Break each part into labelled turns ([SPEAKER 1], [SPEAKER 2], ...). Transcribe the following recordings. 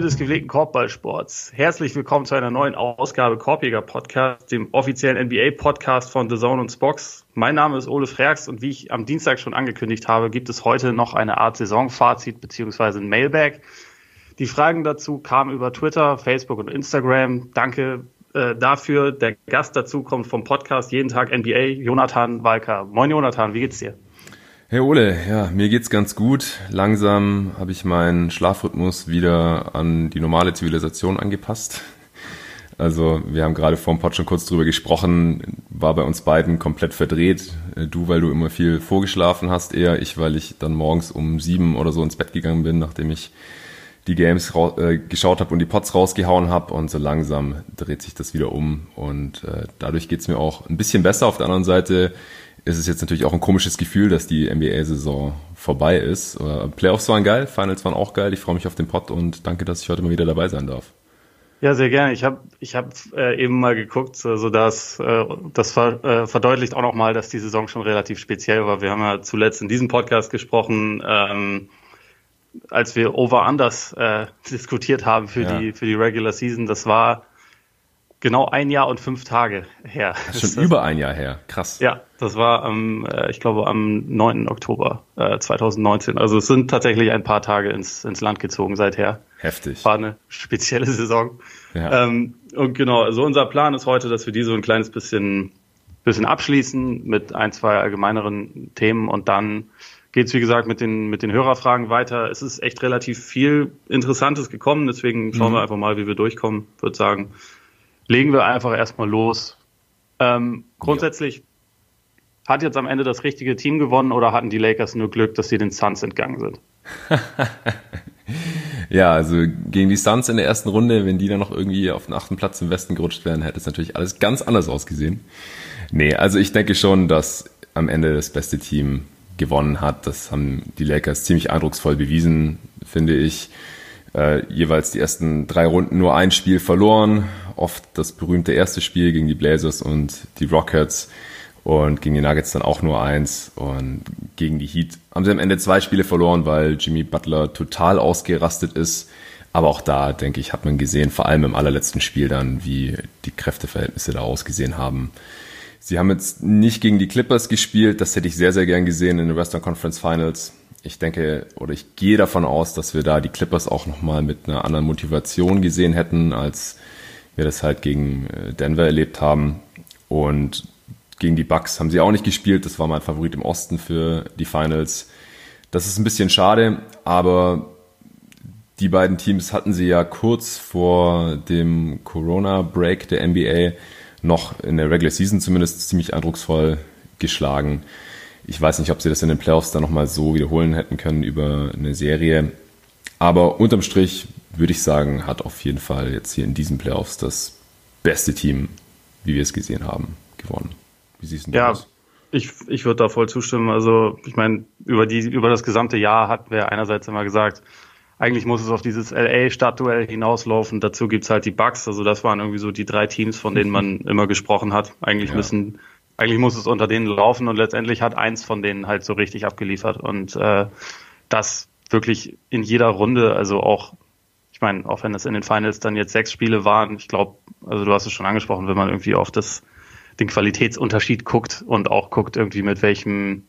[SPEAKER 1] Des gepflegten Korbballsports, herzlich willkommen zu einer neuen Ausgabe Korbjäger Podcast, dem offiziellen NBA Podcast von The Zone und Spox. Mein Name ist Ole Freaks und wie ich am Dienstag schon angekündigt habe, gibt es heute noch eine Art Saisonfazit beziehungsweise ein Mailbag. Die Fragen dazu kamen über Twitter, Facebook und Instagram. Danke äh, dafür. Der Gast dazu kommt vom Podcast Jeden Tag NBA, Jonathan Walker. Moin Jonathan, wie geht's dir?
[SPEAKER 2] Hey Ole, ja, mir geht's ganz gut. Langsam habe ich meinen Schlafrhythmus wieder an die normale Zivilisation angepasst. Also wir haben gerade vor dem Pod schon kurz drüber gesprochen, war bei uns beiden komplett verdreht. Du, weil du immer viel vorgeschlafen hast, eher ich, weil ich dann morgens um sieben oder so ins Bett gegangen bin, nachdem ich die Games äh, geschaut habe und die Pots rausgehauen habe und so langsam dreht sich das wieder um und äh, dadurch geht's mir auch ein bisschen besser. Auf der anderen Seite ist es jetzt natürlich auch ein komisches Gefühl, dass die NBA-Saison vorbei ist. Playoffs waren geil, Finals waren auch geil. Ich freue mich auf den Pod und danke, dass ich heute mal wieder dabei sein darf.
[SPEAKER 1] Ja, sehr gerne. Ich habe ich hab, äh, eben mal geguckt, also das, äh, das ver, äh, verdeutlicht auch nochmal, dass die Saison schon relativ speziell war. Wir haben ja zuletzt in diesem Podcast gesprochen, ähm, als wir Over-Unders äh, diskutiert haben für, ja. die, für die Regular Season. Das war genau ein Jahr und fünf Tage her.
[SPEAKER 2] Das ist schon über ein Jahr her, krass.
[SPEAKER 1] Ja, das war am, äh, ich glaube, am 9. Oktober äh, 2019. Also es sind tatsächlich ein paar Tage ins, ins Land gezogen seither.
[SPEAKER 2] Heftig.
[SPEAKER 1] War eine spezielle Saison. Ja. Ähm, und genau, also unser Plan ist heute, dass wir die so ein kleines bisschen, bisschen abschließen mit ein, zwei allgemeineren Themen und dann geht's wie gesagt, mit den, mit den Hörerfragen weiter. Es ist echt relativ viel Interessantes gekommen, deswegen schauen mhm. wir einfach mal, wie wir durchkommen. Würde sagen, legen wir einfach erstmal los. Ähm, grundsätzlich ja. hat jetzt am Ende das richtige Team gewonnen oder hatten die Lakers nur Glück, dass sie den Suns entgangen sind?
[SPEAKER 2] ja, also gegen die Suns in der ersten Runde, wenn die dann noch irgendwie auf den achten Platz im Westen gerutscht wären, hätte es natürlich alles ganz anders ausgesehen. Nee, also ich denke schon, dass am Ende das beste Team gewonnen hat. Das haben die Lakers ziemlich eindrucksvoll bewiesen, finde ich äh, jeweils die ersten drei Runden nur ein Spiel verloren. Oft das berühmte erste Spiel gegen die Blazers und die Rockets und gegen die Nuggets dann auch nur eins und gegen die Heat haben sie am Ende zwei Spiele verloren, weil Jimmy Butler total ausgerastet ist. Aber auch da, denke ich, hat man gesehen, vor allem im allerletzten Spiel dann, wie die Kräfteverhältnisse da ausgesehen haben. Sie haben jetzt nicht gegen die Clippers gespielt, das hätte ich sehr, sehr gern gesehen in den Western Conference Finals ich denke oder ich gehe davon aus, dass wir da die Clippers auch nochmal mit einer anderen Motivation gesehen hätten, als wir das halt gegen äh, Denver erlebt haben. Und gegen die Bucks haben sie auch nicht gespielt. Das war mein Favorit im Osten für die Finals. Das ist ein bisschen schade, aber die beiden Teams hatten sie ja kurz vor dem Corona-Break der NBA noch in der Regular Season zumindest ziemlich eindrucksvoll geschlagen. Ich weiß nicht, ob sie das in den Playoffs dann nochmal so wiederholen hätten können über eine Serie. Aber unterm Strich würde ich sagen, hat auf jeden Fall jetzt hier in diesen Playoffs das beste Team, wie wir es gesehen haben, gewonnen.
[SPEAKER 1] Wie siehst du ja, das? Ich, ich würde da voll zustimmen. Also ich meine, über, die, über das gesamte Jahr hatten wir einerseits immer gesagt, eigentlich muss es auf dieses LA-Stadtduell hinauslaufen. Dazu gibt's halt die Bucks. Also das waren irgendwie so die drei Teams, von denen man immer gesprochen hat. Eigentlich ja. müssen eigentlich muss es unter denen laufen und letztendlich hat eins von denen halt so richtig abgeliefert und äh, das wirklich in jeder Runde, also auch, ich meine, auch wenn es in den Finals dann jetzt sechs Spiele waren, ich glaube, also du hast es schon angesprochen, wenn man irgendwie auf das den Qualitätsunterschied guckt und auch guckt irgendwie mit welchem,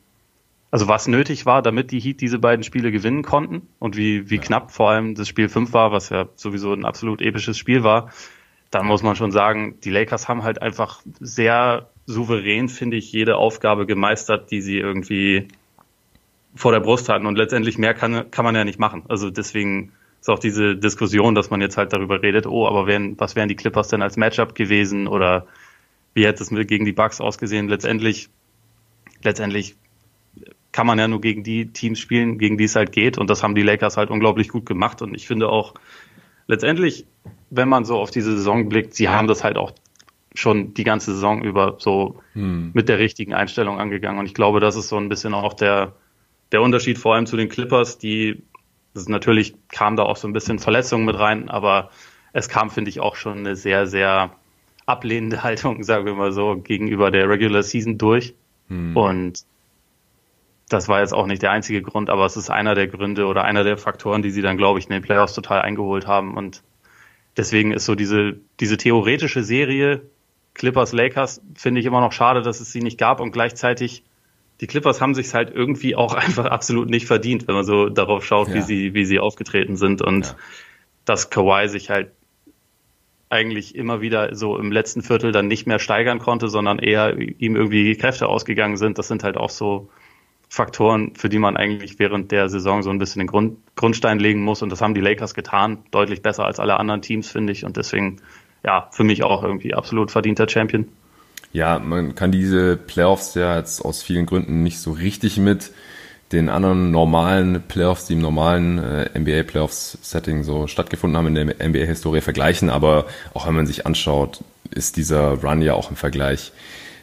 [SPEAKER 1] also was nötig war, damit die Heat diese beiden Spiele gewinnen konnten und wie, wie ja. knapp vor allem das Spiel 5 war, was ja sowieso ein absolut episches Spiel war, dann muss man schon sagen, die Lakers haben halt einfach sehr souverän, finde ich, jede Aufgabe gemeistert, die sie irgendwie vor der Brust hatten. Und letztendlich mehr kann, kann man ja nicht machen. Also deswegen ist auch diese Diskussion, dass man jetzt halt darüber redet, oh, aber wären, was wären die Clippers denn als Matchup gewesen oder wie hätte es gegen die Bucks ausgesehen? Letztendlich, letztendlich kann man ja nur gegen die Teams spielen, gegen die es halt geht. Und das haben die Lakers halt unglaublich gut gemacht. Und ich finde auch, letztendlich, wenn man so auf diese Saison blickt, sie haben das halt auch schon die ganze Saison über so hm. mit der richtigen Einstellung angegangen. Und ich glaube, das ist so ein bisschen auch der, der Unterschied vor allem zu den Clippers, die das natürlich kam da auch so ein bisschen Verletzungen mit rein, aber es kam, finde ich, auch schon eine sehr, sehr ablehnende Haltung, sagen wir mal so, gegenüber der Regular Season durch. Hm. Und das war jetzt auch nicht der einzige Grund, aber es ist einer der Gründe oder einer der Faktoren, die sie dann, glaube ich, in den Playoffs total eingeholt haben. Und deswegen ist so diese, diese theoretische Serie Clippers Lakers finde ich immer noch schade, dass es sie nicht gab und gleichzeitig die Clippers haben sich halt irgendwie auch einfach absolut nicht verdient, wenn man so darauf schaut, ja. wie sie wie sie aufgetreten sind und ja. dass Kawhi sich halt eigentlich immer wieder so im letzten Viertel dann nicht mehr steigern konnte, sondern eher ihm irgendwie die Kräfte ausgegangen sind. Das sind halt auch so Faktoren, für die man eigentlich während der Saison so ein bisschen den Grund, Grundstein legen muss. Und das haben die Lakers getan, deutlich besser als alle anderen Teams, finde ich. Und deswegen, ja, für mich auch irgendwie absolut verdienter Champion.
[SPEAKER 2] Ja, man kann diese Playoffs ja jetzt aus vielen Gründen nicht so richtig mit den anderen normalen Playoffs, die im normalen äh, NBA Playoffs Setting so stattgefunden haben in der NBA Historie vergleichen, aber auch wenn man sich anschaut, ist dieser Run ja auch im Vergleich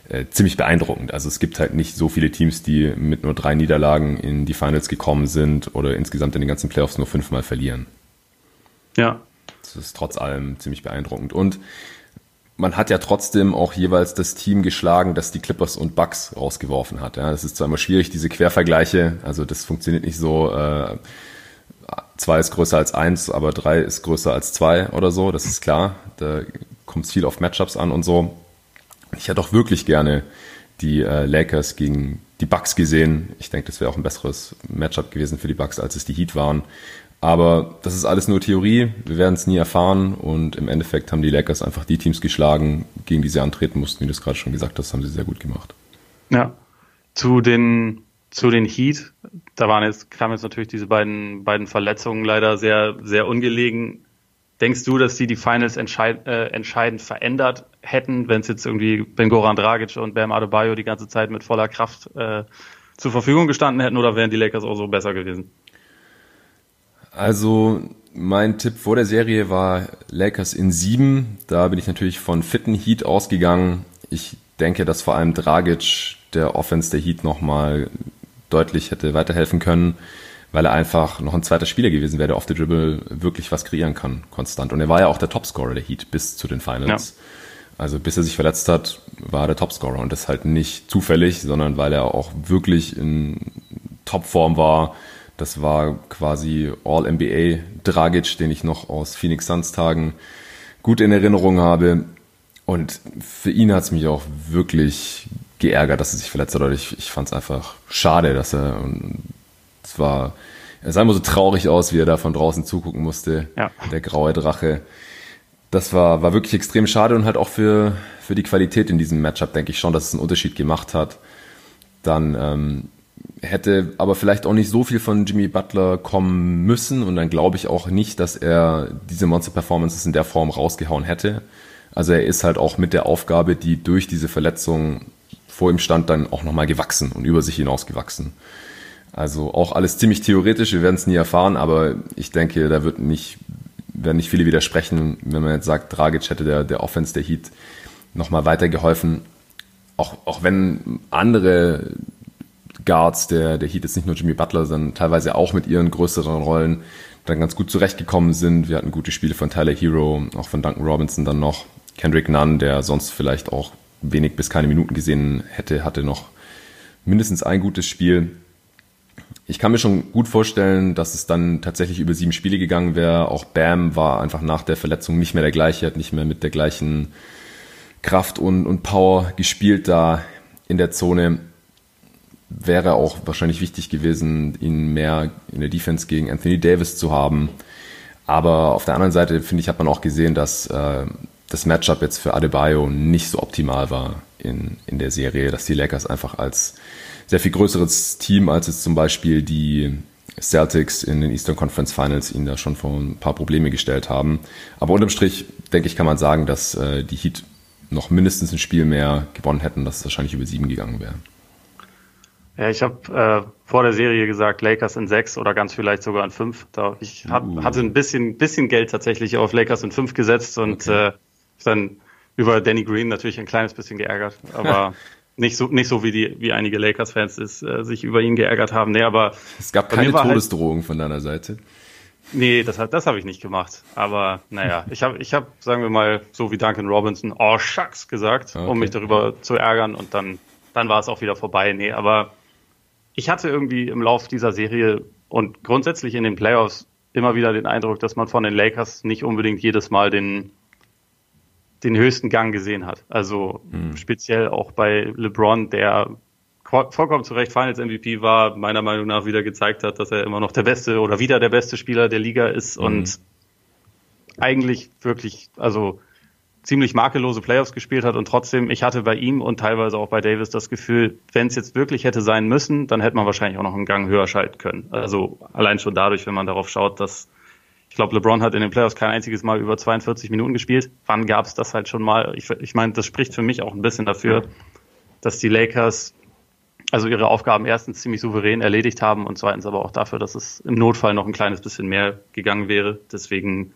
[SPEAKER 2] äh, ziemlich beeindruckend. Also es gibt halt nicht so viele Teams, die mit nur drei Niederlagen in die Finals gekommen sind oder insgesamt in den ganzen Playoffs nur fünfmal verlieren.
[SPEAKER 1] Ja.
[SPEAKER 2] Das ist trotz allem ziemlich beeindruckend. Und man hat ja trotzdem auch jeweils das Team geschlagen, das die Clippers und Bucks rausgeworfen hat. Ja, das ist zwar immer schwierig, diese Quervergleiche, also das funktioniert nicht so, äh, zwei ist größer als eins, aber drei ist größer als zwei oder so, das ist klar. Da kommt es viel auf Matchups an und so. Ich hätte auch wirklich gerne die äh, Lakers gegen die Bucks gesehen. Ich denke, das wäre auch ein besseres Matchup gewesen für die Bucks, als es die Heat waren. Aber das ist alles nur Theorie. Wir werden es nie erfahren. Und im Endeffekt haben die Lakers einfach die Teams geschlagen, gegen die sie antreten mussten. Wie du es gerade schon gesagt hast, haben sie sehr gut gemacht.
[SPEAKER 1] Ja. Zu den, zu den Heat, da waren jetzt, kamen jetzt natürlich diese beiden, beiden Verletzungen leider sehr, sehr ungelegen. Denkst du, dass sie die Finals entscheid, äh, entscheidend verändert hätten, wenn es jetzt irgendwie Ben Goran Dragic und Bam Adebayo die ganze Zeit mit voller Kraft äh, zur Verfügung gestanden hätten oder wären die Lakers auch so besser gewesen?
[SPEAKER 2] Also mein Tipp vor der Serie war Lakers in sieben. Da bin ich natürlich von fitten Heat ausgegangen. Ich denke, dass vor allem Dragic der Offense der Heat nochmal deutlich hätte weiterhelfen können weil er einfach noch ein zweiter Spieler gewesen wäre, der auf der Dribble wirklich was kreieren kann, konstant. Und er war ja auch der Topscorer der Heat bis zu den Finals. Ja. Also bis er sich verletzt hat, war er der Topscorer und das halt nicht zufällig, sondern weil er auch wirklich in Topform war. Das war quasi All-NBA Dragic, den ich noch aus Phoenix Suns Tagen gut in Erinnerung habe. Und für ihn hat es mich auch wirklich geärgert, dass er sich verletzt hat. Ich, ich fand es einfach schade, dass er es war, er sah immer so traurig aus, wie er da von draußen zugucken musste. Ja. Der graue Drache. Das war, war wirklich extrem schade und halt auch für, für die Qualität in diesem Matchup denke ich schon, dass es einen Unterschied gemacht hat. Dann ähm, hätte aber vielleicht auch nicht so viel von Jimmy Butler kommen müssen und dann glaube ich auch nicht, dass er diese Monster-Performances in der Form rausgehauen hätte. Also er ist halt auch mit der Aufgabe, die durch diese Verletzung vor ihm stand, dann auch nochmal gewachsen und über sich hinaus gewachsen. Also auch alles ziemlich theoretisch, wir werden es nie erfahren, aber ich denke, da wird nicht, werden nicht viele widersprechen, wenn man jetzt sagt, Dragic hätte der, der Offense der Heat nochmal weitergeholfen. Auch, auch wenn andere Guards der, der Heat jetzt nicht nur Jimmy Butler, sondern teilweise auch mit ihren größeren Rollen dann ganz gut zurechtgekommen sind. Wir hatten gute Spiele von Tyler Hero, auch von Duncan Robinson dann noch. Kendrick Nunn, der sonst vielleicht auch wenig bis keine Minuten gesehen hätte, hatte noch mindestens ein gutes Spiel ich kann mir schon gut vorstellen, dass es dann tatsächlich über sieben Spiele gegangen wäre. Auch Bam war einfach nach der Verletzung nicht mehr der gleiche, hat nicht mehr mit der gleichen Kraft und, und Power gespielt da in der Zone. Wäre auch wahrscheinlich wichtig gewesen, ihn mehr in der Defense gegen Anthony Davis zu haben. Aber auf der anderen Seite, finde ich, hat man auch gesehen, dass äh, das Matchup jetzt für Adebayo nicht so optimal war in, in der Serie, dass die Lakers einfach als sehr viel größeres Team, als jetzt zum Beispiel die Celtics in den Eastern Conference Finals ihnen da schon vor ein paar Probleme gestellt haben. Aber unterm Strich, denke ich, kann man sagen, dass äh, die Heat noch mindestens ein Spiel mehr gewonnen hätten, dass es wahrscheinlich über sieben gegangen wäre.
[SPEAKER 1] Ja, ich habe äh, vor der Serie gesagt, Lakers in sechs oder ganz vielleicht sogar in fünf. Da, ich hab, uh. hatte ein bisschen, bisschen Geld tatsächlich auf Lakers in fünf gesetzt und okay. äh, dann über Danny Green natürlich ein kleines bisschen geärgert. Aber nicht so nicht so wie die wie einige Lakers-Fans es äh, sich über ihn geärgert haben. Nee, aber
[SPEAKER 2] es gab keine halt Todesdrohung halt, von deiner Seite.
[SPEAKER 1] Nee, das das habe ich nicht gemacht. Aber naja, ich habe ich habe sagen wir mal so wie Duncan Robinson, oh shucks gesagt, okay. um mich darüber zu ärgern und dann dann war es auch wieder vorbei. Nee, aber ich hatte irgendwie im Lauf dieser Serie und grundsätzlich in den Playoffs immer wieder den Eindruck, dass man von den Lakers nicht unbedingt jedes Mal den, den höchsten Gang gesehen hat. Also mhm. speziell auch bei LeBron, der vollkommen zu Recht Finals MVP war, meiner Meinung nach wieder gezeigt hat, dass er immer noch der beste oder wieder der beste Spieler der Liga ist mhm. und eigentlich wirklich, also ziemlich makellose Playoffs gespielt hat und trotzdem, ich hatte bei ihm und teilweise auch bei Davis das Gefühl, wenn es jetzt wirklich hätte sein müssen, dann hätte man wahrscheinlich auch noch einen Gang höher schalten können. Also allein schon dadurch, wenn man darauf schaut, dass ich glaube, LeBron hat in den Playoffs kein einziges Mal über 42 Minuten gespielt. Wann gab es das halt schon mal? Ich, ich meine, das spricht für mich auch ein bisschen dafür, dass die Lakers also ihre Aufgaben erstens ziemlich souverän erledigt haben und zweitens aber auch dafür, dass es im Notfall noch ein kleines bisschen mehr gegangen wäre. Deswegen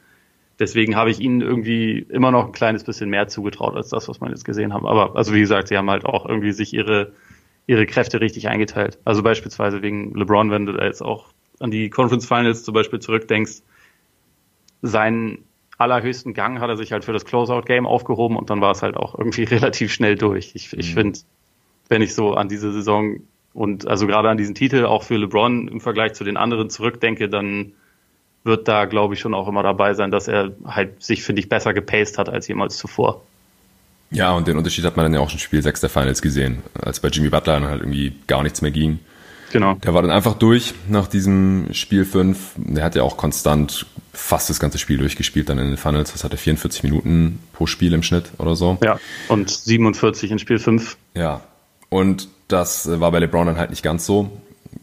[SPEAKER 1] Deswegen habe ich ihnen irgendwie immer noch ein kleines bisschen mehr zugetraut als das, was man jetzt gesehen haben. Aber also wie gesagt, sie haben halt auch irgendwie sich ihre ihre Kräfte richtig eingeteilt. Also beispielsweise wegen LeBron, wenn du da jetzt auch an die Conference Finals zum Beispiel zurückdenkst, seinen allerhöchsten Gang hat er sich halt für das Closeout-Game aufgehoben und dann war es halt auch irgendwie relativ schnell durch. Ich, ich mhm. finde, wenn ich so an diese Saison und also gerade an diesen Titel auch für LeBron im Vergleich zu den anderen zurückdenke, dann wird da, glaube ich, schon auch immer dabei sein, dass er halt sich, finde ich, besser gepaced hat als jemals zuvor.
[SPEAKER 2] Ja, und den Unterschied hat man dann ja auch schon Spiel 6 der Finals gesehen, als bei Jimmy Butler dann halt irgendwie gar nichts mehr ging. Genau. Der war dann einfach durch nach diesem Spiel 5. Der hat ja auch konstant fast das ganze Spiel durchgespielt dann in den Finals. Das hatte 44 Minuten pro Spiel im Schnitt oder so.
[SPEAKER 1] Ja, und 47 in Spiel 5.
[SPEAKER 2] Ja, und das war bei LeBron dann halt nicht ganz so.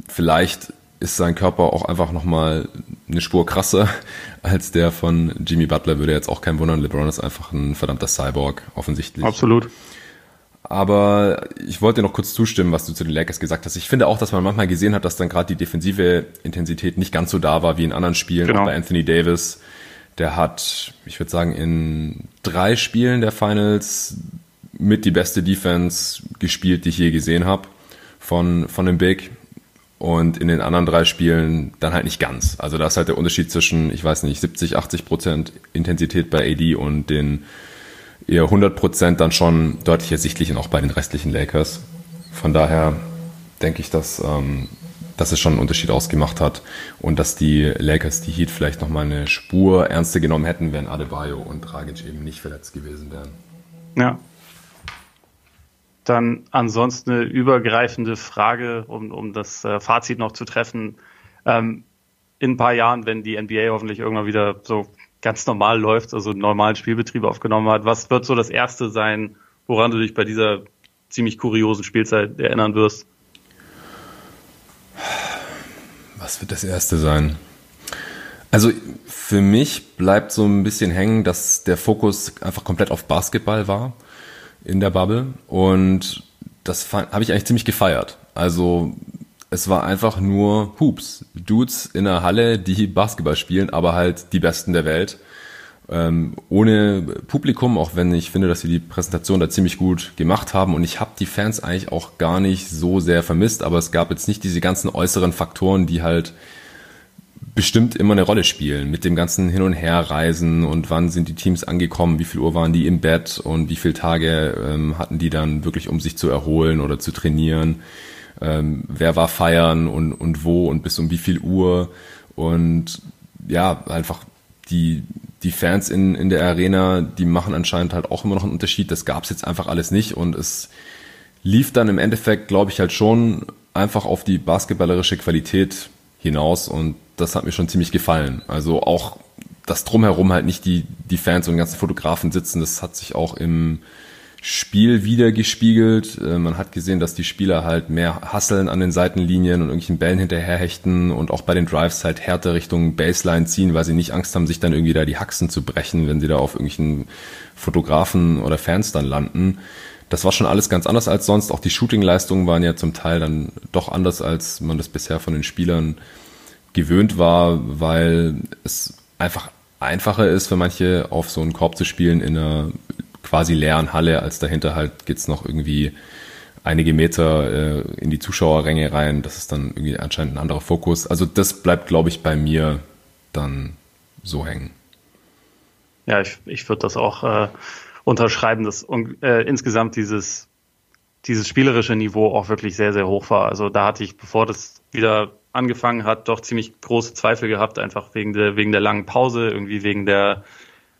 [SPEAKER 2] Vielleicht ist sein Körper auch einfach nochmal eine Spur krasser als der von Jimmy Butler. Würde jetzt auch kein wundern. LeBron ist einfach ein verdammter Cyborg, offensichtlich.
[SPEAKER 1] Absolut.
[SPEAKER 2] Aber ich wollte dir noch kurz zustimmen, was du zu den Lakers gesagt hast. Ich finde auch, dass man manchmal gesehen hat, dass dann gerade die defensive Intensität nicht ganz so da war wie in anderen Spielen. Genau. Auch bei Anthony Davis. Der hat, ich würde sagen, in drei Spielen der Finals mit die beste Defense gespielt, die ich je gesehen habe von, von dem Big und in den anderen drei Spielen dann halt nicht ganz. Also da ist halt der Unterschied zwischen, ich weiß nicht, 70, 80 Prozent Intensität bei AD und den eher 100 Prozent dann schon deutlich ersichtlich und auch bei den restlichen Lakers. Von daher denke ich, dass, ähm, dass es schon einen Unterschied ausgemacht hat und dass die Lakers die Heat vielleicht nochmal eine Spur ernster genommen hätten, wenn Adebayo und Dragic eben nicht verletzt gewesen wären.
[SPEAKER 1] Ja, dann ansonsten eine übergreifende Frage, um, um das äh, Fazit noch zu treffen. Ähm, in ein paar Jahren, wenn die NBA hoffentlich irgendwann wieder so ganz normal läuft, also einen normalen Spielbetrieb aufgenommen hat, was wird so das Erste sein, woran du dich bei dieser ziemlich kuriosen Spielzeit erinnern wirst?
[SPEAKER 2] Was wird das Erste sein? Also für mich bleibt so ein bisschen hängen, dass der Fokus einfach komplett auf Basketball war in der Bubble und das habe ich eigentlich ziemlich gefeiert. Also es war einfach nur Hoops. Dudes in der Halle, die Basketball spielen, aber halt die Besten der Welt. Ähm, ohne Publikum, auch wenn ich finde, dass wir die Präsentation da ziemlich gut gemacht haben. Und ich habe die Fans eigentlich auch gar nicht so sehr vermisst, aber es gab jetzt nicht diese ganzen äußeren Faktoren, die halt bestimmt immer eine Rolle spielen mit dem ganzen Hin- und Herreisen und wann sind die Teams angekommen, wie viel Uhr waren die im Bett und wie viele Tage ähm, hatten die dann wirklich, um sich zu erholen oder zu trainieren. Ähm, wer war feiern und, und wo und bis um wie viel Uhr und ja, einfach die, die Fans in, in der Arena, die machen anscheinend halt auch immer noch einen Unterschied. Das gab's jetzt einfach alles nicht und es lief dann im Endeffekt, glaube ich, halt schon einfach auf die basketballerische Qualität hinaus und das hat mir schon ziemlich gefallen. Also auch das drumherum halt nicht die, die Fans und ganzen Fotografen sitzen, das hat sich auch im Spiel wieder gespiegelt. Äh, man hat gesehen, dass die Spieler halt mehr hasseln an den Seitenlinien und irgendwelchen Bällen hinterherhechten und auch bei den Drives halt härter Richtung Baseline ziehen, weil sie nicht Angst haben, sich dann irgendwie da die Haxen zu brechen, wenn sie da auf irgendwelchen Fotografen oder Fans dann landen. Das war schon alles ganz anders als sonst. Auch die Shooting-Leistungen waren ja zum Teil dann doch anders, als man das bisher von den Spielern gewöhnt war, weil es einfach einfacher ist für manche auf so einen Korb zu spielen in einer quasi leeren Halle, als dahinter halt geht's noch irgendwie einige Meter äh, in die Zuschauerränge rein. Das ist dann irgendwie anscheinend ein anderer Fokus. Also das bleibt, glaube ich, bei mir dann so hängen.
[SPEAKER 1] Ja, ich, ich würde das auch äh, unterschreiben, dass äh, insgesamt dieses dieses spielerische Niveau auch wirklich sehr, sehr hoch war. Also da hatte ich, bevor das wieder angefangen hat, doch ziemlich große Zweifel gehabt, einfach wegen der, wegen der langen Pause, irgendwie wegen der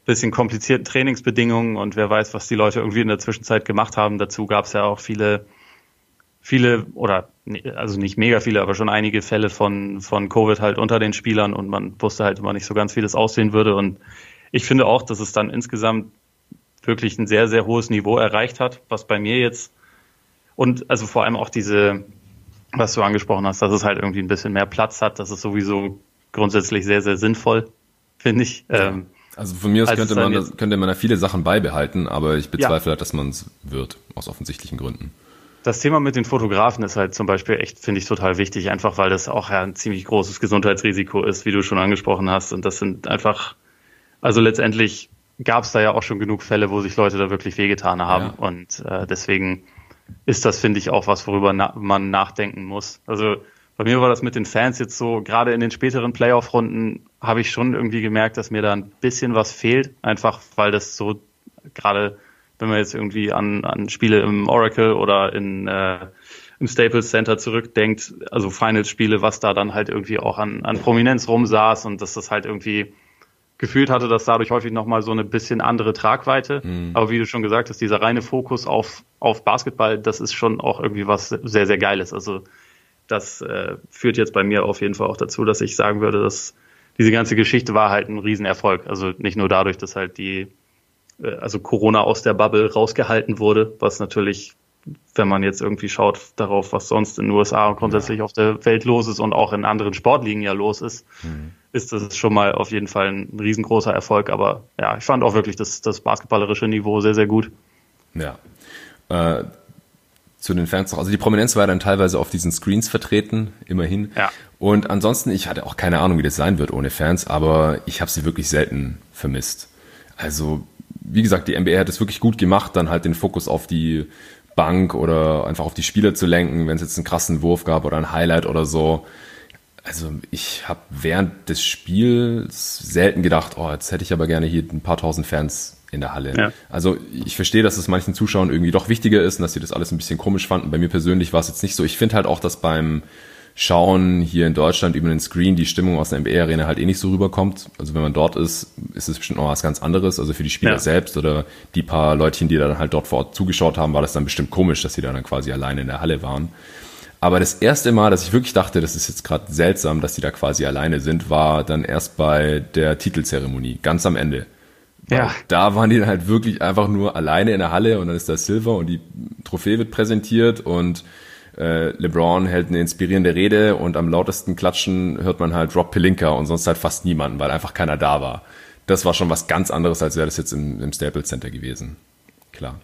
[SPEAKER 1] bisschen komplizierten Trainingsbedingungen und wer weiß, was die Leute irgendwie in der Zwischenzeit gemacht haben. Dazu gab es ja auch viele, viele oder also nicht mega viele, aber schon einige Fälle von, von Covid halt unter den Spielern und man wusste halt immer nicht so ganz, wie das aussehen würde. Und ich finde auch, dass es dann insgesamt wirklich ein sehr, sehr hohes Niveau erreicht hat, was bei mir jetzt und also vor allem auch diese, was du angesprochen hast, dass es halt irgendwie ein bisschen mehr Platz hat, das ist sowieso grundsätzlich sehr, sehr sinnvoll, finde ich. Ähm,
[SPEAKER 2] also von mir aus könnte man, das, könnte man da viele Sachen beibehalten, aber ich bezweifle ja. halt, dass man es wird, aus offensichtlichen Gründen.
[SPEAKER 1] Das Thema mit den Fotografen ist halt zum Beispiel echt, finde ich, total wichtig, einfach weil das auch ja ein ziemlich großes Gesundheitsrisiko ist, wie du schon angesprochen hast. Und das sind einfach, also letztendlich gab es da ja auch schon genug Fälle, wo sich Leute da wirklich wehgetan haben. Ja. Und äh, deswegen ist das, finde ich, auch was, worüber na man nachdenken muss. Also bei mir war das mit den Fans jetzt so, gerade in den späteren Playoff-Runden habe ich schon irgendwie gemerkt, dass mir da ein bisschen was fehlt, einfach weil das so gerade, wenn man jetzt irgendwie an, an Spiele im Oracle oder in äh, im Staples Center zurückdenkt, also Finals-Spiele, was da dann halt irgendwie auch an, an Prominenz rumsaß und dass das halt irgendwie gefühlt hatte, dass dadurch häufig nochmal so eine bisschen andere Tragweite. Mhm. Aber wie du schon gesagt hast, dieser reine Fokus auf, auf Basketball, das ist schon auch irgendwie was sehr, sehr Geiles. Also das äh, führt jetzt bei mir auf jeden Fall auch dazu, dass ich sagen würde, dass diese ganze Geschichte war halt ein Riesenerfolg. Also nicht nur dadurch, dass halt die, äh, also Corona aus der Bubble rausgehalten wurde, was natürlich, wenn man jetzt irgendwie schaut darauf, was sonst in den USA und grundsätzlich ja. auf der Welt los ist und auch in anderen Sportligen ja los ist, mhm. ist das schon mal auf jeden Fall ein riesengroßer Erfolg. Aber ja, ich fand auch wirklich das, das basketballerische Niveau sehr, sehr gut.
[SPEAKER 2] Ja. Äh, zu den Fans noch. Also die Prominenz war dann teilweise auf diesen Screens vertreten, immerhin. Ja. Und ansonsten, ich hatte auch keine Ahnung, wie das sein wird ohne Fans, aber ich habe sie wirklich selten vermisst. Also, wie gesagt, die NBA hat es wirklich gut gemacht, dann halt den Fokus auf die Bank oder einfach auf die Spieler zu lenken, wenn es jetzt einen krassen Wurf gab oder ein Highlight oder so. Also ich habe während des Spiels selten gedacht, oh, jetzt hätte ich aber gerne hier ein paar tausend Fans in der Halle. Ja. Also ich verstehe, dass es manchen Zuschauern irgendwie doch wichtiger ist und dass sie das alles ein bisschen komisch fanden. Bei mir persönlich war es jetzt nicht so. Ich finde halt auch, dass beim Schauen hier in Deutschland über den Screen die Stimmung aus der NBA-Arena halt eh nicht so rüberkommt. Also wenn man dort ist, ist es bestimmt noch was ganz anderes. Also für die Spieler ja. selbst oder die paar Leutchen, die dann halt dort vor Ort zugeschaut haben, war das dann bestimmt komisch, dass sie dann quasi alleine in der Halle waren. Aber das erste Mal, dass ich wirklich dachte, das ist jetzt gerade seltsam, dass die da quasi alleine sind, war dann erst bei der Titelzeremonie, ganz am Ende. Ja. Da waren die dann halt wirklich einfach nur alleine in der Halle und dann ist da Silver und die Trophäe wird präsentiert und äh, LeBron hält eine inspirierende Rede und am lautesten klatschen hört man halt Rob Pelinka und sonst halt fast niemanden, weil einfach keiner da war. Das war schon was ganz anderes, als wäre das jetzt im, im Staples Center gewesen. Klar.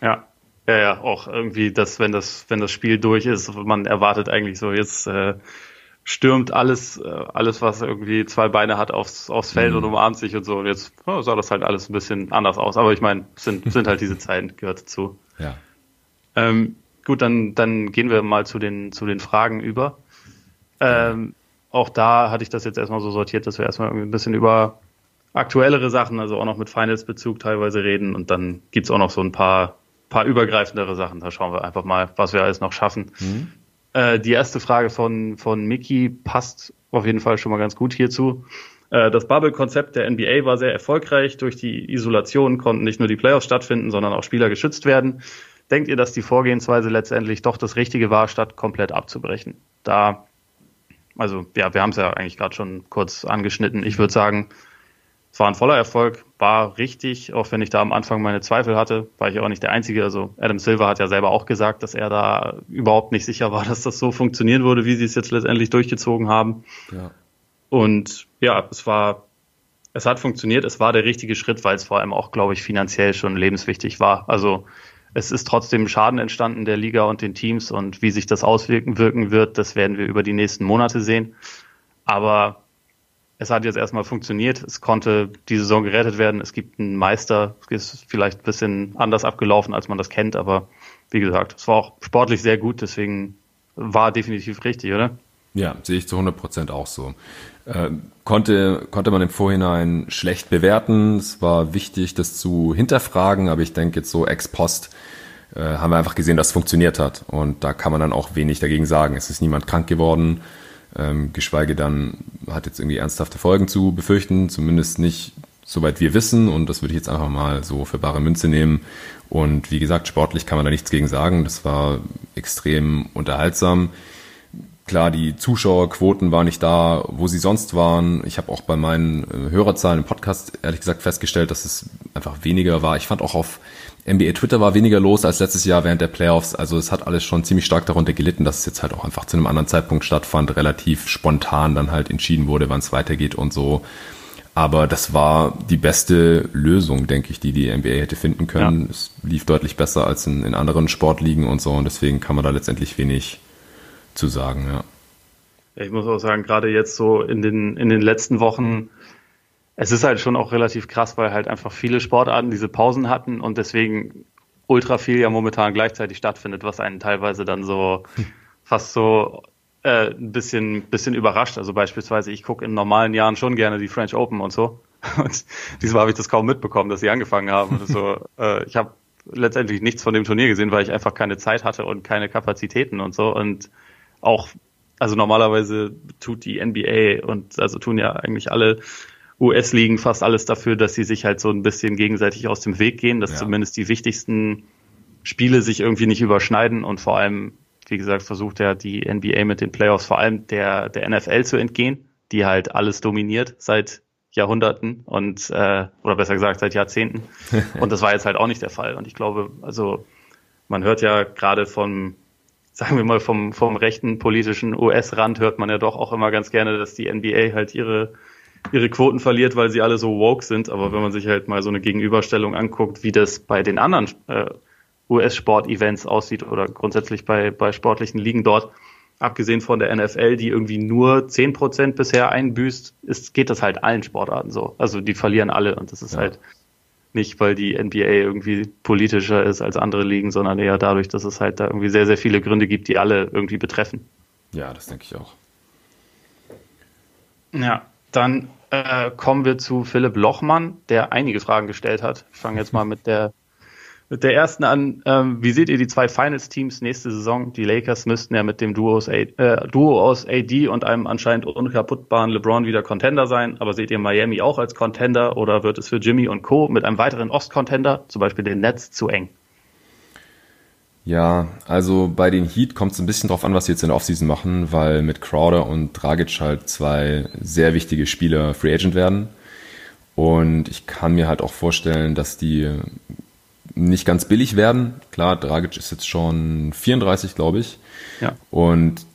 [SPEAKER 1] Ja. Ja, ja, auch irgendwie, dass wenn das, wenn das Spiel durch ist, man erwartet eigentlich so, jetzt äh, stürmt alles, äh, alles, was irgendwie zwei Beine hat, aufs, aufs Feld mhm. und umarmt sich und so. Und jetzt oh, sah das halt alles ein bisschen anders aus. Aber ich meine, sind, sind halt diese Zeiten, gehört dazu.
[SPEAKER 2] Ja.
[SPEAKER 1] Ähm, gut, dann, dann gehen wir mal zu den, zu den Fragen über. Ähm, auch da hatte ich das jetzt erstmal so sortiert, dass wir erstmal irgendwie ein bisschen über aktuellere Sachen, also auch noch mit Finals-Bezug teilweise reden. Und dann gibt's auch noch so ein paar, paar übergreifendere Sachen. Da schauen wir einfach mal, was wir alles noch schaffen. Mhm. Äh, die erste Frage von, von Mickey passt auf jeden Fall schon mal ganz gut hierzu. Äh, das Bubble-Konzept der NBA war sehr erfolgreich. Durch die Isolation konnten nicht nur die Playoffs stattfinden, sondern auch Spieler geschützt werden. Denkt ihr, dass die Vorgehensweise letztendlich doch das Richtige war, statt komplett abzubrechen? Da, also ja, wir haben es ja eigentlich gerade schon kurz angeschnitten. Ich würde sagen, es war ein voller Erfolg, war richtig, auch wenn ich da am Anfang meine Zweifel hatte, war ich auch nicht der Einzige. Also Adam Silver hat ja selber auch gesagt, dass er da überhaupt nicht sicher war, dass das so funktionieren würde, wie sie es jetzt letztendlich durchgezogen haben. Ja. Und ja, es war, es hat funktioniert, es war der richtige Schritt, weil es vor allem auch, glaube ich, finanziell schon lebenswichtig war. Also es ist trotzdem Schaden entstanden der Liga und den Teams und wie sich das auswirken wirken wird, das werden wir über die nächsten Monate sehen. Aber es hat jetzt erstmal funktioniert. Es konnte die Saison gerettet werden. Es gibt einen Meister. Es ist vielleicht ein bisschen anders abgelaufen, als man das kennt, aber wie gesagt, es war auch sportlich sehr gut, deswegen war definitiv richtig, oder?
[SPEAKER 2] Ja, sehe ich zu 100 Prozent auch so. Äh, konnte, konnte man im Vorhinein schlecht bewerten. Es war wichtig, das zu hinterfragen, aber ich denke jetzt so ex post äh, haben wir einfach gesehen, dass es funktioniert hat. Und da kann man dann auch wenig dagegen sagen. Es ist niemand krank geworden, ähm, geschweige dann hat jetzt irgendwie ernsthafte Folgen zu befürchten, zumindest nicht soweit wir wissen. Und das würde ich jetzt einfach mal so für bare Münze nehmen. Und wie gesagt, sportlich kann man da nichts gegen sagen. Das war extrem unterhaltsam. Klar, die Zuschauerquoten waren nicht da, wo sie sonst waren. Ich habe auch bei meinen äh, Hörerzahlen im Podcast ehrlich gesagt festgestellt, dass es einfach weniger war. Ich fand auch auf NBA Twitter war weniger los als letztes Jahr während der Playoffs. Also es hat alles schon ziemlich stark darunter gelitten, dass es jetzt halt auch einfach zu einem anderen Zeitpunkt stattfand, relativ spontan dann halt entschieden wurde, wann es weitergeht und so. Aber das war die beste Lösung, denke ich, die die NBA hätte finden können. Ja. Es lief deutlich besser als in, in anderen Sportligen und so und deswegen kann man da letztendlich wenig zu sagen, ja.
[SPEAKER 1] Ich muss auch sagen, gerade jetzt so in den, in den letzten Wochen, es ist halt schon auch relativ krass, weil halt einfach viele Sportarten diese Pausen hatten und deswegen ultra viel ja momentan gleichzeitig stattfindet, was einen teilweise dann so fast so äh, ein bisschen, bisschen überrascht. Also beispielsweise, ich gucke in normalen Jahren schon gerne die French Open und so. Und diesmal habe ich das kaum mitbekommen, dass sie angefangen haben. So, äh, ich habe letztendlich nichts von dem Turnier gesehen, weil ich einfach keine Zeit hatte und keine Kapazitäten und so. Und auch, also normalerweise tut die NBA und also tun ja eigentlich alle US-Ligen fast alles dafür, dass sie sich halt so ein bisschen gegenseitig aus dem Weg gehen, dass ja. zumindest die wichtigsten Spiele sich irgendwie nicht überschneiden und vor allem, wie gesagt, versucht ja die NBA mit den Playoffs vor allem der, der NFL zu entgehen, die halt alles dominiert seit Jahrhunderten und äh, oder besser gesagt seit Jahrzehnten. Und das war jetzt halt auch nicht der Fall. Und ich glaube, also man hört ja gerade von sagen wir mal, vom, vom rechten politischen US-Rand hört man ja doch auch immer ganz gerne, dass die NBA halt ihre, ihre Quoten verliert, weil sie alle so woke sind. Aber wenn man sich halt mal so eine Gegenüberstellung anguckt, wie das bei den anderen äh, US-Sport-Events aussieht oder grundsätzlich bei, bei sportlichen Ligen dort, abgesehen von der NFL, die irgendwie nur zehn Prozent bisher einbüßt, ist, geht das halt allen Sportarten so. Also die verlieren alle und das ist ja. halt nicht, weil die NBA irgendwie politischer ist als andere Ligen, sondern eher dadurch, dass es halt da irgendwie sehr, sehr viele Gründe gibt, die alle irgendwie betreffen.
[SPEAKER 2] Ja, das denke ich auch.
[SPEAKER 1] Ja, dann äh, kommen wir zu Philipp Lochmann, der einige Fragen gestellt hat. Ich fange jetzt mal mit der mit der ersten an. Ähm, wie seht ihr die zwei Finals-Teams nächste Saison? Die Lakers müssten ja mit dem Duo aus, äh, Duo aus AD und einem anscheinend unkaputtbaren LeBron wieder Contender sein. Aber seht ihr Miami auch als Contender oder wird es für Jimmy und Co. mit einem weiteren Ost-Contender, zum Beispiel den Nets, zu eng?
[SPEAKER 2] Ja, also bei den Heat kommt es ein bisschen drauf an, was sie jetzt in der Offseason machen, weil mit Crowder und Dragic halt zwei sehr wichtige Spieler Free Agent werden. Und ich kann mir halt auch vorstellen, dass die nicht ganz billig werden. Klar, Dragic ist jetzt schon 34, glaube ich. Ja. Und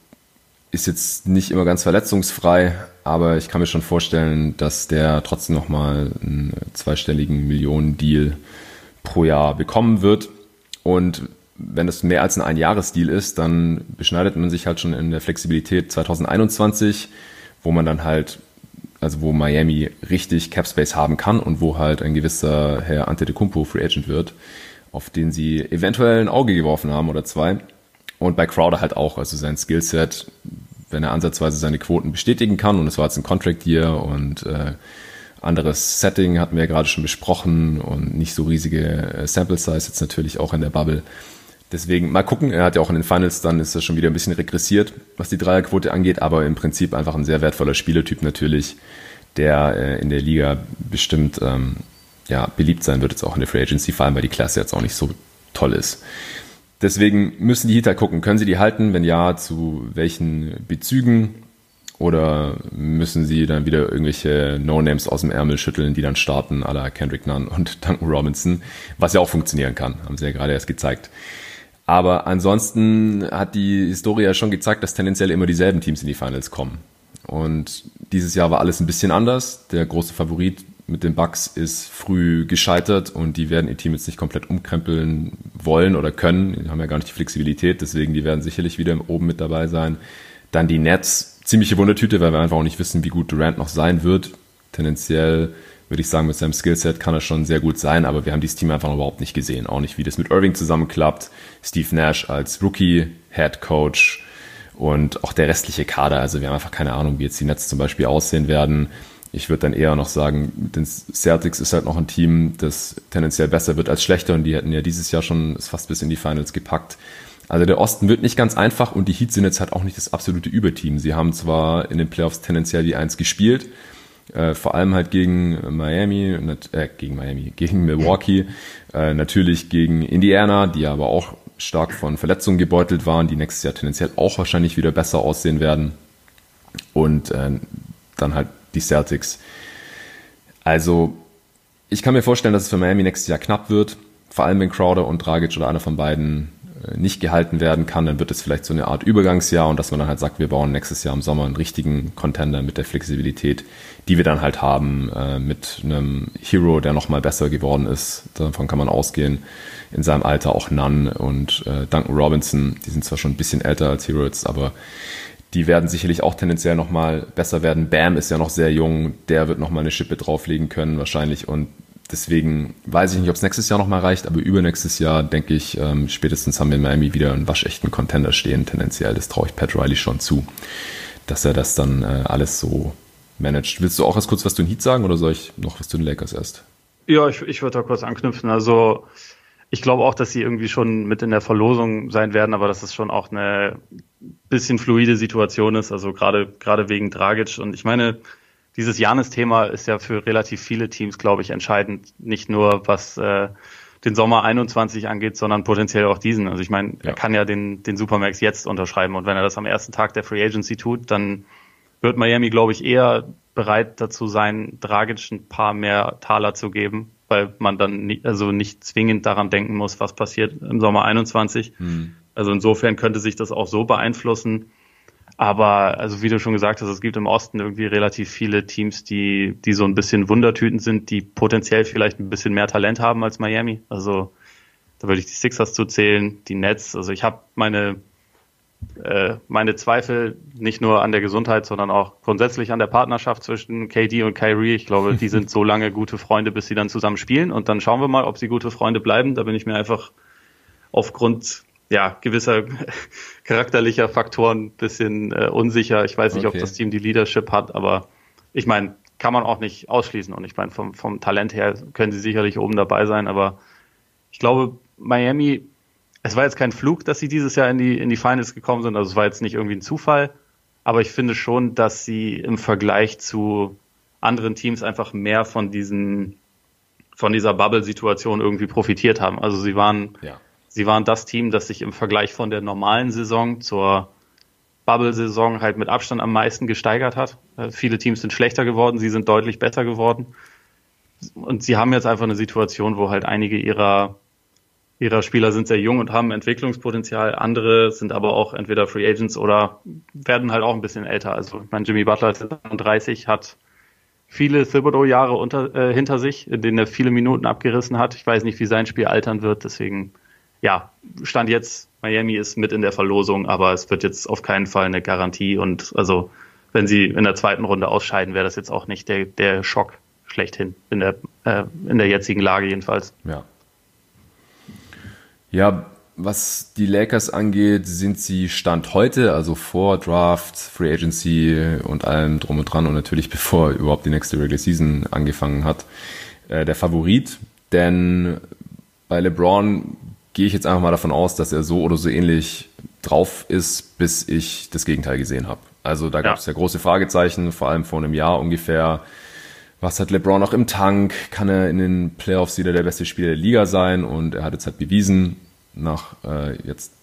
[SPEAKER 2] ist jetzt nicht immer ganz verletzungsfrei, aber ich kann mir schon vorstellen, dass der trotzdem nochmal einen zweistelligen Millionen-Deal pro Jahr bekommen wird. Und wenn es mehr als ein Einjahresdeal ist, dann beschneidet man sich halt schon in der Flexibilität 2021, wo man dann halt also wo Miami richtig Cap Space haben kann und wo halt ein gewisser Herr Antetokounmpo Free Agent wird, auf den sie eventuell ein Auge geworfen haben oder zwei. Und bei Crowder halt auch, also sein Skillset, wenn er ansatzweise seine Quoten bestätigen kann und es war jetzt ein Contract Year und äh, anderes Setting hatten wir ja gerade schon besprochen und nicht so riesige äh, Sample Size jetzt natürlich auch in der Bubble. Deswegen mal gucken, er hat ja auch in den Finals dann ist er schon wieder ein bisschen regressiert, was die Dreierquote angeht, aber im Prinzip einfach ein sehr wertvoller Spielertyp natürlich, der äh, in der Liga bestimmt ähm, ja, beliebt sein wird, jetzt auch in der Free Agency, vor allem weil die Klasse jetzt auch nicht so toll ist. Deswegen müssen die Heater gucken, können sie die halten? Wenn ja, zu welchen Bezügen? Oder müssen sie dann wieder irgendwelche No-Names aus dem Ärmel schütteln, die dann starten, à la Kendrick Nunn und Duncan Robinson, was ja auch funktionieren kann, haben sie ja gerade erst gezeigt. Aber ansonsten hat die Historie ja schon gezeigt, dass tendenziell immer dieselben Teams in die Finals kommen. Und dieses Jahr war alles ein bisschen anders. Der große Favorit mit den Bucks ist früh gescheitert und die werden ihr Team jetzt nicht komplett umkrempeln wollen oder können. Die haben ja gar nicht die Flexibilität, deswegen die werden sicherlich wieder oben mit dabei sein. Dann die Nets, ziemliche Wundertüte, weil wir einfach auch nicht wissen, wie gut Durant noch sein wird. Tendenziell würde ich sagen, mit seinem Skillset kann er schon sehr gut sein, aber wir haben dieses Team einfach überhaupt nicht gesehen. Auch nicht, wie das mit Irving zusammenklappt. Steve Nash als Rookie, Head Coach und auch der restliche Kader. Also wir haben einfach keine Ahnung, wie jetzt die Nets zum Beispiel aussehen werden. ich würde dann eher noch sagen, den Celtics ist halt noch ein Team, das tendenziell besser wird als schlechter und die hätten ja dieses Jahr schon fast bis in die Finals gepackt. Also der Osten wird nicht ganz einfach und die Heat sind jetzt halt auch nicht das absolute Überteam. Sie haben zwar in den Playoffs tendenziell die Eins gespielt, äh, vor allem halt gegen Miami, äh, gegen Miami, gegen Milwaukee, äh, natürlich gegen Indiana, die aber auch stark von Verletzungen gebeutelt waren, die nächstes Jahr tendenziell auch wahrscheinlich wieder besser aussehen werden. Und äh, dann halt die Celtics. Also, ich kann mir vorstellen, dass es für Miami nächstes Jahr knapp wird. Vor allem wenn Crowder und Dragic oder einer von beiden nicht gehalten werden kann, dann wird es vielleicht so eine Art Übergangsjahr und dass man dann halt sagt, wir bauen nächstes Jahr im Sommer einen richtigen Contender mit der Flexibilität, die wir dann halt haben, äh, mit einem Hero, der nochmal besser geworden ist. Davon kann man ausgehen. In seinem Alter auch Nunn und äh, Duncan Robinson, die sind zwar schon ein bisschen älter als Heroes, aber die werden sicherlich auch tendenziell nochmal besser werden. Bam ist ja noch sehr jung, der wird nochmal eine Schippe drauflegen können wahrscheinlich und Deswegen weiß ich nicht, ob es nächstes Jahr nochmal reicht, aber übernächstes Jahr denke ich, ähm, spätestens haben wir in Miami wieder einen waschechten Contender stehen, tendenziell. Das traue ich Pat Riley schon zu, dass er das dann äh, alles so managt. Willst du auch erst kurz was zu den Heat sagen oder soll ich noch was zu den Lakers erst?
[SPEAKER 1] Ja, ich, ich würde da kurz anknüpfen. Also ich glaube auch, dass sie irgendwie schon mit in der Verlosung sein werden, aber dass es schon auch eine bisschen fluide Situation ist. Also gerade gerade wegen Dragic und ich meine, dieses Janis-Thema ist ja für relativ viele Teams, glaube ich, entscheidend. Nicht nur was äh, den Sommer 21 angeht, sondern potenziell auch diesen. Also ich meine, ja. er kann ja den, den Supermax jetzt unterschreiben und wenn er das am ersten Tag der Free Agency tut, dann wird Miami, glaube ich, eher bereit dazu sein, Dragic ein paar mehr Taler zu geben, weil man dann nicht, also nicht zwingend daran denken muss, was passiert im Sommer 21. Hm. Also insofern könnte sich das auch so beeinflussen. Aber also wie du schon gesagt hast, es gibt im Osten irgendwie relativ viele Teams, die, die so ein bisschen Wundertüten sind, die potenziell vielleicht ein bisschen mehr Talent haben als Miami. Also da würde ich die Sixers zuzählen, die Nets. Also ich habe meine, äh, meine Zweifel nicht nur an der Gesundheit, sondern auch grundsätzlich an der Partnerschaft zwischen KD und Kyrie. Ich glaube, die sind so lange gute Freunde, bis sie dann zusammen spielen. Und dann schauen wir mal, ob sie gute Freunde bleiben. Da bin ich mir einfach aufgrund ja, gewisser charakterlicher Faktoren bisschen äh, unsicher. Ich weiß nicht, okay. ob das Team die Leadership hat, aber ich meine, kann man auch nicht ausschließen. Und ich meine, vom, vom Talent her können sie sicherlich oben dabei sein, aber ich glaube, Miami, es war jetzt kein Flug, dass sie dieses Jahr in die, in die Finals gekommen sind, also es war jetzt nicht irgendwie ein Zufall, aber ich finde schon, dass sie im Vergleich zu anderen Teams einfach mehr von diesen, von dieser Bubble-Situation irgendwie profitiert haben. Also sie waren ja sie waren das Team, das sich im Vergleich von der normalen Saison zur Bubble-Saison halt mit Abstand am meisten gesteigert hat. Äh, viele Teams sind schlechter geworden, sie sind deutlich besser geworden. Und sie haben jetzt einfach eine Situation, wo halt einige ihrer, ihrer Spieler sind sehr jung und haben Entwicklungspotenzial. Andere sind aber auch entweder Free Agents oder werden halt auch ein bisschen älter. Also ich meine, Jimmy Butler ist 30, hat viele Thibodeau-Jahre äh, hinter sich, in denen er viele Minuten abgerissen hat. Ich weiß nicht, wie sein Spiel altern wird, deswegen ja, Stand jetzt, Miami ist mit in der Verlosung, aber es wird jetzt auf keinen Fall eine Garantie und also wenn sie in der zweiten Runde ausscheiden, wäre das jetzt auch nicht der, der Schock schlechthin in der, äh, in der jetzigen Lage jedenfalls.
[SPEAKER 2] Ja. Ja, was die Lakers angeht, sind sie Stand heute, also vor Draft, Free Agency und allem drum und dran und natürlich bevor überhaupt die nächste Regular Season angefangen hat, äh, der Favorit. Denn bei LeBron gehe ich jetzt einfach mal davon aus, dass er so oder so ähnlich drauf ist, bis ich das Gegenteil gesehen habe. Also da gab es ja. ja große Fragezeichen, vor allem vor einem Jahr ungefähr. Was hat LeBron noch im Tank? Kann er in den Playoffs wieder der beste Spieler der Liga sein? Und er hat jetzt halt bewiesen, nach äh, jetzt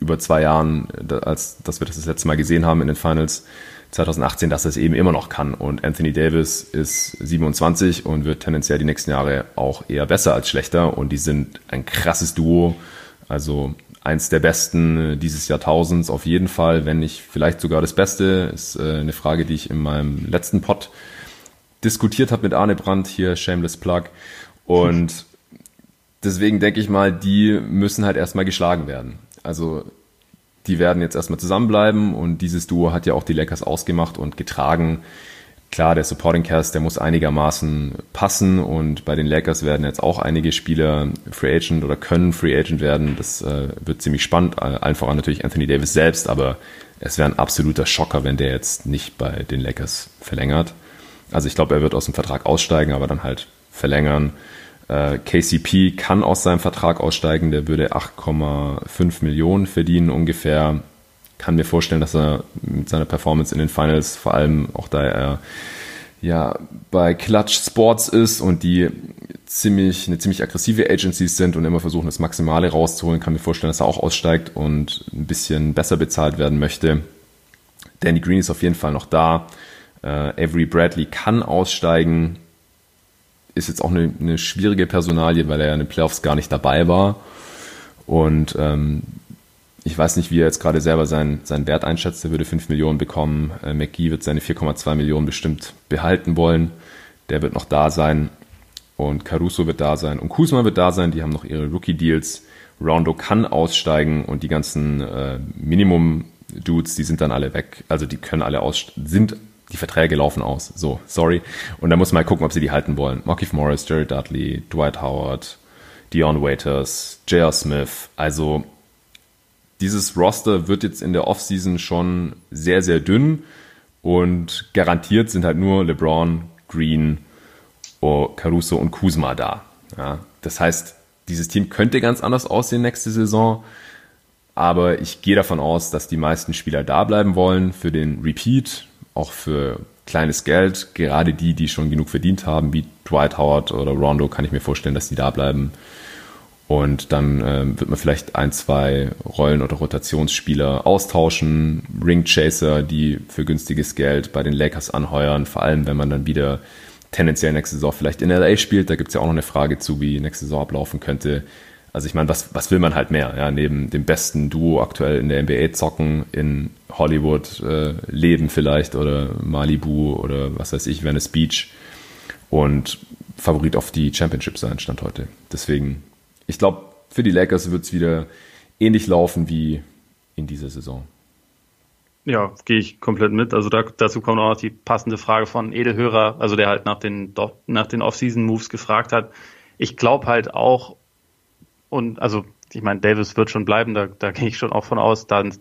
[SPEAKER 2] über zwei Jahren, als dass wir das das letzte Mal gesehen haben in den Finals, 2018, dass er es eben immer noch kann. Und Anthony Davis ist 27 und wird tendenziell die nächsten Jahre auch eher besser als schlechter. Und die sind ein krasses Duo. Also eins der besten dieses Jahrtausends auf jeden Fall, wenn nicht vielleicht sogar das Beste. Ist äh, eine Frage, die ich in meinem letzten Pod diskutiert habe mit Arne Brandt, hier Shameless Plug. Und deswegen denke ich mal, die müssen halt erstmal geschlagen werden. Also die werden jetzt erstmal zusammenbleiben und dieses Duo hat ja auch die Lakers ausgemacht und getragen. Klar, der Supporting Cast, der muss einigermaßen passen und bei den Lakers werden jetzt auch einige Spieler Free Agent oder können Free Agent werden. Das äh, wird ziemlich spannend. Allen voran natürlich Anthony Davis selbst, aber es wäre ein absoluter Schocker, wenn der jetzt nicht bei den Lakers verlängert. Also ich glaube, er wird aus dem Vertrag aussteigen, aber dann halt verlängern. Äh, KCP kann aus seinem Vertrag aussteigen, der würde 8,5 Millionen verdienen ungefähr. Kann mir vorstellen, dass er mit seiner Performance in den Finals, vor allem auch da er ja bei Clutch Sports ist und die ziemlich eine ziemlich aggressive Agencies sind und immer versuchen das Maximale rauszuholen, kann mir vorstellen, dass er auch aussteigt und ein bisschen besser bezahlt werden möchte. Danny Green ist auf jeden Fall noch da. Äh, Avery Bradley kann aussteigen. Ist jetzt auch eine, eine schwierige Personalie, weil er ja in den Playoffs gar nicht dabei war. Und ähm, ich weiß nicht, wie er jetzt gerade selber seinen, seinen Wert einschätzt. Er würde 5 Millionen bekommen. Äh, McGee wird seine 4,2 Millionen bestimmt behalten wollen. Der wird noch da sein. Und Caruso wird da sein. Und Kuzma wird da sein. Die haben noch ihre Rookie-Deals. Rondo kann aussteigen und die ganzen äh, Minimum-Dudes, die sind dann alle weg. Also die können alle aus, sind die Verträge laufen aus. So, sorry. Und da muss man mal gucken, ob sie die halten wollen. Markif Morris, Jerry Dudley, Dwight Howard, Dion Waiters, J.R. Smith. Also dieses Roster wird jetzt in der Offseason schon sehr, sehr dünn und garantiert sind halt nur LeBron, Green, oh, Caruso und Kuzma da. Ja, das heißt, dieses Team könnte ganz anders aussehen nächste Saison, aber ich gehe davon aus, dass die meisten Spieler da bleiben wollen für den Repeat, auch für kleines Geld. Gerade die, die schon genug verdient haben, wie Dwight Howard oder Rondo, kann ich mir vorstellen, dass die da bleiben. Und dann ähm, wird man vielleicht ein, zwei Rollen- oder Rotationsspieler austauschen, Ring Chaser, die für günstiges Geld bei den Lakers anheuern, vor allem wenn man dann wieder tendenziell nächste Saison vielleicht in LA spielt. Da gibt's ja auch noch eine Frage zu, wie nächste Saison ablaufen könnte. Also ich meine, was, was will man halt mehr? Ja, neben dem besten Duo aktuell in der NBA zocken, in Hollywood äh, leben vielleicht oder Malibu oder was weiß ich, Venice Beach und Favorit auf die Championship sein, Stand heute. Deswegen ich glaube, für die Lakers wird es wieder ähnlich laufen wie in dieser Saison.
[SPEAKER 1] Ja, gehe ich komplett mit. Also da, dazu kommt auch noch die passende Frage von Edelhörer, also der halt nach den, nach den Off-Season-Moves gefragt hat. Ich glaube halt auch, und also ich meine, Davis wird schon bleiben, da, da gehe ich schon auch von aus, dann,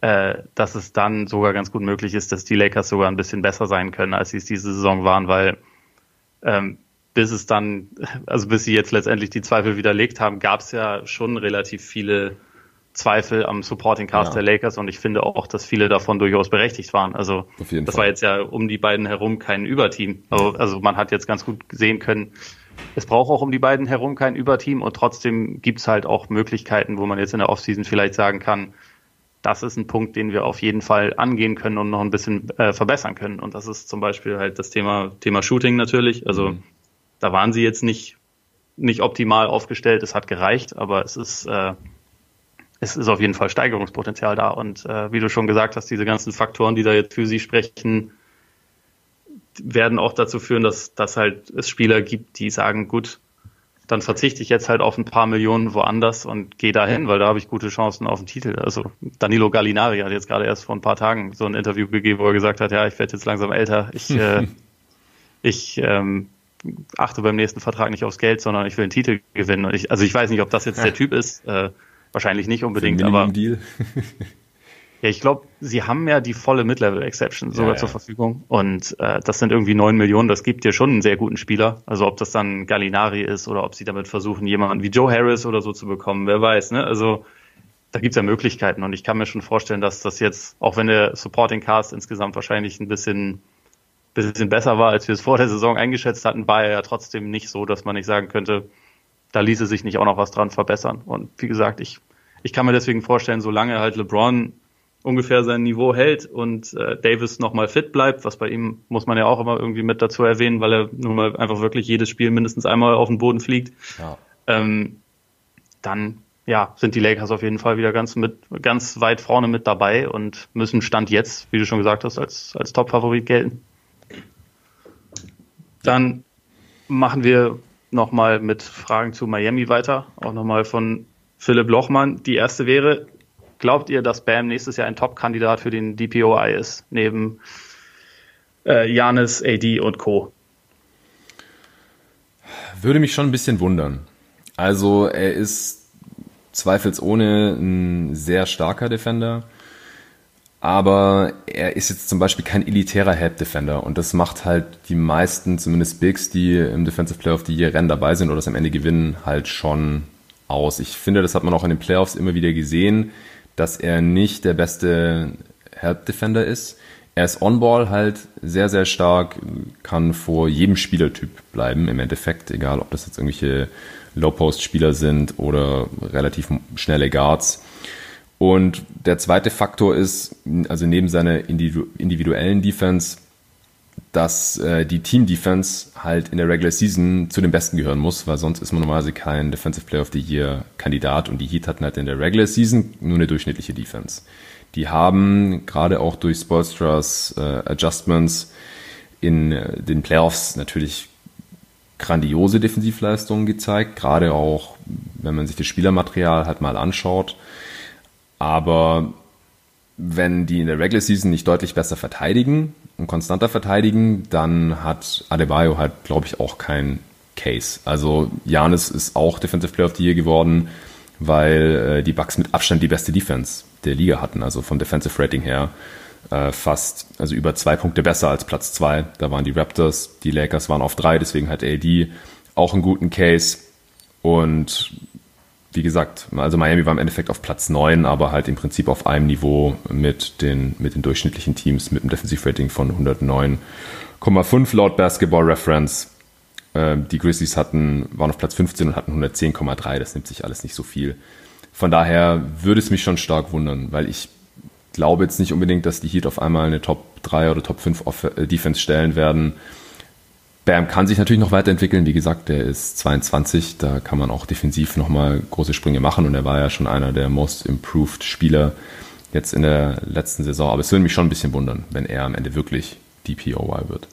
[SPEAKER 1] äh, dass es dann sogar ganz gut möglich ist, dass die Lakers sogar ein bisschen besser sein können, als sie es diese Saison waren, weil ähm, bis es dann, also bis sie jetzt letztendlich die Zweifel widerlegt haben, gab es ja schon relativ viele Zweifel am Supporting Cast ja. der Lakers und ich finde auch, dass viele davon durchaus berechtigt waren. Also das Fall. war jetzt ja um die beiden herum kein Überteam. Also, also man hat jetzt ganz gut sehen können, es braucht auch um die beiden herum kein Überteam und trotzdem gibt's halt auch Möglichkeiten, wo man jetzt in der Offseason vielleicht sagen kann, das ist ein Punkt, den wir auf jeden Fall angehen können und noch ein bisschen äh, verbessern können. Und das ist zum Beispiel halt das Thema, Thema Shooting natürlich. Also mhm. Da waren sie jetzt nicht, nicht optimal aufgestellt. Es hat gereicht, aber es ist, äh, es ist auf jeden Fall Steigerungspotenzial da. Und äh, wie du schon gesagt hast, diese ganzen Faktoren, die da jetzt für sie sprechen, werden auch dazu führen, dass, dass halt es Spieler gibt, die sagen, gut, dann verzichte ich jetzt halt auf ein paar Millionen woanders und gehe dahin, weil da habe ich gute Chancen auf den Titel. Also Danilo Gallinari hat jetzt gerade erst vor ein paar Tagen so ein Interview gegeben, wo er gesagt hat, ja, ich werde jetzt langsam älter, ich, äh, ich ähm, achte beim nächsten Vertrag nicht aufs Geld, sondern ich will einen Titel gewinnen. Und ich, also ich weiß nicht, ob das jetzt der Typ ist. Äh, wahrscheinlich nicht unbedingt, aber. Ja, ich glaube, sie haben ja die volle Mid-Level-Exception sogar ja, ja. zur Verfügung. Und äh, das sind irgendwie neun Millionen. Das gibt dir schon einen sehr guten Spieler. Also ob das dann Gallinari ist oder ob sie damit versuchen, jemanden wie Joe Harris oder so zu bekommen, wer weiß. Ne? Also da gibt's ja Möglichkeiten. Und ich kann mir schon vorstellen, dass das jetzt, auch wenn der Supporting Cast insgesamt wahrscheinlich ein bisschen bisschen besser war, als wir es vor der Saison eingeschätzt hatten, war er ja trotzdem nicht so, dass man nicht sagen könnte, da ließe sich nicht auch noch was dran verbessern. Und wie gesagt, ich, ich kann mir deswegen vorstellen, solange halt LeBron ungefähr sein Niveau hält und äh, Davis nochmal fit bleibt, was bei ihm muss man ja auch immer irgendwie mit dazu erwähnen, weil er nun mal einfach wirklich jedes Spiel mindestens einmal auf den Boden fliegt, ja. ähm, dann ja, sind die Lakers auf jeden Fall wieder ganz mit ganz weit vorne mit dabei und müssen Stand jetzt, wie du schon gesagt hast, als, als Top-Favorit gelten. Dann machen wir nochmal mit Fragen zu Miami weiter. Auch nochmal von Philipp Lochmann. Die erste wäre, glaubt ihr, dass Bam nächstes Jahr ein Top-Kandidat für den DPOI ist, neben äh, Janis, AD und Co.?
[SPEAKER 2] Würde mich schon ein bisschen wundern. Also er ist zweifelsohne ein sehr starker Defender, aber er ist jetzt zum Beispiel kein elitärer Help Defender und das macht halt die meisten, zumindest Bigs, die im Defensive Player of the Year Rennen dabei sind oder das am Ende gewinnen, halt schon aus. Ich finde, das hat man auch in den Playoffs immer wieder gesehen, dass er nicht der beste Help Defender ist. Er ist on-ball halt sehr, sehr stark, kann vor jedem Spielertyp bleiben im Endeffekt, egal ob das jetzt irgendwelche Low-Post-Spieler sind oder relativ schnelle Guards. Und der zweite Faktor ist, also neben seiner individuellen Defense, dass äh, die Team Defense halt in der Regular Season zu den Besten gehören muss, weil sonst ist man normalerweise kein Defensive Player of the Year Kandidat und die Heat hatten halt in der Regular Season nur eine durchschnittliche Defense. Die haben gerade auch durch Spolstras äh, Adjustments in äh, den Playoffs natürlich grandiose Defensivleistungen gezeigt, gerade auch wenn man sich das Spielermaterial halt mal anschaut. Aber wenn die in der Regular Season nicht deutlich besser verteidigen und konstanter verteidigen, dann hat Adebayo halt, glaube ich, auch kein Case. Also Janis ist auch Defensive Player of the Year geworden, weil äh, die Bucks mit Abstand die beste Defense der Liga hatten, also vom Defensive Rating her äh, fast, also über zwei Punkte besser als Platz zwei. Da waren die Raptors, die Lakers waren auf drei, deswegen hat AD auch einen guten Case. Und wie gesagt, also Miami war im Endeffekt auf Platz 9, aber halt im Prinzip auf einem Niveau mit den, mit den durchschnittlichen Teams mit einem Defensivrating von 109,5 laut Basketball Reference. Ähm, die Grizzlies hatten, waren auf Platz 15 und hatten 110,3. Das nimmt sich alles nicht so viel. Von daher würde es mich schon stark wundern, weil ich glaube jetzt nicht unbedingt, dass die Heat auf einmal eine Top 3 oder Top 5 äh, Defense stellen werden. Bam kann sich natürlich noch weiterentwickeln. Wie gesagt, der ist 22, da kann man auch defensiv nochmal große Sprünge machen und er war ja schon einer der most improved Spieler jetzt in der letzten Saison. Aber es würde mich schon ein bisschen wundern, wenn er am Ende wirklich DPOY wird.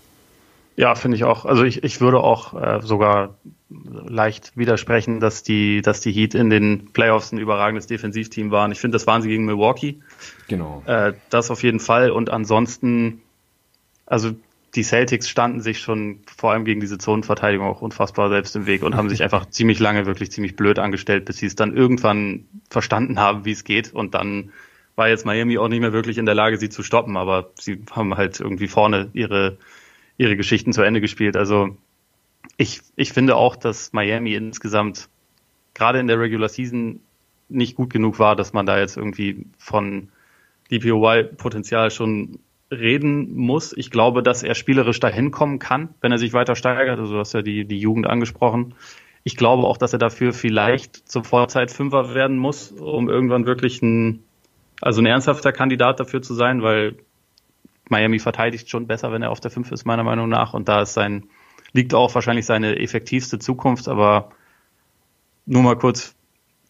[SPEAKER 1] Ja, finde ich auch. Also ich, ich würde auch äh, sogar leicht widersprechen, dass die, dass die Heat in den Playoffs ein überragendes Defensivteam waren. Ich finde, das waren sie gegen Milwaukee.
[SPEAKER 2] Genau.
[SPEAKER 1] Äh, das auf jeden Fall. Und ansonsten, also die Celtics standen sich schon vor allem gegen diese Zonenverteidigung auch unfassbar selbst im Weg und haben sich einfach ziemlich lange wirklich ziemlich blöd angestellt, bis sie es dann irgendwann verstanden haben, wie es geht. Und dann war jetzt Miami auch nicht mehr wirklich in der Lage, sie zu stoppen, aber sie haben halt irgendwie vorne ihre, ihre Geschichten zu Ende gespielt. Also ich, ich finde auch, dass Miami insgesamt gerade in der Regular Season nicht gut genug war, dass man da jetzt irgendwie von DPOY-Potenzial schon reden muss. Ich glaube, dass er spielerisch dahin kommen kann, wenn er sich weiter steigert. Also du hast ja die, die Jugend angesprochen. Ich glaube auch, dass er dafür vielleicht zur Vorzeit Fünfer werden muss, um irgendwann wirklich ein, also ein ernsthafter Kandidat dafür zu sein, weil Miami verteidigt schon besser, wenn er auf der Fünf ist, meiner Meinung nach. Und da ist sein, liegt auch wahrscheinlich seine effektivste Zukunft. Aber nur mal kurz,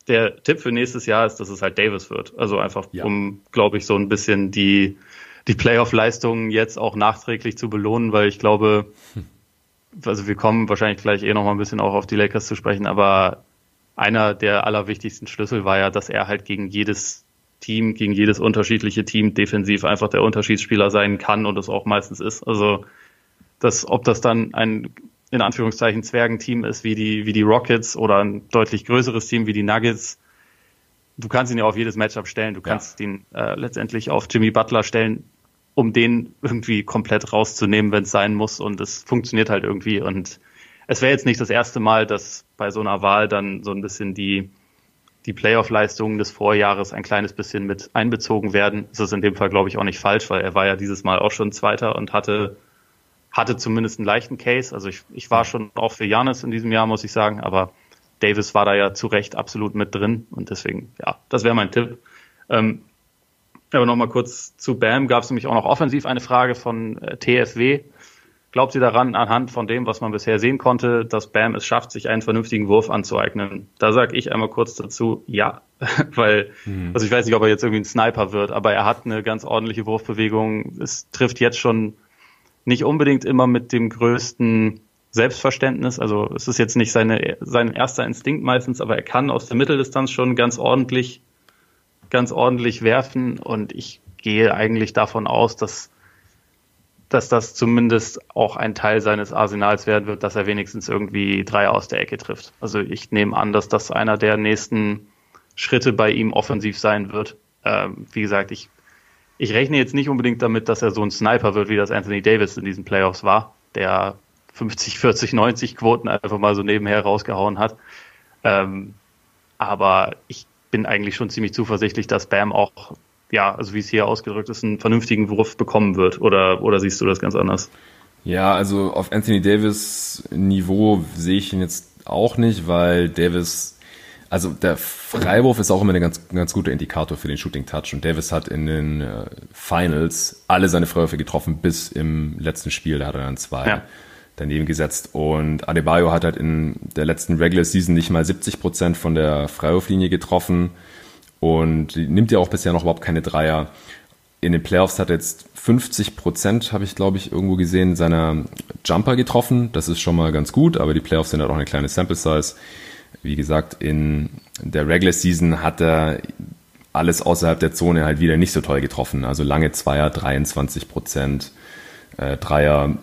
[SPEAKER 1] der Tipp für nächstes Jahr ist, dass es halt Davis wird. Also einfach, ja. um, glaube ich, so ein bisschen die, die Playoff-Leistungen jetzt auch nachträglich zu belohnen, weil ich glaube, also wir kommen wahrscheinlich gleich eh noch mal ein bisschen auch auf die Lakers zu sprechen, aber einer der allerwichtigsten Schlüssel war ja, dass er halt gegen jedes Team, gegen jedes unterschiedliche Team defensiv einfach der Unterschiedsspieler sein kann und es auch meistens ist. Also, dass, ob das dann ein in Anführungszeichen Zwergenteam ist wie die, wie die Rockets oder ein deutlich größeres Team wie die Nuggets, du kannst ihn ja auf jedes Matchup stellen. Du kannst ja. ihn äh, letztendlich auf Jimmy Butler stellen, um den irgendwie komplett rauszunehmen, wenn es sein muss. Und es funktioniert halt irgendwie. Und es wäre jetzt nicht das erste Mal, dass bei so einer Wahl dann so ein bisschen die, die Playoff-Leistungen des Vorjahres ein kleines bisschen mit einbezogen werden. Das ist in dem Fall, glaube ich, auch nicht falsch, weil er war ja dieses Mal auch schon Zweiter und hatte, hatte zumindest einen leichten Case. Also ich, ich war schon auch für Janis in diesem Jahr, muss ich sagen, aber Davis war da ja zu Recht absolut mit drin und deswegen, ja, das wäre mein Tipp. Ähm, aber nochmal kurz zu Bam gab es nämlich auch noch offensiv eine Frage von äh, TFW. Glaubt ihr daran, anhand von dem, was man bisher sehen konnte, dass Bam es schafft, sich einen vernünftigen Wurf anzueignen? Da sage ich einmal kurz dazu, ja, weil, mhm. also ich weiß nicht, ob er jetzt irgendwie ein Sniper wird, aber er hat eine ganz ordentliche Wurfbewegung. Es trifft jetzt schon nicht unbedingt immer mit dem größten Selbstverständnis. Also es ist jetzt nicht seine, sein erster Instinkt meistens, aber er kann aus der Mitteldistanz schon ganz ordentlich, ganz ordentlich werfen. Und ich gehe eigentlich davon aus, dass, dass das zumindest auch ein Teil seines Arsenals werden wird, dass er wenigstens irgendwie drei aus der Ecke trifft. Also ich nehme an, dass das einer der nächsten Schritte bei ihm offensiv sein wird. Ähm, wie gesagt, ich ich rechne jetzt nicht unbedingt damit, dass er so ein Sniper wird, wie das Anthony Davis in diesen Playoffs war, der 50, 40, 90 Quoten einfach mal so nebenher rausgehauen hat. Ähm, aber ich bin eigentlich schon ziemlich zuversichtlich, dass Bam auch, ja, also wie es hier ausgedrückt ist, einen vernünftigen Wurf bekommen wird. Oder, oder siehst du das ganz anders?
[SPEAKER 2] Ja, also auf Anthony Davis Niveau sehe ich ihn jetzt auch nicht, weil Davis, also der Freiwurf ist auch immer ein ganz, ganz guter Indikator für den Shooting Touch und Davis hat in den äh, Finals alle seine Freiwürfe getroffen bis im letzten Spiel, da hat er dann zwei. Ja daneben gesetzt. Und Adebayo hat halt in der letzten Regular Season nicht mal 70 Prozent von der Freiwurflinie getroffen und nimmt ja auch bisher noch überhaupt keine Dreier. In den Playoffs hat er jetzt 50 Prozent, habe ich glaube ich irgendwo gesehen, seiner Jumper getroffen. Das ist schon mal ganz gut, aber die Playoffs sind halt auch eine kleine Sample Size. Wie gesagt, in der Regular Season hat er alles außerhalb der Zone halt wieder nicht so toll getroffen. Also lange Zweier, 23 Prozent, äh, Dreier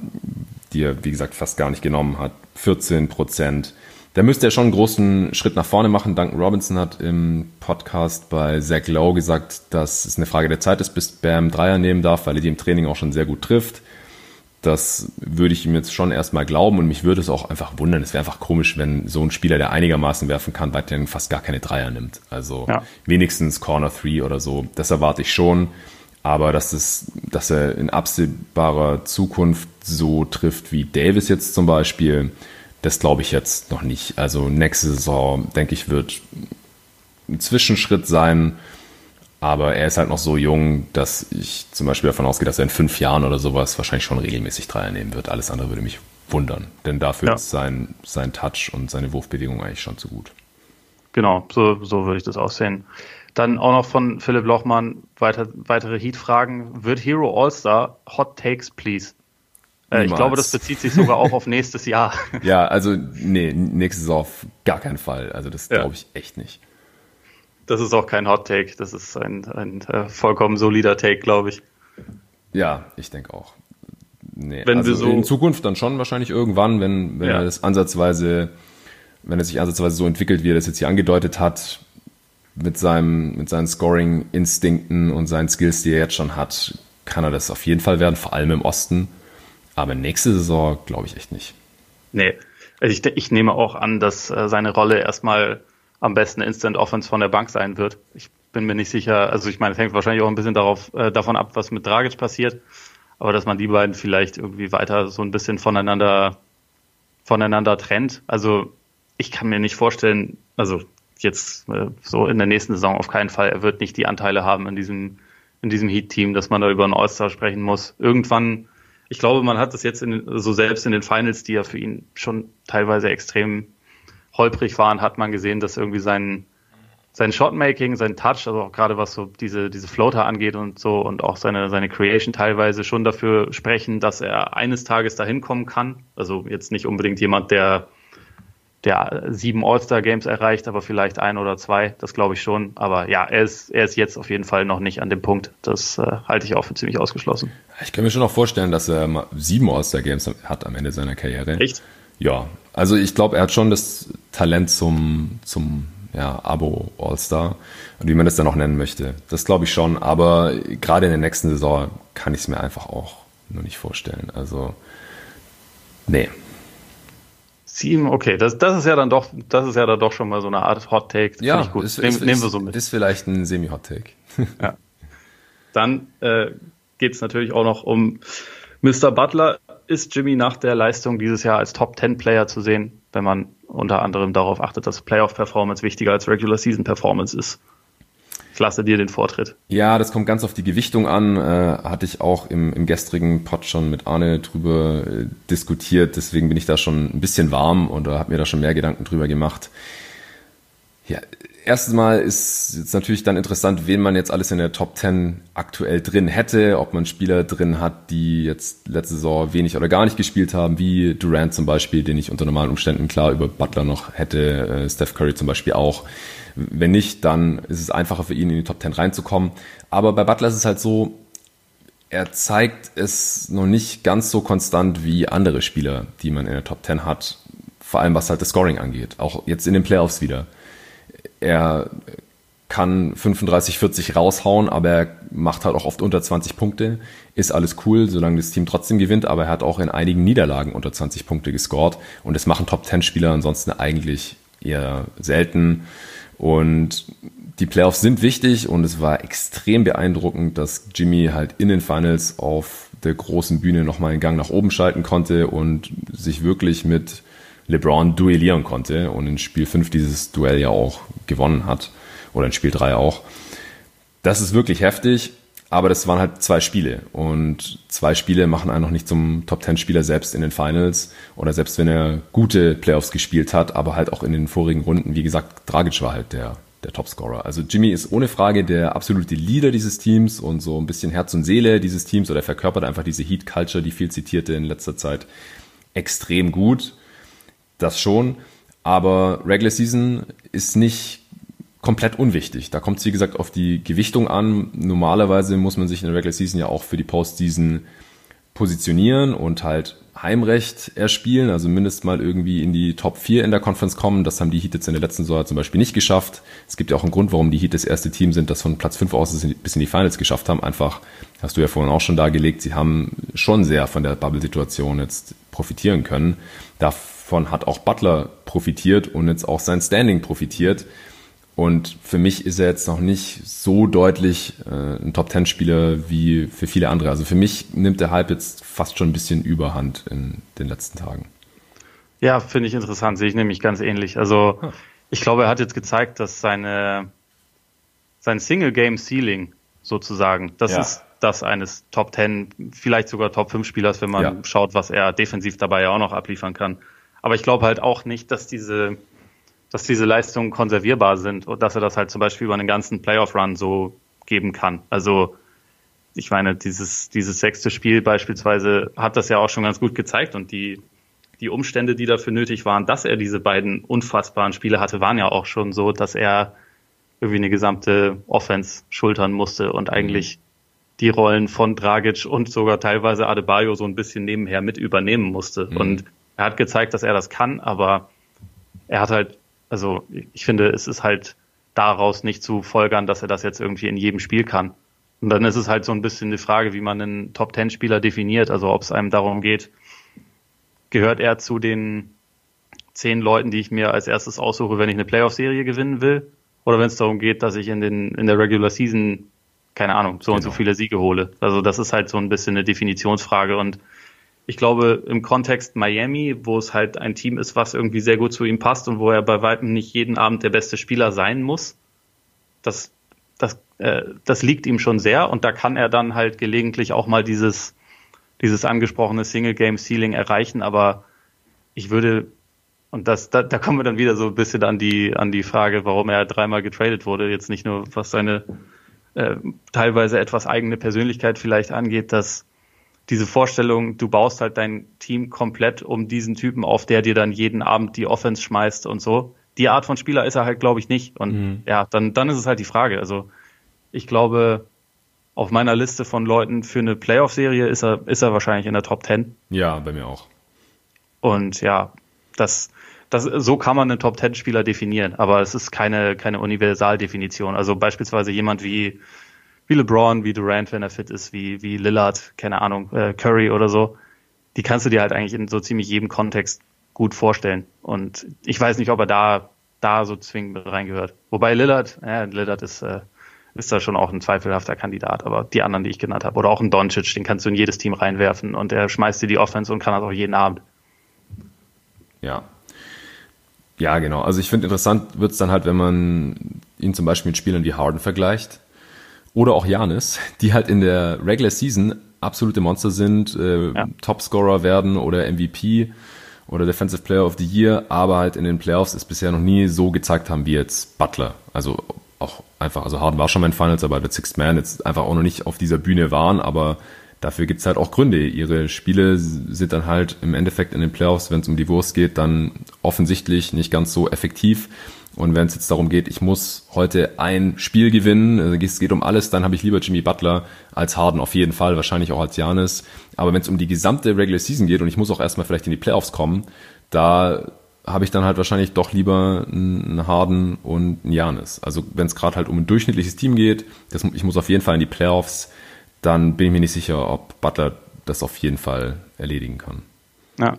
[SPEAKER 2] die er, wie gesagt, fast gar nicht genommen hat. 14 Prozent. Da müsste er schon einen großen Schritt nach vorne machen. Duncan Robinson hat im Podcast bei Zach Lowe gesagt, dass es eine Frage der Zeit ist, bis Bam Dreier nehmen darf, weil er die im Training auch schon sehr gut trifft. Das würde ich ihm jetzt schon erstmal glauben und mich würde es auch einfach wundern. Es wäre einfach komisch, wenn so ein Spieler, der einigermaßen werfen kann, weiterhin fast gar keine Dreier nimmt. Also ja. wenigstens Corner 3 oder so. Das erwarte ich schon. Aber dass, es, dass er in absehbarer Zukunft so trifft wie Davis jetzt zum Beispiel, das glaube ich jetzt noch nicht. Also nächste Saison, denke ich, wird ein Zwischenschritt sein. Aber er ist halt noch so jung, dass ich zum Beispiel davon ausgehe, dass er in fünf Jahren oder sowas wahrscheinlich schon regelmäßig Dreier nehmen wird. Alles andere würde mich wundern. Denn dafür ja. ist sein, sein Touch und seine Wurfbewegung eigentlich schon zu gut.
[SPEAKER 1] Genau, so, so würde ich das aussehen. Dann auch noch von Philipp Lochmann weiter, weitere Heat-Fragen. Wird Hero All-Star Hot Takes, please? Äh, ich glaube, das bezieht sich sogar auch auf nächstes Jahr.
[SPEAKER 2] Ja, also nee, nächstes Jahr auf gar keinen Fall. Also das glaube ich echt nicht.
[SPEAKER 1] Das ist auch kein Hot Take, das ist ein, ein äh, vollkommen solider Take, glaube ich.
[SPEAKER 2] Ja, ich denke auch. Nee, wenn also wir so in Zukunft dann schon wahrscheinlich irgendwann, wenn, wenn ja. er das ansatzweise, wenn er sich ansatzweise so entwickelt, wie er das jetzt hier angedeutet hat, mit seinem, mit seinen Scoring-Instinkten und seinen Skills, die er jetzt schon hat, kann er das auf jeden Fall werden, vor allem im Osten. Aber nächste Saison glaube ich echt nicht.
[SPEAKER 1] Nee, also ich, ich nehme auch an, dass äh, seine Rolle erstmal am besten Instant Offense von der Bank sein wird. Ich bin mir nicht sicher, also ich meine, es hängt wahrscheinlich auch ein bisschen darauf, äh, davon ab, was mit Dragic passiert, aber dass man die beiden vielleicht irgendwie weiter so ein bisschen voneinander, voneinander trennt. Also ich kann mir nicht vorstellen, also jetzt äh, so in der nächsten Saison auf keinen Fall. Er wird nicht die Anteile haben in diesem, in diesem Heat-Team, dass man da über einen All-Star sprechen muss. Irgendwann, ich glaube, man hat das jetzt in, so selbst in den Finals, die ja für ihn schon teilweise extrem holprig waren, hat man gesehen, dass irgendwie sein, sein Shotmaking, sein Touch, also auch gerade was so diese, diese Floater angeht und so und auch seine, seine Creation teilweise schon dafür sprechen, dass er eines Tages dahin kommen kann. Also jetzt nicht unbedingt jemand, der der sieben All-Star-Games erreicht, aber vielleicht ein oder zwei, das glaube ich schon. Aber ja, er ist, er ist jetzt auf jeden Fall noch nicht an dem Punkt. Das äh, halte ich auch für ziemlich ausgeschlossen.
[SPEAKER 2] Ich kann mir schon auch vorstellen, dass er sieben All-Star-Games hat am Ende seiner Karriere.
[SPEAKER 1] Echt?
[SPEAKER 2] Ja, also ich glaube, er hat schon das Talent zum, zum ja, Abo All-Star und wie man das dann auch nennen möchte. Das glaube ich schon, aber gerade in der nächsten Saison kann ich es mir einfach auch nur nicht vorstellen. Also, nee,
[SPEAKER 1] Sieben, okay, das, das ist ja dann doch, das ist ja dann doch schon mal so eine Art Hot Take.
[SPEAKER 2] Ja, ich gut. Ist, Nehm, ist, nehmen wir so mit. Ist vielleicht ein Semi-Hot Take.
[SPEAKER 1] ja. Dann äh, geht es natürlich auch noch um Mr. Butler. Ist Jimmy nach der Leistung dieses Jahr als Top 10 Player zu sehen, wenn man unter anderem darauf achtet, dass Playoff-Performance wichtiger als Regular Season Performance ist? Ich lasse dir den Vortritt.
[SPEAKER 2] Ja, das kommt ganz auf die Gewichtung an. Äh, hatte ich auch im, im gestrigen Pod schon mit Arne drüber äh, diskutiert. Deswegen bin ich da schon ein bisschen warm und habe mir da schon mehr Gedanken drüber gemacht. Ja, erstens mal ist jetzt natürlich dann interessant, wen man jetzt alles in der Top 10 aktuell drin hätte, ob man Spieler drin hat, die jetzt letzte Saison wenig oder gar nicht gespielt haben, wie Durant zum Beispiel, den ich unter normalen Umständen klar über Butler noch hätte, äh, Steph Curry zum Beispiel auch. Wenn nicht, dann ist es einfacher für ihn in die Top 10 reinzukommen. Aber bei Butler ist es halt so, er zeigt es noch nicht ganz so konstant wie andere Spieler, die man in der Top 10 hat. Vor allem was halt das Scoring angeht. Auch jetzt in den Playoffs wieder. Er kann 35, 40 raushauen, aber er macht halt auch oft unter 20 Punkte. Ist alles cool, solange das Team trotzdem gewinnt, aber er hat auch in einigen Niederlagen unter 20 Punkte gescored und das machen Top 10 Spieler ansonsten eigentlich eher selten. Und die Playoffs sind wichtig und es war extrem beeindruckend, dass Jimmy halt in den Finals auf der großen Bühne nochmal einen Gang nach oben schalten konnte und sich wirklich mit LeBron duellieren konnte und in Spiel 5 dieses Duell ja auch gewonnen hat oder in Spiel 3 auch. Das ist wirklich heftig, aber das waren halt zwei Spiele und zwei Spiele machen einen noch nicht zum Top 10 Spieler selbst in den Finals oder selbst wenn er gute Playoffs gespielt hat, aber halt auch in den vorigen Runden, wie gesagt, Dragic war halt der der Topscorer. Also Jimmy ist ohne Frage der absolute Leader dieses Teams und so ein bisschen Herz und Seele dieses Teams oder verkörpert einfach diese Heat Culture, die viel zitierte in letzter Zeit, extrem gut. Das schon. Aber Regular Season ist nicht komplett unwichtig. Da kommt es, wie gesagt, auf die Gewichtung an. Normalerweise muss man sich in der Regular Season ja auch für die Postseason positionieren und halt Heimrecht erspielen, also mindestens mal irgendwie in die Top 4 in der Conference kommen. Das haben die Heat jetzt in der letzten Saison zum Beispiel nicht geschafft. Es gibt ja auch einen Grund, warum die Heat das erste Team sind, das von Platz 5 aus bis in die Finals geschafft haben. Einfach, hast du ja vorhin auch schon dargelegt, sie haben schon sehr von der Bubble-Situation jetzt profitieren können. Davon hat auch Butler profitiert und jetzt auch sein Standing profitiert. Und für mich ist er jetzt noch nicht so deutlich äh, ein Top-10-Spieler wie für viele andere. Also für mich nimmt der Hype jetzt fast schon ein bisschen Überhand in den letzten Tagen.
[SPEAKER 1] Ja, finde ich interessant, sehe ich nämlich ganz ähnlich. Also ich glaube, er hat jetzt gezeigt, dass seine sein Single-Game-Ceiling sozusagen, das ja. ist das eines Top 10, vielleicht sogar Top 5 Spielers, wenn man ja. schaut, was er defensiv dabei ja auch noch abliefern kann. Aber ich glaube halt auch nicht, dass diese dass diese Leistungen konservierbar sind und dass er das halt zum Beispiel über einen ganzen Playoff-Run so geben kann. Also ich meine, dieses, dieses sechste Spiel beispielsweise hat das ja auch schon ganz gut gezeigt und die, die Umstände, die dafür nötig waren, dass er diese beiden unfassbaren Spiele hatte, waren ja auch schon so, dass er irgendwie eine gesamte Offense schultern musste und eigentlich die Rollen von Dragic und sogar teilweise Adebayo so ein bisschen nebenher mit übernehmen musste. Mhm. Und er hat gezeigt, dass er das kann, aber er hat halt also ich finde, es ist halt daraus nicht zu folgern, dass er das jetzt irgendwie in jedem Spiel kann. Und dann ist es halt so ein bisschen die Frage, wie man einen Top-10-Spieler definiert. Also ob es einem darum geht, gehört er zu den zehn Leuten, die ich mir als erstes aussuche, wenn ich eine Playoff-Serie gewinnen will? Oder wenn es darum geht, dass ich in, den, in der Regular Season, keine Ahnung, so genau. und so genau. viele Siege hole. Also das ist halt so ein bisschen eine Definitionsfrage und ich glaube, im Kontext Miami, wo es halt ein Team ist, was irgendwie sehr gut zu ihm passt und wo er bei weitem nicht jeden Abend der beste Spieler sein muss, das, das, äh, das liegt ihm schon sehr. Und da kann er dann halt gelegentlich auch mal dieses, dieses angesprochene Single-Game-Ceiling erreichen, aber ich würde, und das, da, da kommen wir dann wieder so ein bisschen an die, an die Frage, warum er dreimal getradet wurde, jetzt nicht nur was seine äh, teilweise etwas eigene Persönlichkeit vielleicht angeht, dass diese Vorstellung, du baust halt dein Team komplett um diesen Typen auf, der dir dann jeden Abend die Offense schmeißt und so. Die Art von Spieler ist er halt, glaube ich, nicht. Und mhm. ja, dann, dann ist es halt die Frage. Also ich glaube, auf meiner Liste von Leuten für eine Playoff-Serie ist er, ist er wahrscheinlich in der Top 10.
[SPEAKER 2] Ja, bei mir auch.
[SPEAKER 1] Und ja, das, das, so kann man einen Top 10 Spieler definieren, aber es ist keine, keine Universaldefinition. Also beispielsweise jemand wie wie LeBron, wie Durant, wenn er fit ist, wie, wie Lillard, keine Ahnung, äh, Curry oder so, die kannst du dir halt eigentlich in so ziemlich jedem Kontext gut vorstellen. Und ich weiß nicht, ob er da, da so zwingend reingehört. Wobei Lillard, ja, Lillard ist, äh, ist da schon auch ein zweifelhafter Kandidat, aber die anderen, die ich genannt habe, oder auch ein Doncic, den kannst du in jedes Team reinwerfen und er schmeißt dir die Offense und kann das auch jeden Abend.
[SPEAKER 2] Ja. Ja, genau. Also ich finde interessant wird es dann halt, wenn man ihn zum Beispiel mit Spielern wie Harden vergleicht oder auch Janis, die halt in der Regular Season absolute Monster sind, äh, ja. Topscorer werden oder MVP oder Defensive Player of the Year, aber halt in den Playoffs es bisher noch nie so gezeigt haben wie jetzt Butler. Also auch einfach, also Harden war schon mein Finals, aber der Sixth Man jetzt einfach auch noch nicht auf dieser Bühne waren, aber dafür gibt's halt auch Gründe. Ihre Spiele sind dann halt im Endeffekt in den Playoffs, wenn es um die Wurst geht, dann offensichtlich nicht ganz so effektiv. Und wenn es jetzt darum geht, ich muss heute ein Spiel gewinnen, also es geht um alles, dann habe ich lieber Jimmy Butler als Harden auf jeden Fall, wahrscheinlich auch als Janis. Aber wenn es um die gesamte Regular Season geht und ich muss auch erstmal vielleicht in die Playoffs kommen, da habe ich dann halt wahrscheinlich doch lieber einen Harden und einen Janis. Also wenn es gerade halt um ein durchschnittliches Team geht, das, ich muss auf jeden Fall in die Playoffs, dann bin ich mir nicht sicher, ob Butler das auf jeden Fall erledigen kann.
[SPEAKER 1] Ja,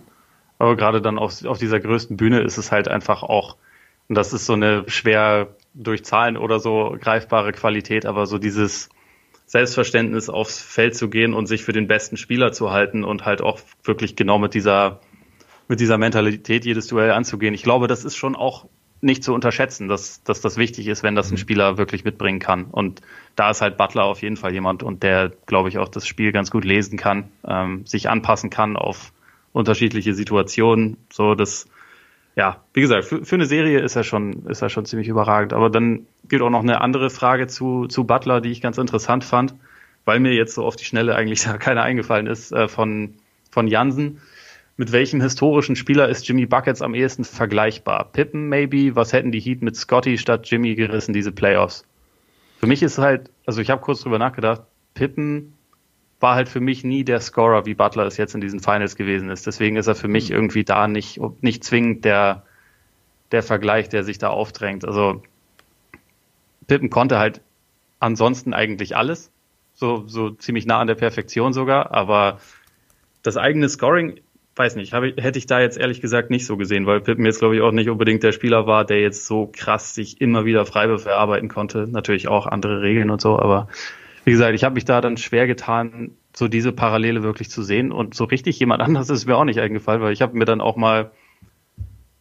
[SPEAKER 1] aber gerade dann auf, auf dieser größten Bühne ist es halt einfach auch, und das ist so eine schwer durch Zahlen oder so greifbare Qualität, aber so dieses Selbstverständnis aufs Feld zu gehen und sich für den besten Spieler zu halten und halt auch wirklich genau mit dieser mit dieser Mentalität jedes Duell anzugehen. Ich glaube, das ist schon auch nicht zu unterschätzen, dass, dass das wichtig ist, wenn das ein mhm. Spieler wirklich mitbringen kann. Und da ist halt Butler auf jeden Fall jemand und der, glaube ich, auch das Spiel ganz gut lesen kann, ähm, sich anpassen kann auf unterschiedliche Situationen. So, das, ja, wie gesagt, für, für eine Serie ist er schon, ist er schon ziemlich überragend. Aber dann gibt auch noch eine andere Frage zu, zu Butler, die ich ganz interessant fand, weil mir jetzt so auf die Schnelle eigentlich da keiner eingefallen ist, äh, von, von Jansen mit welchem historischen Spieler ist Jimmy Buckets am ehesten vergleichbar? Pippen maybe? Was hätten die Heat mit Scotty statt Jimmy gerissen, diese Playoffs? Für mich ist halt, also ich habe kurz drüber nachgedacht, Pippen war halt für mich nie der Scorer, wie Butler es jetzt in diesen Finals gewesen ist. Deswegen ist er für mich mhm. irgendwie da nicht, nicht zwingend der, der Vergleich, der sich da aufdrängt. Also Pippen konnte halt ansonsten eigentlich alles, so, so ziemlich nah an der Perfektion sogar, aber das eigene Scoring weiß nicht, habe, hätte ich da jetzt ehrlich gesagt nicht so gesehen, weil Pippen jetzt, glaube ich, auch nicht unbedingt der Spieler war, der jetzt so krass sich immer wieder Freiwürfe erarbeiten konnte. Natürlich auch andere Regeln und so, aber wie gesagt, ich habe mich da dann schwer getan, so diese Parallele wirklich zu sehen. Und so richtig jemand anders ist mir auch nicht eingefallen, weil ich habe mir dann auch mal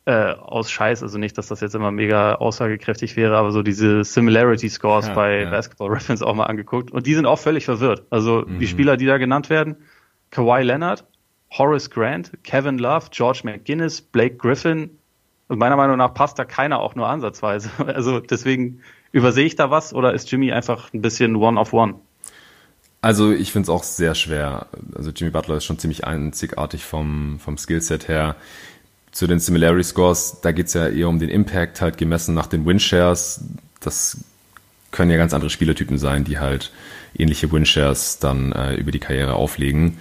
[SPEAKER 1] äh, aus Scheiß, also nicht, dass das jetzt immer mega aussagekräftig wäre, aber so diese Similarity Scores ja, bei ja. Basketball Reference auch mal angeguckt. Und die sind auch völlig verwirrt. Also mhm. die Spieler, die da genannt werden, Kawhi Leonard Horace Grant, Kevin Love, George McGuinness, Blake Griffin. Und meiner Meinung nach passt da keiner auch nur ansatzweise. Also deswegen übersehe ich da was oder ist Jimmy einfach ein bisschen one of one?
[SPEAKER 2] Also ich finde es auch sehr schwer. Also Jimmy Butler ist schon ziemlich einzigartig vom, vom Skillset her. Zu den Similarity Scores, da geht es ja eher um den Impact, halt gemessen nach den Winshares. Das können ja ganz andere Spielertypen sein, die halt ähnliche Winshares dann äh, über die Karriere auflegen.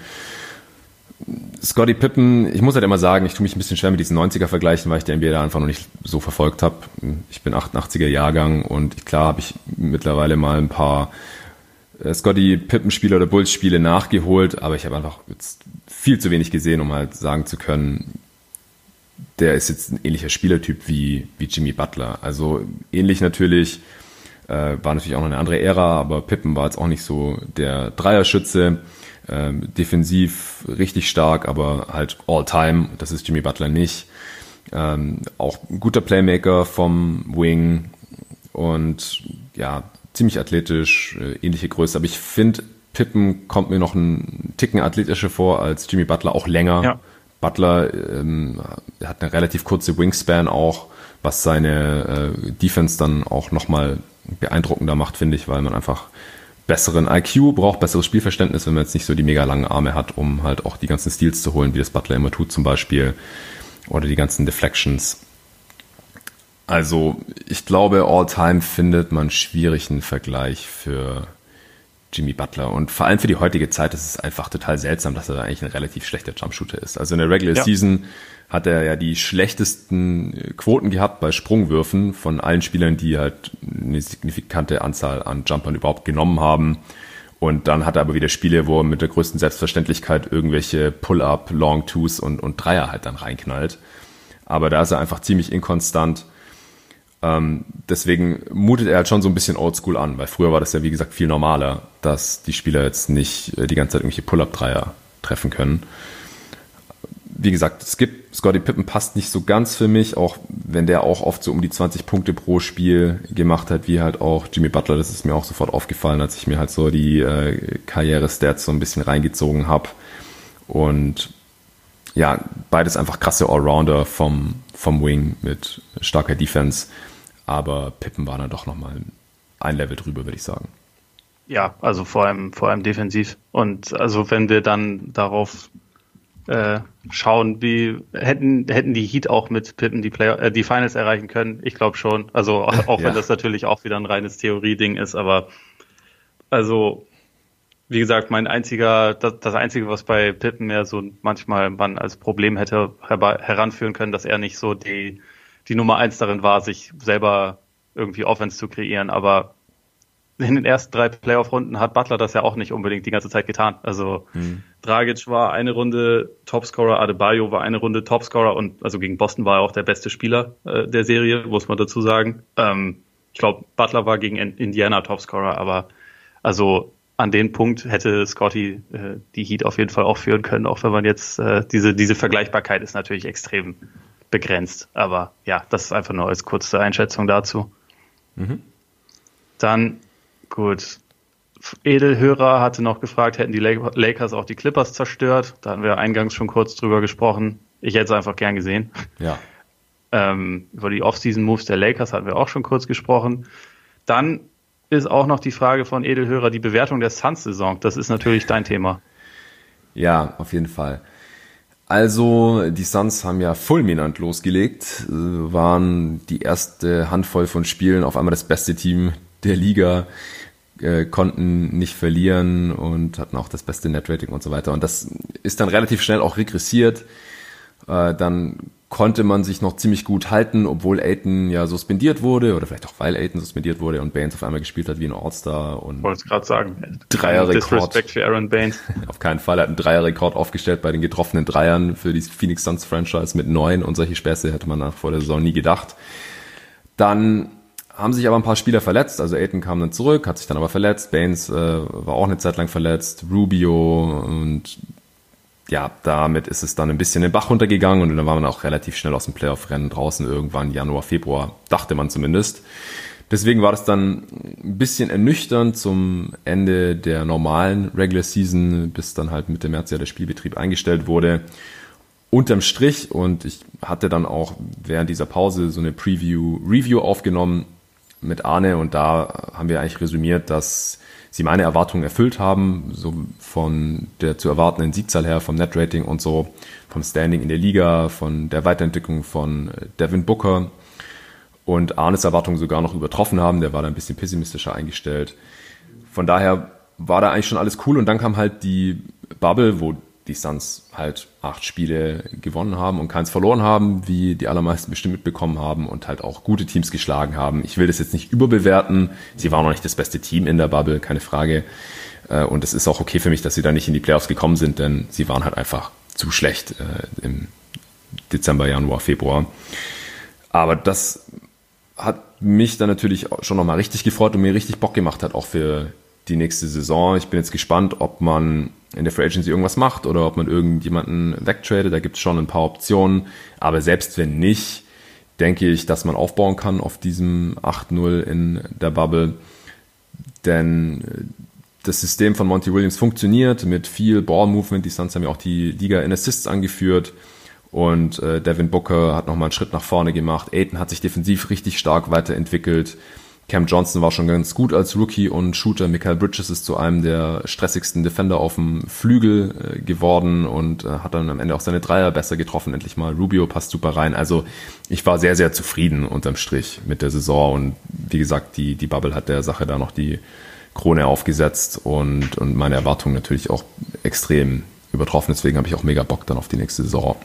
[SPEAKER 2] Scotty Pippen, ich muss halt immer sagen, ich tue mich ein bisschen schwer mit diesen 90er vergleichen, weil ich den NBA da einfach noch nicht so verfolgt habe. Ich bin 88er Jahrgang und klar habe ich mittlerweile mal ein paar äh, Scotty Pippen Spiele oder Bulls Spiele nachgeholt, aber ich habe einfach jetzt viel zu wenig gesehen, um halt sagen zu können, der ist jetzt ein ähnlicher Spielertyp wie, wie Jimmy Butler. Also ähnlich natürlich, äh, war natürlich auch noch eine andere Ära, aber Pippen war jetzt auch nicht so der Dreierschütze ähm, defensiv richtig stark, aber halt all-time. Das ist Jimmy Butler nicht. Ähm, auch ein guter Playmaker vom Wing und ja, ziemlich athletisch, äh, ähnliche Größe. Aber ich finde, Pippen kommt mir noch ein Ticken athletischer vor als Jimmy Butler, auch länger. Ja. Butler ähm, hat eine relativ kurze Wingspan auch, was seine äh, Defense dann auch nochmal beeindruckender macht, finde ich, weil man einfach besseren IQ, braucht besseres Spielverständnis, wenn man jetzt nicht so die mega langen Arme hat, um halt auch die ganzen Steals zu holen, wie das Butler immer tut zum Beispiel. Oder die ganzen Deflections. Also ich glaube, all-time findet man schwierig einen Vergleich für Jimmy Butler. Und vor allem für die heutige Zeit ist es einfach total seltsam, dass er eigentlich ein relativ schlechter Jumpshooter ist. Also in der Regular ja. Season hat er ja die schlechtesten Quoten gehabt bei Sprungwürfen von allen Spielern, die halt eine signifikante Anzahl an Jumpern überhaupt genommen haben. Und dann hat er aber wieder Spiele, wo er mit der größten Selbstverständlichkeit irgendwelche Pull-up, Long Twos und, und Dreier halt dann reinknallt. Aber da ist er einfach ziemlich inkonstant. Ähm, deswegen mutet er halt schon so ein bisschen oldschool an, weil früher war das ja wie gesagt viel normaler, dass die Spieler jetzt nicht äh, die ganze Zeit irgendwelche Pull-up-Dreier treffen können wie gesagt, es gibt, Scotty Pippen passt nicht so ganz für mich, auch wenn der auch oft so um die 20 Punkte pro Spiel gemacht hat, wie halt auch Jimmy Butler. Das ist mir auch sofort aufgefallen, als ich mir halt so die äh, Karriere-Stats so ein bisschen reingezogen habe. Und ja, beides einfach krasse Allrounder vom, vom Wing mit starker Defense. Aber Pippen war dann doch nochmal ein Level drüber, würde ich sagen.
[SPEAKER 1] Ja, also vor allem, vor allem defensiv. Und also wenn wir dann darauf äh, schauen, wie hätten hätten die Heat auch mit Pippen die Play äh, die Finals erreichen können. Ich glaube schon. Also auch, ja. wenn das natürlich auch wieder ein reines Theorie-Ding ist, aber also wie gesagt, mein einziger, das, das einzige, was bei Pippen mehr so manchmal man als Problem hätte heranführen können, dass er nicht so die, die Nummer eins darin war, sich selber irgendwie Offense zu kreieren. Aber in den ersten drei Playoff-Runden hat Butler das ja auch nicht unbedingt die ganze Zeit getan. Also mhm. Dragic war eine Runde Topscorer, Adebayo war eine Runde Topscorer und also gegen Boston war er auch der beste Spieler äh, der Serie, muss man dazu sagen. Ähm, ich glaube, Butler war gegen Indiana Topscorer, aber also an den Punkt hätte Scotty äh, die Heat auf jeden Fall auch führen können, auch wenn man jetzt äh, diese, diese Vergleichbarkeit ist natürlich extrem begrenzt. Aber ja, das ist einfach nur als kurze Einschätzung dazu. Mhm. Dann, gut. Edelhörer hatte noch gefragt, hätten die Lakers auch die Clippers zerstört? Da hatten wir eingangs schon kurz drüber gesprochen. Ich hätte es einfach gern gesehen.
[SPEAKER 2] Ja.
[SPEAKER 1] Ähm, über die Off-Season-Moves der Lakers hatten wir auch schon kurz gesprochen. Dann ist auch noch die Frage von Edelhörer, die Bewertung der Suns-Saison. Das ist natürlich dein Thema.
[SPEAKER 2] Ja, auf jeden Fall. Also, die Suns haben ja fulminant losgelegt, äh, waren die erste Handvoll von Spielen auf einmal das beste Team der Liga, äh, konnten nicht verlieren und hatten auch das beste Netrating und so weiter. Und das ist dann relativ schnell auch regressiert. Äh, dann konnte man sich noch ziemlich gut halten, obwohl Aiton ja suspendiert wurde oder vielleicht auch weil Aiton suspendiert wurde und Baines auf einmal gespielt hat wie ein All-Star und
[SPEAKER 1] wollte es gerade sagen.
[SPEAKER 2] Dreierrekord.
[SPEAKER 1] für Aaron Baines.
[SPEAKER 2] auf keinen Fall, er hat einen Dreierrekord aufgestellt bei den getroffenen Dreiern für die Phoenix Suns Franchise mit neun und solche Späße hätte man nach vor der Saison nie gedacht. Dann haben sich aber ein paar Spieler verletzt, also Aiton kam dann zurück, hat sich dann aber verletzt, Baines äh, war auch eine Zeit lang verletzt, Rubio und ja, damit ist es dann ein bisschen den Bach runtergegangen und dann war man auch relativ schnell aus dem Playoff-Rennen draußen irgendwann Januar, Februar, dachte man zumindest. Deswegen war das dann ein bisschen ernüchternd zum Ende der normalen Regular Season, bis dann halt Mitte März ja der Spielbetrieb eingestellt wurde. Unterm Strich und ich hatte dann auch während dieser Pause so eine Preview-Review aufgenommen mit Arne und da haben wir eigentlich resümiert, dass sie meine Erwartungen erfüllt haben, so von der zu erwartenden Siegzahl her, vom Netrating und so, vom Standing in der Liga, von der Weiterentwicklung von äh, Devin Booker und Arnes Erwartungen sogar noch übertroffen haben. Der war da ein bisschen pessimistischer eingestellt. Von daher war da eigentlich schon alles cool und dann kam halt die Bubble, wo die Suns halt acht Spiele gewonnen haben und keins verloren haben, wie die allermeisten bestimmt mitbekommen haben und halt auch gute Teams geschlagen haben. Ich will das jetzt nicht überbewerten. Sie waren noch nicht das beste Team in der Bubble, keine Frage. Äh, und es ist auch okay für mich, dass sie da nicht in die Playoffs gekommen sind, denn sie waren halt einfach zu schlecht äh, im Dezember, Januar, Februar. Aber das hat mich dann natürlich schon nochmal richtig gefreut und mir richtig Bock gemacht hat, auch für die nächste Saison. Ich bin jetzt gespannt, ob man in der Free Agency irgendwas macht oder ob man irgendjemanden wegtradet. Da gibt es schon ein paar Optionen. Aber selbst wenn nicht, denke ich, dass man aufbauen kann auf diesem 8-0 in der Bubble. Denn äh, das System von Monty Williams funktioniert mit viel Ball-Movement. Die Suns haben ja auch die Liga in Assists angeführt. Und äh, Devin Booker hat nochmal einen Schritt nach vorne gemacht. Aiton hat sich defensiv richtig stark weiterentwickelt. Cam Johnson war schon ganz gut als Rookie und Shooter. Michael Bridges ist zu einem der stressigsten Defender auf dem Flügel äh, geworden und äh, hat dann am Ende auch seine Dreier besser getroffen. Endlich mal. Rubio passt super rein. Also ich war sehr, sehr zufrieden unterm Strich mit der Saison und wie gesagt, die, die Bubble hat der Sache da noch die Krone aufgesetzt und, und meine Erwartungen natürlich auch extrem übertroffen. Deswegen habe ich auch mega Bock dann auf die nächste Saison.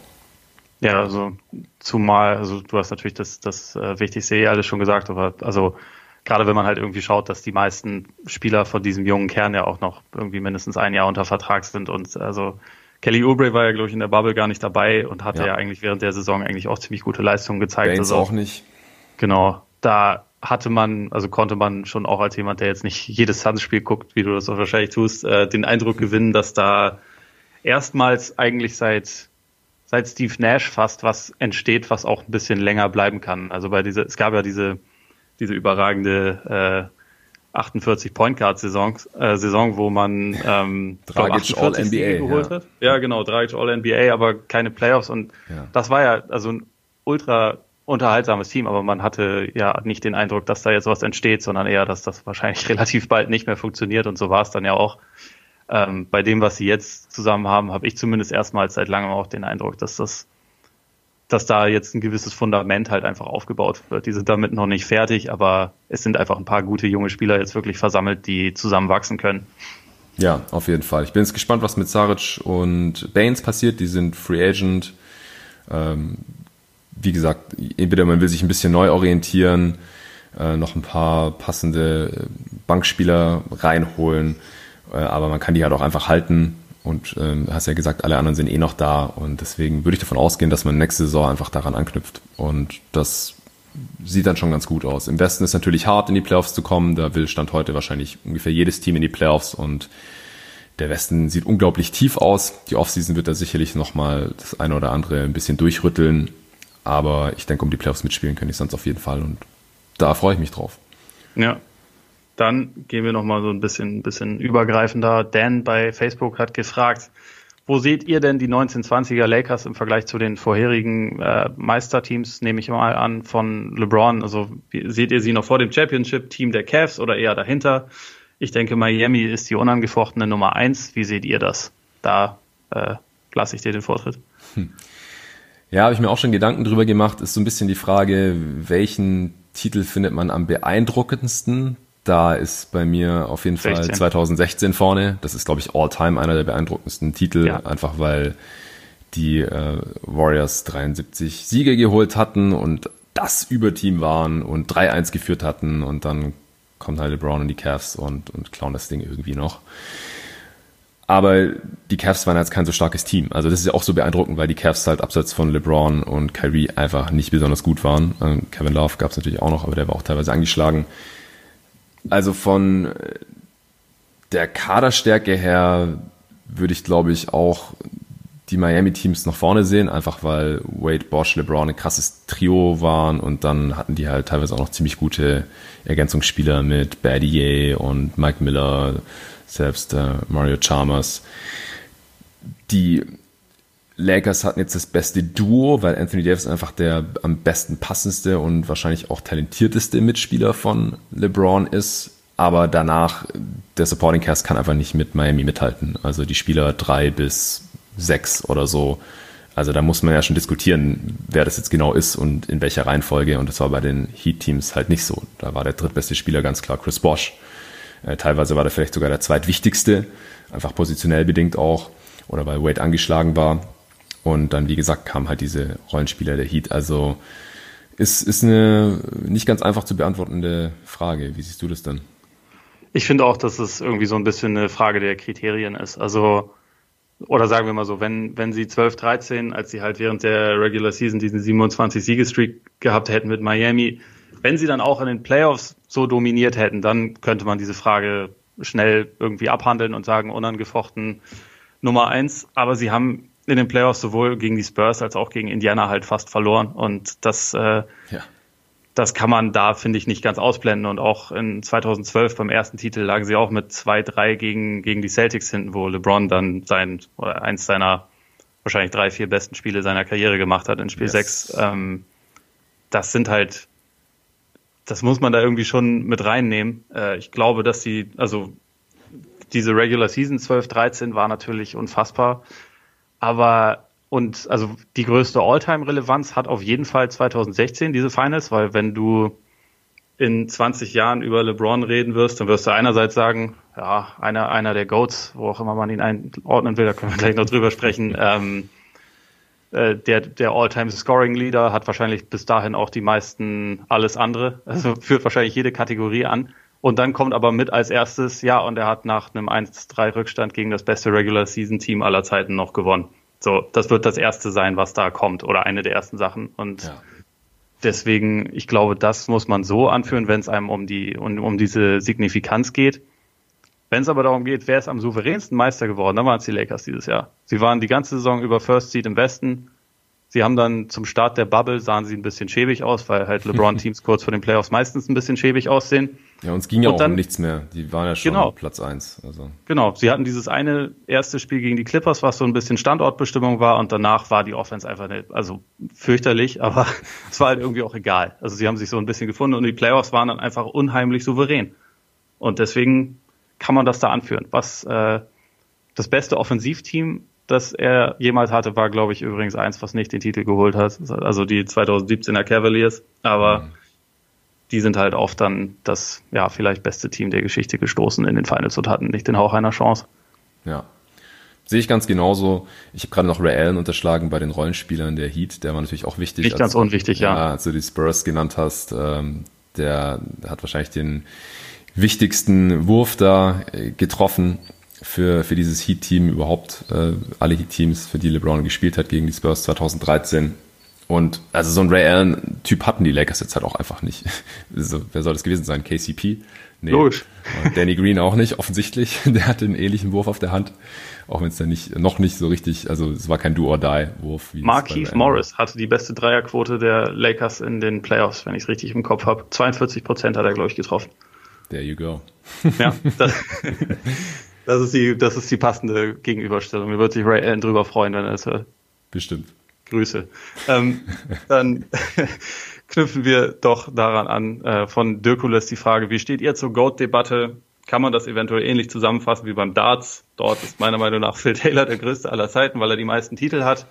[SPEAKER 1] Ja, also zumal, also du hast natürlich das, das äh, Wichtigste eh alles schon gesagt, aber also gerade wenn man halt irgendwie schaut, dass die meisten Spieler von diesem jungen Kern ja auch noch irgendwie mindestens ein Jahr unter Vertrag sind und also Kelly Oubre war ja, glaube ich, in der Bubble gar nicht dabei und hatte ja. ja, eigentlich während der Saison eigentlich auch ziemlich gute Leistungen gezeigt.
[SPEAKER 2] Baines
[SPEAKER 1] also,
[SPEAKER 2] auch nicht.
[SPEAKER 1] Genau. Da hatte man, also konnte man schon auch als jemand, der jetzt nicht jedes Suns-Spiel guckt, wie du das auch wahrscheinlich tust, äh, den Eindruck gewinnen, dass da erstmals eigentlich seit seit Steve Nash fast was entsteht, was auch ein bisschen länger bleiben kann. Also bei dieser, es gab ja diese diese überragende äh, 48 Point Guard Saison, äh, Saison, wo man ähm,
[SPEAKER 2] Dragic All NBA
[SPEAKER 1] geholt ja. hat. Ja, genau, Dragic All NBA, aber keine Playoffs und ja. das war ja also ein ultra unterhaltsames Team, aber man hatte ja nicht den Eindruck, dass da jetzt was entsteht, sondern eher, dass das wahrscheinlich relativ bald nicht mehr funktioniert und so war es dann ja auch. Ähm, bei dem, was sie jetzt zusammen haben, habe ich zumindest erstmals seit langem auch den Eindruck, dass das dass da jetzt ein gewisses Fundament halt einfach aufgebaut wird. Die sind damit noch nicht fertig, aber es sind einfach ein paar gute junge Spieler jetzt wirklich versammelt, die zusammen wachsen können.
[SPEAKER 2] Ja, auf jeden Fall. Ich bin jetzt gespannt, was mit Saric und Baines passiert. Die sind Free Agent. Ähm, wie gesagt, entweder man will sich ein bisschen neu orientieren, äh, noch ein paar passende Bankspieler reinholen, äh, aber man kann die halt auch einfach halten. Und äh, hast ja gesagt, alle anderen sind eh noch da und deswegen würde ich davon ausgehen, dass man nächste Saison einfach daran anknüpft. Und das sieht dann schon ganz gut aus. Im Westen ist natürlich hart, in die Playoffs zu kommen. Da will Stand heute wahrscheinlich ungefähr jedes Team in die Playoffs und der Westen sieht unglaublich tief aus. Die Offseason wird da sicherlich nochmal das eine oder andere ein bisschen durchrütteln. Aber ich denke, um die Playoffs mitspielen können ich sonst auf jeden Fall und da freue ich mich drauf.
[SPEAKER 1] Ja. Dann gehen wir nochmal so ein bisschen, bisschen übergreifender. Dan bei Facebook hat gefragt, wo seht ihr denn die 1920er Lakers im Vergleich zu den vorherigen äh, Meisterteams, nehme ich mal an, von LeBron? Also seht ihr sie noch vor dem Championship-Team der Cavs oder eher dahinter? Ich denke, Miami ist die unangefochtene Nummer eins. Wie seht ihr das? Da äh, lasse ich dir den Vortritt. Hm.
[SPEAKER 2] Ja, habe ich mir auch schon Gedanken drüber gemacht. Ist so ein bisschen die Frage, welchen Titel findet man am beeindruckendsten? Da ist bei mir auf jeden 16. Fall 2016 vorne. Das ist, glaube ich, all-time einer der beeindruckendsten Titel, ja. einfach weil die äh, Warriors 73 Siege geholt hatten und das Überteam waren und 3-1 geführt hatten und dann kommt halt LeBron und die Cavs und, und klauen das Ding irgendwie noch. Aber die Cavs waren jetzt kein so starkes Team. Also das ist ja auch so beeindruckend, weil die Cavs halt abseits von LeBron und Kyrie einfach nicht besonders gut waren. Ähm, Kevin Love gab es natürlich auch noch, aber der war auch teilweise angeschlagen. Also von äh, der Kaderstärke her würde ich, glaube ich, auch die Miami-Teams nach vorne sehen, einfach weil Wade, Bosch, LeBron ein krasses Trio waren und dann hatten die halt teilweise auch noch ziemlich gute Ergänzungsspieler mit Badier und Mike Miller, selbst äh, Mario Chalmers. Die Lakers hatten jetzt das beste Duo, weil Anthony Davis einfach der am besten passendste und wahrscheinlich auch talentierteste Mitspieler von LeBron ist. Aber danach, der Supporting Cast kann einfach nicht mit Miami mithalten. Also die Spieler drei bis sechs oder so. Also da muss man ja schon diskutieren, wer das jetzt genau ist und in welcher Reihenfolge. Und das war bei den Heat-Teams halt nicht so. Da war der drittbeste Spieler ganz klar Chris Bosch. Äh, teilweise war der vielleicht sogar der zweitwichtigste, einfach positionell bedingt auch, oder weil Wade angeschlagen war. Und dann, wie gesagt, kamen halt diese Rollenspieler der Heat. Also ist, ist eine nicht ganz einfach zu beantwortende Frage. Wie siehst du das denn?
[SPEAKER 1] Ich finde auch, dass es irgendwie so ein bisschen eine Frage der Kriterien ist. Also oder sagen wir mal so, wenn, wenn sie 12, 13, als sie halt während der Regular Season diesen 27 Siegestreak gehabt hätten mit Miami, wenn sie dann auch in den Playoffs so dominiert hätten, dann könnte man diese Frage schnell irgendwie abhandeln und sagen, unangefochten Nummer eins. Aber sie haben in den Playoffs sowohl gegen die Spurs als auch gegen Indiana halt fast verloren. Und das äh, ja das kann man da, finde ich, nicht ganz ausblenden. Und auch in 2012 beim ersten Titel lagen sie auch mit 2-3 gegen, gegen die Celtics hinten, wo LeBron dann sein, oder eins seiner wahrscheinlich drei, vier besten Spiele seiner Karriere gemacht hat in Spiel yes. 6. Ähm, das sind halt, das muss man da irgendwie schon mit reinnehmen. Äh, ich glaube, dass sie, also diese Regular Season 12, 13 war natürlich unfassbar. Aber und also die größte All-Time-Relevanz hat auf jeden Fall 2016 diese Finals, weil wenn du in 20 Jahren über LeBron reden wirst, dann wirst du einerseits sagen, ja, einer, einer der Goats, wo auch immer man ihn einordnen will, da können wir gleich noch drüber sprechen. Ähm, äh, der der All-Time-Scoring-Leader hat wahrscheinlich bis dahin auch die meisten alles andere, also führt wahrscheinlich jede Kategorie an. Und dann kommt aber mit als erstes, ja, und er hat nach einem 1-3 Rückstand gegen das beste Regular-Season-Team aller Zeiten noch gewonnen. So, das wird das erste sein, was da kommt oder eine der ersten Sachen. Und ja. deswegen, ich glaube, das muss man so anführen, wenn es einem um die um, um diese Signifikanz geht. Wenn es aber darum geht, wer ist am souveränsten Meister geworden, dann waren es die Lakers dieses Jahr. Sie waren die ganze Saison über First Seed im Westen, Sie haben dann zum Start der Bubble sahen sie ein bisschen schäbig aus, weil halt LeBron-Teams kurz vor den Playoffs meistens ein bisschen schäbig aussehen.
[SPEAKER 2] Ja, uns ging ja auch dann, um nichts mehr. Die waren ja schon genau, Platz eins. Also.
[SPEAKER 1] Genau, sie hatten dieses eine erste Spiel gegen die Clippers, was so ein bisschen Standortbestimmung war und danach war die Offense einfach nicht, also fürchterlich, aber es war halt irgendwie auch egal. Also sie haben sich so ein bisschen gefunden und die Playoffs waren dann einfach unheimlich souverän. Und deswegen kann man das da anführen. Was äh, das beste Offensivteam das er jemals hatte, war, glaube ich, übrigens eins, was nicht den Titel geholt hat. Also die 2017er Cavaliers. Aber mhm. die sind halt oft dann das ja vielleicht beste Team der Geschichte gestoßen in den Finals und hatten nicht den Hauch einer Chance.
[SPEAKER 2] Ja. Sehe ich ganz genauso. Ich habe gerade noch Ray Allen unterschlagen bei den Rollenspielern der Heat, der war natürlich auch wichtig.
[SPEAKER 1] Nicht ganz unwichtig, ja. ja.
[SPEAKER 2] Als du die Spurs genannt hast, ähm, der hat wahrscheinlich den wichtigsten Wurf da äh, getroffen für, für dieses Heat-Team überhaupt, äh, alle Heat-Teams, für die LeBron gespielt hat gegen die Spurs 2013. Und also so ein Ray Allen-Typ hatten die Lakers jetzt halt auch einfach nicht. Also, wer soll das gewesen sein? KCP?
[SPEAKER 1] Nee. Logisch.
[SPEAKER 2] Und Danny Green auch nicht, offensichtlich. Der hatte einen ähnlichen Wurf auf der Hand. Auch wenn es dann nicht, noch nicht so richtig, also es war kein Do-or-Die-Wurf.
[SPEAKER 1] Markeith Morris hatte die beste Dreierquote der Lakers in den Playoffs, wenn ich es richtig im Kopf habe. 42 Prozent hat er, glaube ich, getroffen.
[SPEAKER 2] There you go.
[SPEAKER 1] Ja, das, das, ist die, das ist die passende Gegenüberstellung. Mir wird sich Ray Allen drüber freuen, wenn er es hört.
[SPEAKER 2] Bestimmt.
[SPEAKER 1] Grüße. Ähm, dann knüpfen wir doch daran an. Äh, von Dirkules die Frage, wie steht ihr zur GOAT-Debatte? Kann man das eventuell ähnlich zusammenfassen wie beim Darts? Dort ist meiner Meinung nach Phil Taylor der größte aller Zeiten, weil er die meisten Titel hat.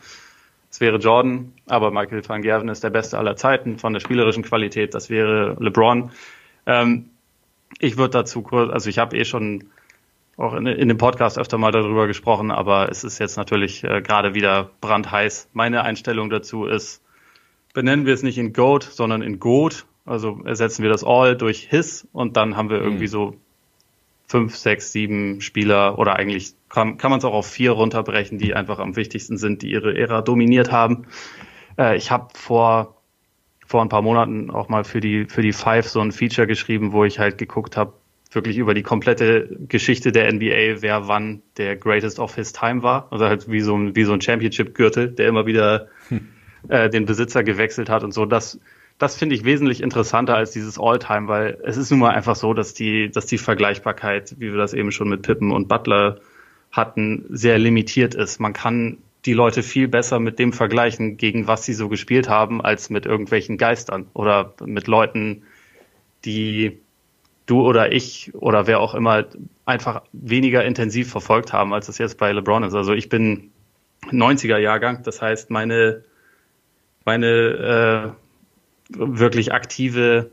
[SPEAKER 1] Es wäre Jordan, aber Michael van Gerven ist der beste aller Zeiten von der spielerischen Qualität. Das wäre LeBron. Ähm, ich würde dazu kurz, also ich habe eh schon auch in, in, dem Podcast öfter mal darüber gesprochen, aber es ist jetzt natürlich äh, gerade wieder brandheiß. Meine Einstellung dazu ist, benennen wir es nicht in Goat, sondern in Goat. Also ersetzen wir das All durch His und dann haben wir mhm. irgendwie so fünf, sechs, sieben Spieler oder eigentlich kann, kann man es auch auf vier runterbrechen, die einfach am wichtigsten sind, die ihre Ära dominiert haben. Äh, ich habe vor vor ein paar Monaten auch mal für die für die Five so ein Feature geschrieben, wo ich halt geguckt habe, wirklich über die komplette Geschichte der NBA, wer wann der Greatest of His Time war. Also halt wie so ein, wie so ein Championship-Gürtel, der immer wieder hm. äh, den Besitzer gewechselt hat und so. Das, das finde ich wesentlich interessanter als dieses All-Time, weil es ist nun mal einfach so, dass die, dass die Vergleichbarkeit, wie wir das eben schon mit Pippen und Butler hatten, sehr limitiert ist. Man kann die Leute viel besser mit dem vergleichen, gegen was sie so gespielt haben, als mit irgendwelchen Geistern oder mit Leuten, die du oder ich oder wer auch immer einfach weniger intensiv verfolgt haben, als es jetzt bei LeBron ist. Also ich bin 90er Jahrgang, das heißt meine meine äh, wirklich aktive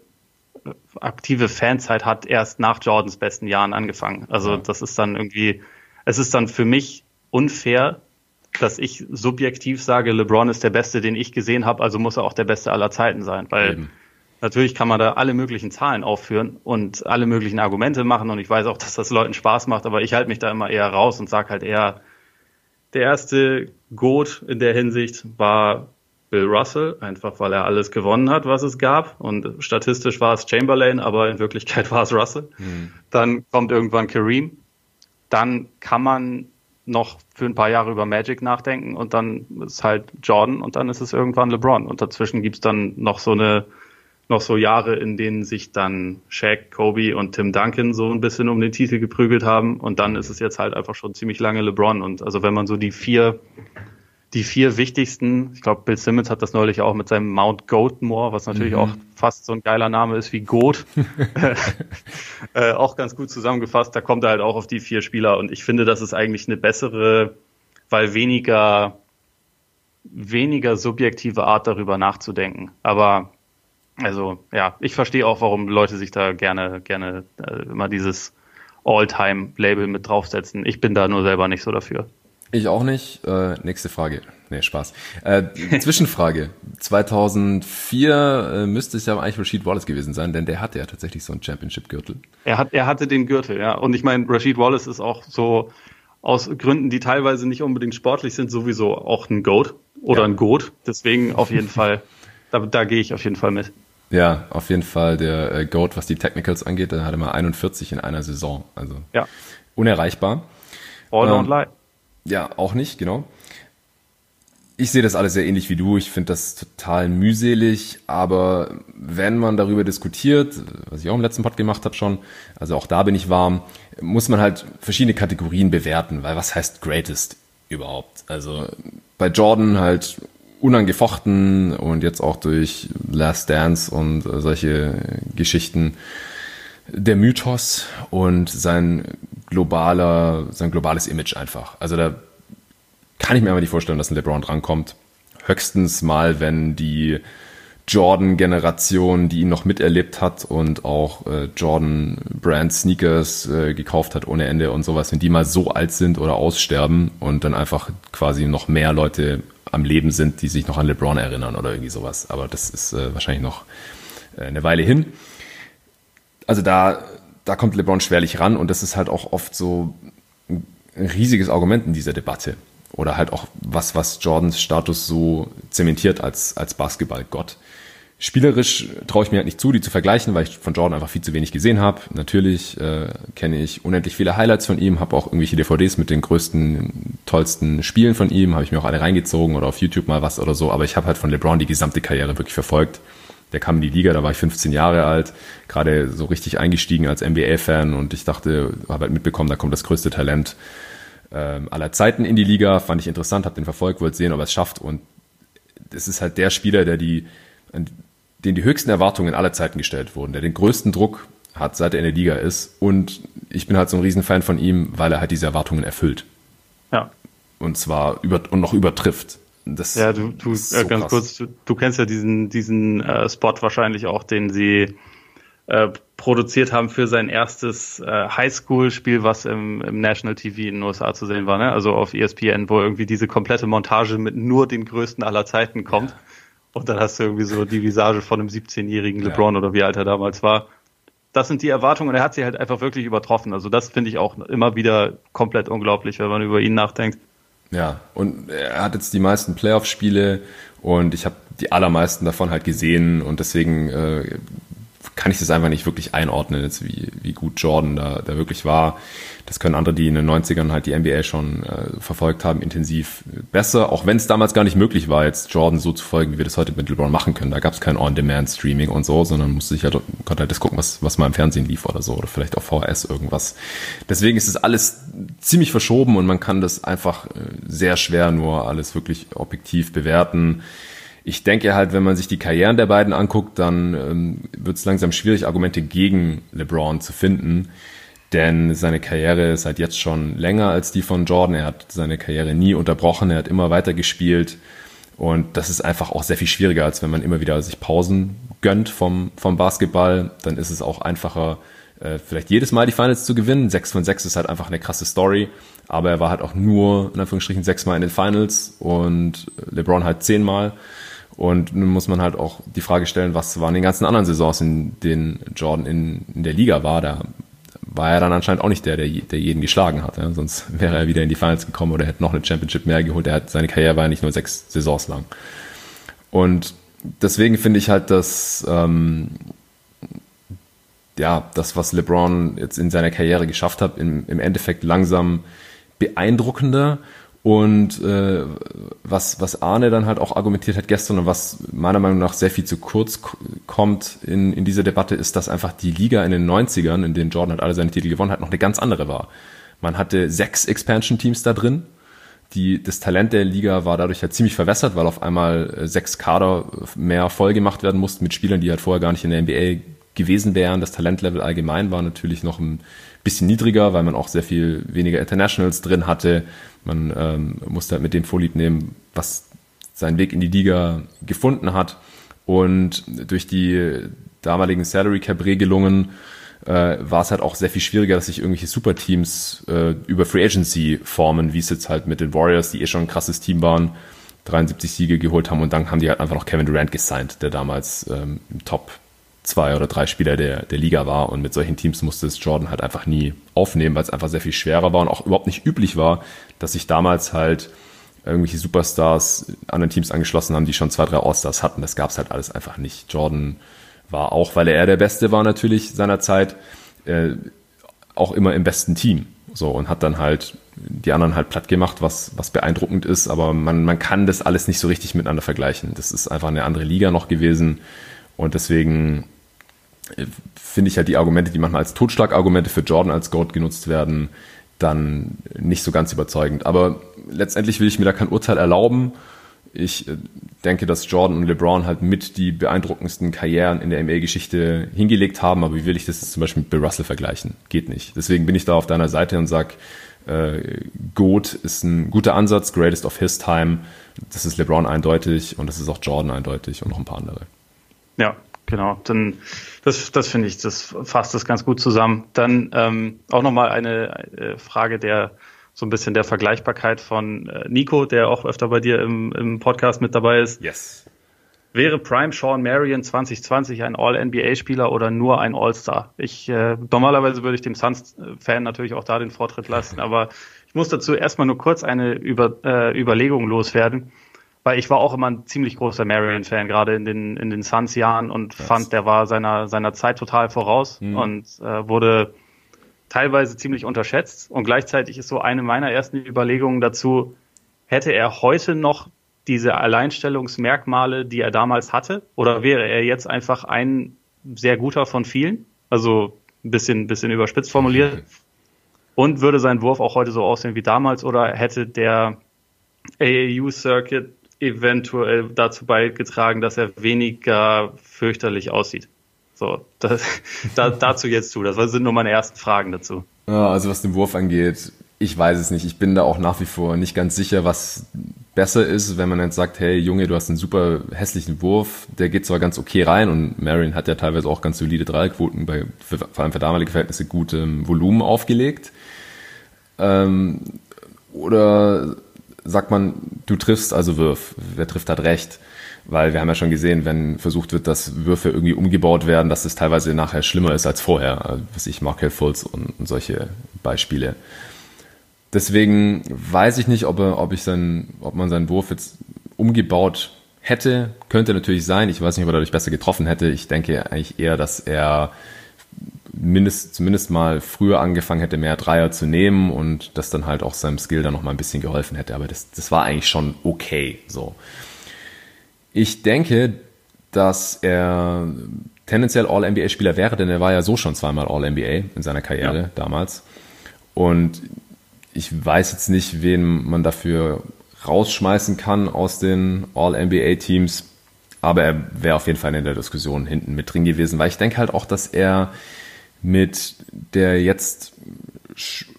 [SPEAKER 1] aktive Fanzeit hat erst nach Jordans besten Jahren angefangen. Also das ist dann irgendwie, es ist dann für mich unfair, dass ich subjektiv sage, LeBron ist der Beste, den ich gesehen habe, also muss er auch der Beste aller Zeiten sein, weil Eben. Natürlich kann man da alle möglichen Zahlen aufführen und alle möglichen Argumente machen und ich weiß auch, dass das Leuten Spaß macht, aber ich halte mich da immer eher raus und sage halt eher, der erste Goat in der Hinsicht war Bill Russell, einfach weil er alles gewonnen hat, was es gab. Und statistisch war es Chamberlain, aber in Wirklichkeit war es Russell. Mhm. Dann kommt irgendwann Kareem. Dann kann man noch für ein paar Jahre über Magic nachdenken und dann ist halt Jordan und dann ist es irgendwann LeBron. Und dazwischen gibt's dann noch so eine noch so Jahre, in denen sich dann Shaq, Kobe und Tim Duncan so ein bisschen um den Titel geprügelt haben. Und dann ist es jetzt halt einfach schon ziemlich lange LeBron. Und also wenn man so die vier, die vier wichtigsten, ich glaube, Bill Simmons hat das neulich auch mit seinem Mount Goatmore, was natürlich mhm. auch fast so ein geiler Name ist wie Goat, äh, auch ganz gut zusammengefasst. Da kommt er halt auch auf die vier Spieler. Und ich finde, das ist eigentlich eine bessere, weil weniger, weniger subjektive Art darüber nachzudenken. Aber also ja, ich verstehe auch, warum Leute sich da gerne, gerne äh, immer dieses All-Time-Label mit draufsetzen. Ich bin da nur selber nicht so dafür.
[SPEAKER 2] Ich auch nicht. Äh, nächste Frage. Nee, Spaß. Äh, Zwischenfrage. 2004 äh, müsste es ja eigentlich Rashid Wallace gewesen sein, denn der hatte ja tatsächlich so einen Championship-Gürtel.
[SPEAKER 1] Er, hat, er hatte den Gürtel, ja. Und ich meine, Rashid Wallace ist auch so aus Gründen, die teilweise nicht unbedingt sportlich sind, sowieso auch ein Goat oder ja. ein Goat. Deswegen auf jeden Fall, da, da gehe ich auf jeden Fall mit.
[SPEAKER 2] Ja, auf jeden Fall der äh, Goat, was die Technicals angeht, da hatte mal 41 in einer Saison. Also
[SPEAKER 1] ja.
[SPEAKER 2] unerreichbar.
[SPEAKER 1] All ähm, don't
[SPEAKER 2] Ja, auch nicht, genau. Ich sehe das alles sehr ähnlich wie du. Ich finde das total mühselig, aber wenn man darüber diskutiert, was ich auch im letzten Pod gemacht habe schon, also auch da bin ich warm, muss man halt verschiedene Kategorien bewerten, weil was heißt greatest überhaupt? Also bei Jordan halt unangefochten und jetzt auch durch Last Dance und äh, solche Geschichten der Mythos und sein globaler, sein globales Image einfach. Also da kann ich mir aber nicht vorstellen, dass ein LeBron drankommt. Höchstens mal, wenn die Jordan-Generation, die ihn noch miterlebt hat und auch äh, Jordan-Brand-Sneakers äh, gekauft hat ohne Ende und sowas, wenn die mal so alt sind oder aussterben und dann einfach quasi noch mehr Leute am Leben sind, die sich noch an LeBron erinnern oder irgendwie sowas. Aber das ist äh, wahrscheinlich noch äh, eine Weile hin. Also da, da kommt LeBron schwerlich ran und das ist halt auch oft so ein riesiges Argument in dieser Debatte. Oder halt auch was, was Jordans Status so zementiert als, als Basketballgott. Spielerisch traue ich mir halt nicht zu, die zu vergleichen, weil ich von Jordan einfach viel zu wenig gesehen habe. Natürlich äh, kenne ich unendlich viele Highlights von ihm, habe auch irgendwelche DVDs mit den größten, tollsten Spielen von ihm, habe ich mir auch alle reingezogen oder auf YouTube mal was oder so. Aber ich habe halt von LeBron die gesamte Karriere wirklich verfolgt. Der kam in die Liga, da war ich 15 Jahre alt, gerade so richtig eingestiegen als NBA-Fan und ich dachte, habe halt mitbekommen, da kommt das größte Talent äh, aller Zeiten in die Liga. Fand ich interessant, habe den verfolgt, wollte sehen, ob er es schafft und es ist halt der Spieler, der die den die höchsten Erwartungen aller Zeiten gestellt wurden, der den größten Druck hat, seit er in der Liga ist. Und ich bin halt so ein Riesenfan von ihm, weil er halt diese Erwartungen erfüllt.
[SPEAKER 1] Ja.
[SPEAKER 2] Und zwar über und noch übertrifft.
[SPEAKER 1] Das ja, du, du so äh, ganz krass. kurz, du, du, kennst ja diesen, diesen äh, Spot wahrscheinlich auch, den sie äh, produziert haben für sein erstes äh, Highschool-Spiel, was im, im National TV in den USA zu sehen war, ne? Also auf ESPN, wo irgendwie diese komplette Montage mit nur den größten aller Zeiten kommt. Ja. Und dann hast du irgendwie so die Visage von einem 17-jährigen LeBron ja. oder wie alt er damals war. Das sind die Erwartungen und er hat sie halt einfach wirklich übertroffen. Also das finde ich auch immer wieder komplett unglaublich, wenn man über ihn nachdenkt.
[SPEAKER 2] Ja, und er hat jetzt die meisten Playoff-Spiele und ich habe die allermeisten davon halt gesehen und deswegen äh, kann ich das einfach nicht wirklich einordnen, jetzt wie, wie gut Jordan da, da wirklich war. Das können andere, die in den 90ern halt die NBA schon äh, verfolgt haben, intensiv besser, auch wenn es damals gar nicht möglich war, jetzt Jordan so zu folgen, wie wir das heute mit LeBron machen können. Da gab es kein On-Demand-Streaming und so, sondern musste sich halt, konnte halt das gucken, was, was mal im Fernsehen lief oder so, oder vielleicht auf VHS irgendwas. Deswegen ist es alles ziemlich verschoben und man kann das einfach äh, sehr schwer nur alles wirklich objektiv bewerten ich denke halt, wenn man sich die Karrieren der beiden anguckt, dann ähm, wird es langsam schwierig, Argumente gegen LeBron zu finden. Denn seine Karriere ist halt jetzt schon länger als die von Jordan. Er hat seine Karriere nie unterbrochen, er hat immer weiter gespielt. Und das ist einfach auch sehr viel schwieriger, als wenn man immer wieder sich Pausen gönnt vom, vom Basketball. Dann ist es auch einfacher, äh, vielleicht jedes Mal die Finals zu gewinnen. Sechs von sechs ist halt einfach eine krasse Story. Aber er war halt auch nur, in Anführungsstrichen, sechsmal in den Finals und LeBron halt zehnmal. Und nun muss man halt auch die Frage stellen, was waren die ganzen anderen Saisons, in denen Jordan in, in der Liga war. Da war er dann anscheinend auch nicht der, der, der jeden geschlagen hat. Ja? Sonst wäre er wieder in die Finals gekommen oder hätte noch eine Championship mehr geholt. Er hat, seine Karriere war ja nicht nur sechs Saisons lang. Und deswegen finde ich halt, dass ähm, ja, das, was LeBron jetzt in seiner Karriere geschafft hat, im, im Endeffekt langsam beeindruckender und äh, was, was Arne dann halt auch argumentiert hat gestern und was meiner Meinung nach sehr viel zu kurz kommt in, in dieser Debatte, ist, dass einfach die Liga in den 90ern, in denen Jordan halt alle seine Titel gewonnen hat, noch eine ganz andere war. Man hatte sechs Expansion-Teams da drin. Die, das Talent der Liga war dadurch halt ziemlich verwässert, weil auf einmal äh, sechs Kader mehr voll gemacht werden mussten mit Spielern, die halt vorher gar nicht in der NBA gewesen wären. Das Talentlevel allgemein war natürlich noch ein bisschen niedriger, weil man auch sehr viel weniger Internationals drin hatte. Man ähm, musste halt mit dem Vorlieb nehmen, was seinen Weg in die Liga gefunden hat. Und durch die damaligen Salary Cap Regelungen äh, war es halt auch sehr viel schwieriger, dass sich irgendwelche Superteams äh, über Free Agency formen, wie es jetzt halt mit den Warriors, die eh schon ein krasses Team waren, 73 Siege geholt haben und dann haben die halt einfach noch Kevin Durant gesigned, der damals ähm, Top zwei oder drei Spieler der, der Liga war. Und mit solchen Teams musste es Jordan halt einfach nie aufnehmen, weil es einfach sehr viel schwerer war und auch überhaupt nicht üblich war, dass sich damals halt irgendwelche Superstars anderen Teams angeschlossen haben, die schon zwei, drei Allstars hatten. Das gab es halt alles einfach nicht. Jordan war auch, weil er der Beste war natürlich seiner Zeit, äh, auch immer im besten Team. So und hat dann halt die anderen halt platt gemacht, was, was beeindruckend ist, aber man, man kann das alles nicht so richtig miteinander vergleichen. Das ist einfach eine andere Liga noch gewesen und deswegen finde ich halt die Argumente, die manchmal als Totschlagargumente für Jordan als Goat genutzt werden, dann nicht so ganz überzeugend. Aber letztendlich will ich mir da kein Urteil erlauben. Ich äh, denke, dass Jordan und LeBron halt mit die beeindruckendsten Karrieren in der NBA-Geschichte hingelegt haben, aber wie will ich das zum Beispiel mit Bill Russell vergleichen? Geht nicht. Deswegen bin ich da auf deiner Seite und sag, äh, GOAT ist ein guter Ansatz, Greatest of His Time. Das ist LeBron eindeutig und das ist auch Jordan eindeutig und noch ein paar andere.
[SPEAKER 1] Ja, genau. Dann das, das finde ich, das fasst das ganz gut zusammen. Dann ähm, auch nochmal eine äh, Frage der so ein bisschen der Vergleichbarkeit von äh, Nico, der auch öfter bei dir im, im Podcast mit dabei ist.
[SPEAKER 2] Yes.
[SPEAKER 1] Wäre Prime Sean Marion 2020 ein All-NBA-Spieler oder nur ein All-Star? Ich äh, normalerweise würde ich dem Suns-Fan natürlich auch da den Vortritt lassen, aber ich muss dazu erstmal nur kurz eine Über, äh, Überlegung loswerden, weil ich war auch immer ein ziemlich großer Marion-Fan, gerade in den in den Suns-Jahren und Krass. fand, der war seiner seiner Zeit total voraus mhm. und äh, wurde teilweise ziemlich unterschätzt. Und gleichzeitig ist so eine meiner ersten Überlegungen dazu, hätte er heute noch diese Alleinstellungsmerkmale, die er damals hatte? Oder wäre er jetzt einfach ein sehr guter von vielen? Also ein bisschen, bisschen überspitzt formuliert. Und würde sein Wurf auch heute so aussehen wie damals? Oder hätte der AAU-Circuit eventuell dazu beigetragen, dass er weniger fürchterlich aussieht? So, das, da, dazu jetzt zu. Das sind nur meine ersten Fragen dazu.
[SPEAKER 2] Ja, also was den Wurf angeht, ich weiß es nicht. Ich bin da auch nach wie vor nicht ganz sicher, was besser ist, wenn man jetzt sagt, hey Junge, du hast einen super hässlichen Wurf, der geht zwar ganz okay rein und Marion hat ja teilweise auch ganz solide Dreierquoten bei für, vor allem für damalige Verhältnisse gutem Volumen aufgelegt. Ähm, oder sagt man, du triffst, also wirf. Wer trifft, hat recht. Weil wir haben ja schon gesehen, wenn versucht wird, dass Würfe irgendwie umgebaut werden, dass es teilweise nachher schlimmer ist als vorher. Was ich Markel Fultz und, und solche Beispiele. Deswegen weiß ich nicht, ob, er, ob, ich sein, ob man seinen Wurf jetzt umgebaut hätte. Könnte natürlich sein. Ich weiß nicht, ob er dadurch besser getroffen hätte. Ich denke eigentlich eher, dass er mindest, zumindest mal früher angefangen hätte, mehr Dreier zu nehmen und das dann halt auch seinem Skill dann noch mal ein bisschen geholfen hätte. Aber das, das war eigentlich schon okay. So. Ich denke, dass er tendenziell All-NBA-Spieler wäre, denn er war ja so schon zweimal All-NBA in seiner Karriere ja. damals. Und ich weiß jetzt nicht, wen man dafür rausschmeißen kann aus den All-NBA-Teams, aber er wäre auf jeden Fall in der Diskussion hinten mit drin gewesen, weil ich denke halt auch, dass er mit der jetzt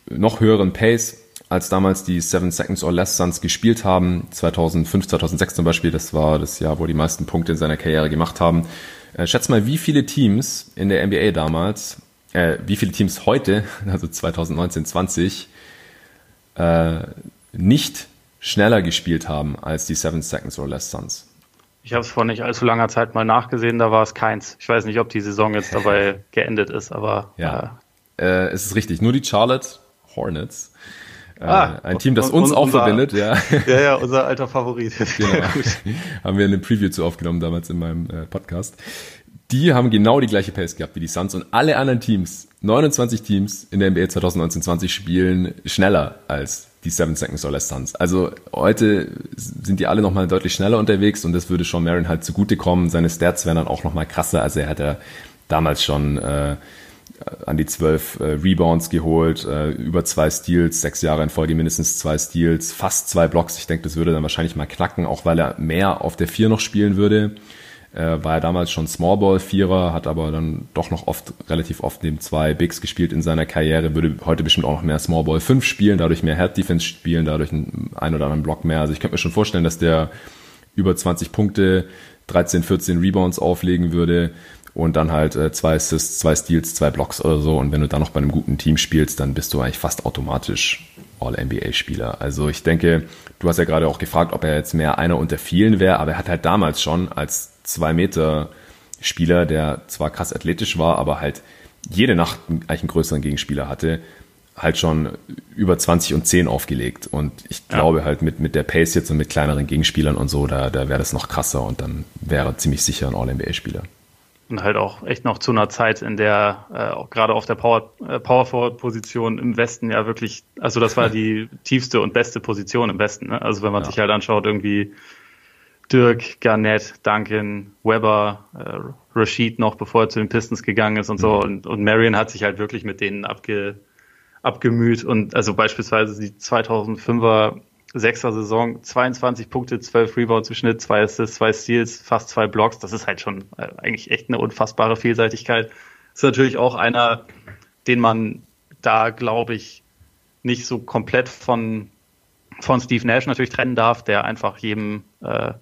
[SPEAKER 2] noch höheren Pace als damals die Seven Seconds or Less Suns gespielt haben, 2005, 2006 zum Beispiel, das war das Jahr, wo die meisten Punkte in seiner Karriere gemacht haben. Äh, schätz mal, wie viele Teams in der NBA damals, äh, wie viele Teams heute, also 2019, 20, äh, nicht schneller gespielt haben als die Seven Seconds or Less Suns.
[SPEAKER 1] Ich habe es vor nicht allzu langer Zeit mal nachgesehen, da war es keins. Ich weiß nicht, ob die Saison jetzt dabei geendet ist, aber.
[SPEAKER 2] Ja. Äh, äh, es ist richtig. Nur die Charlotte Hornets äh, ah, ein Team, das uns auch unser, verbindet, ja.
[SPEAKER 1] Ja, ja, unser alter Favorit. Genau.
[SPEAKER 2] haben wir eine Preview zu aufgenommen damals in meinem äh, Podcast. Die haben genau die gleiche Pace gehabt wie die Suns und alle anderen Teams, 29 Teams in der NBA 2019-20 spielen schneller als die Seven Seconds or Less Suns. Also heute sind die alle nochmal deutlich schneller unterwegs und das würde Sean Marin halt zugutekommen. Seine Stats wären dann auch nochmal krasser. Also er hat ja damals schon äh, an die zwölf äh, Rebounds geholt, äh, über zwei Steals, sechs Jahre in Folge mindestens zwei Steals, fast zwei Blocks. Ich denke, das würde dann wahrscheinlich mal knacken, auch weil er mehr auf der Vier noch spielen würde. Äh, war er damals schon Smallball-Vierer, hat aber dann doch noch oft, relativ oft neben zwei Bigs gespielt in seiner Karriere, würde heute bestimmt auch noch mehr Smallball 5 spielen, dadurch mehr Head-Defense spielen, dadurch einen, einen oder anderen Block mehr. Also ich könnte mir schon vorstellen, dass der über 20 Punkte, 13, 14 Rebounds auflegen würde und dann halt äh, zwei Assists, zwei Steals, zwei Blocks oder so. Und wenn du dann noch bei einem guten Team spielst, dann bist du eigentlich fast automatisch All-NBA-Spieler. Also ich denke, du hast ja gerade auch gefragt, ob er jetzt mehr einer unter vielen wäre, aber er hat halt damals schon als zwei Meter Spieler, der zwar krass athletisch war, aber halt jede Nacht eigentlich einen größeren Gegenspieler hatte, halt schon über 20 und 10 aufgelegt. Und ich glaube ja. halt mit, mit der Pace jetzt und mit kleineren Gegenspielern und so, da, da wäre das noch krasser und dann wäre ziemlich sicher ein All-NBA-Spieler.
[SPEAKER 1] Und halt auch echt noch zu einer Zeit, in der äh, auch gerade auf der Power, äh, Power Forward Position im Westen ja wirklich, also das war die tiefste und beste Position im Westen. Ne? Also wenn man ja. sich halt anschaut, irgendwie Dirk, Garnett, Duncan, Weber, äh, Rashid noch, bevor er zu den Pistons gegangen ist und so. Mhm. Und, und Marion hat sich halt wirklich mit denen abge, abgemüht. Und also beispielsweise die 2005er sechster Saison, 22 Punkte, 12 Rebounds im Schnitt, zwei Assists, zwei Steals, fast zwei Blocks. Das ist halt schon äh, eigentlich echt eine unfassbare Vielseitigkeit. Ist natürlich auch einer, den man da, glaube ich, nicht so komplett von, von Steve Nash natürlich trennen darf, der einfach jedem, äh,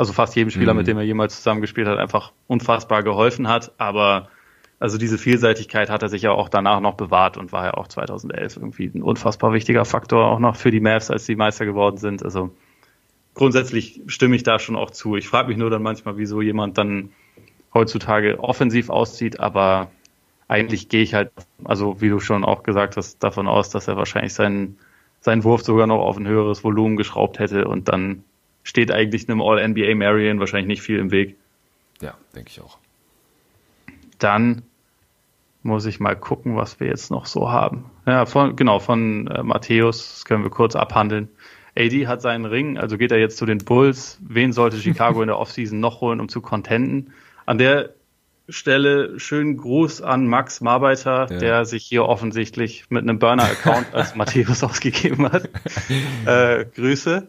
[SPEAKER 1] also fast jedem Spieler, mhm. mit dem er jemals zusammengespielt hat, einfach unfassbar geholfen hat. Aber also diese Vielseitigkeit hat er sich ja auch danach noch bewahrt und war ja auch 2011 irgendwie ein unfassbar wichtiger Faktor auch noch für die Mavs, als die Meister geworden sind. Also grundsätzlich stimme ich da schon auch zu. Ich frage mich nur dann manchmal, wieso jemand dann heutzutage offensiv aussieht, aber eigentlich gehe ich halt, also wie du schon auch gesagt hast, davon aus, dass er wahrscheinlich seinen, seinen Wurf sogar noch auf ein höheres Volumen geschraubt hätte und dann steht eigentlich einem All-NBA Marion wahrscheinlich nicht viel im Weg.
[SPEAKER 2] Ja, denke ich auch.
[SPEAKER 1] Dann muss ich mal gucken, was wir jetzt noch so haben. Ja, von, genau, von äh, Matthäus, das können wir kurz abhandeln. AD hat seinen Ring, also geht er jetzt zu den Bulls. Wen sollte Chicago in der Offseason noch holen, um zu contenten? An der Stelle schönen Gruß an Max Marbeiter, ja. der sich hier offensichtlich mit einem Burner-Account als Matthäus ausgegeben hat. Äh, Grüße.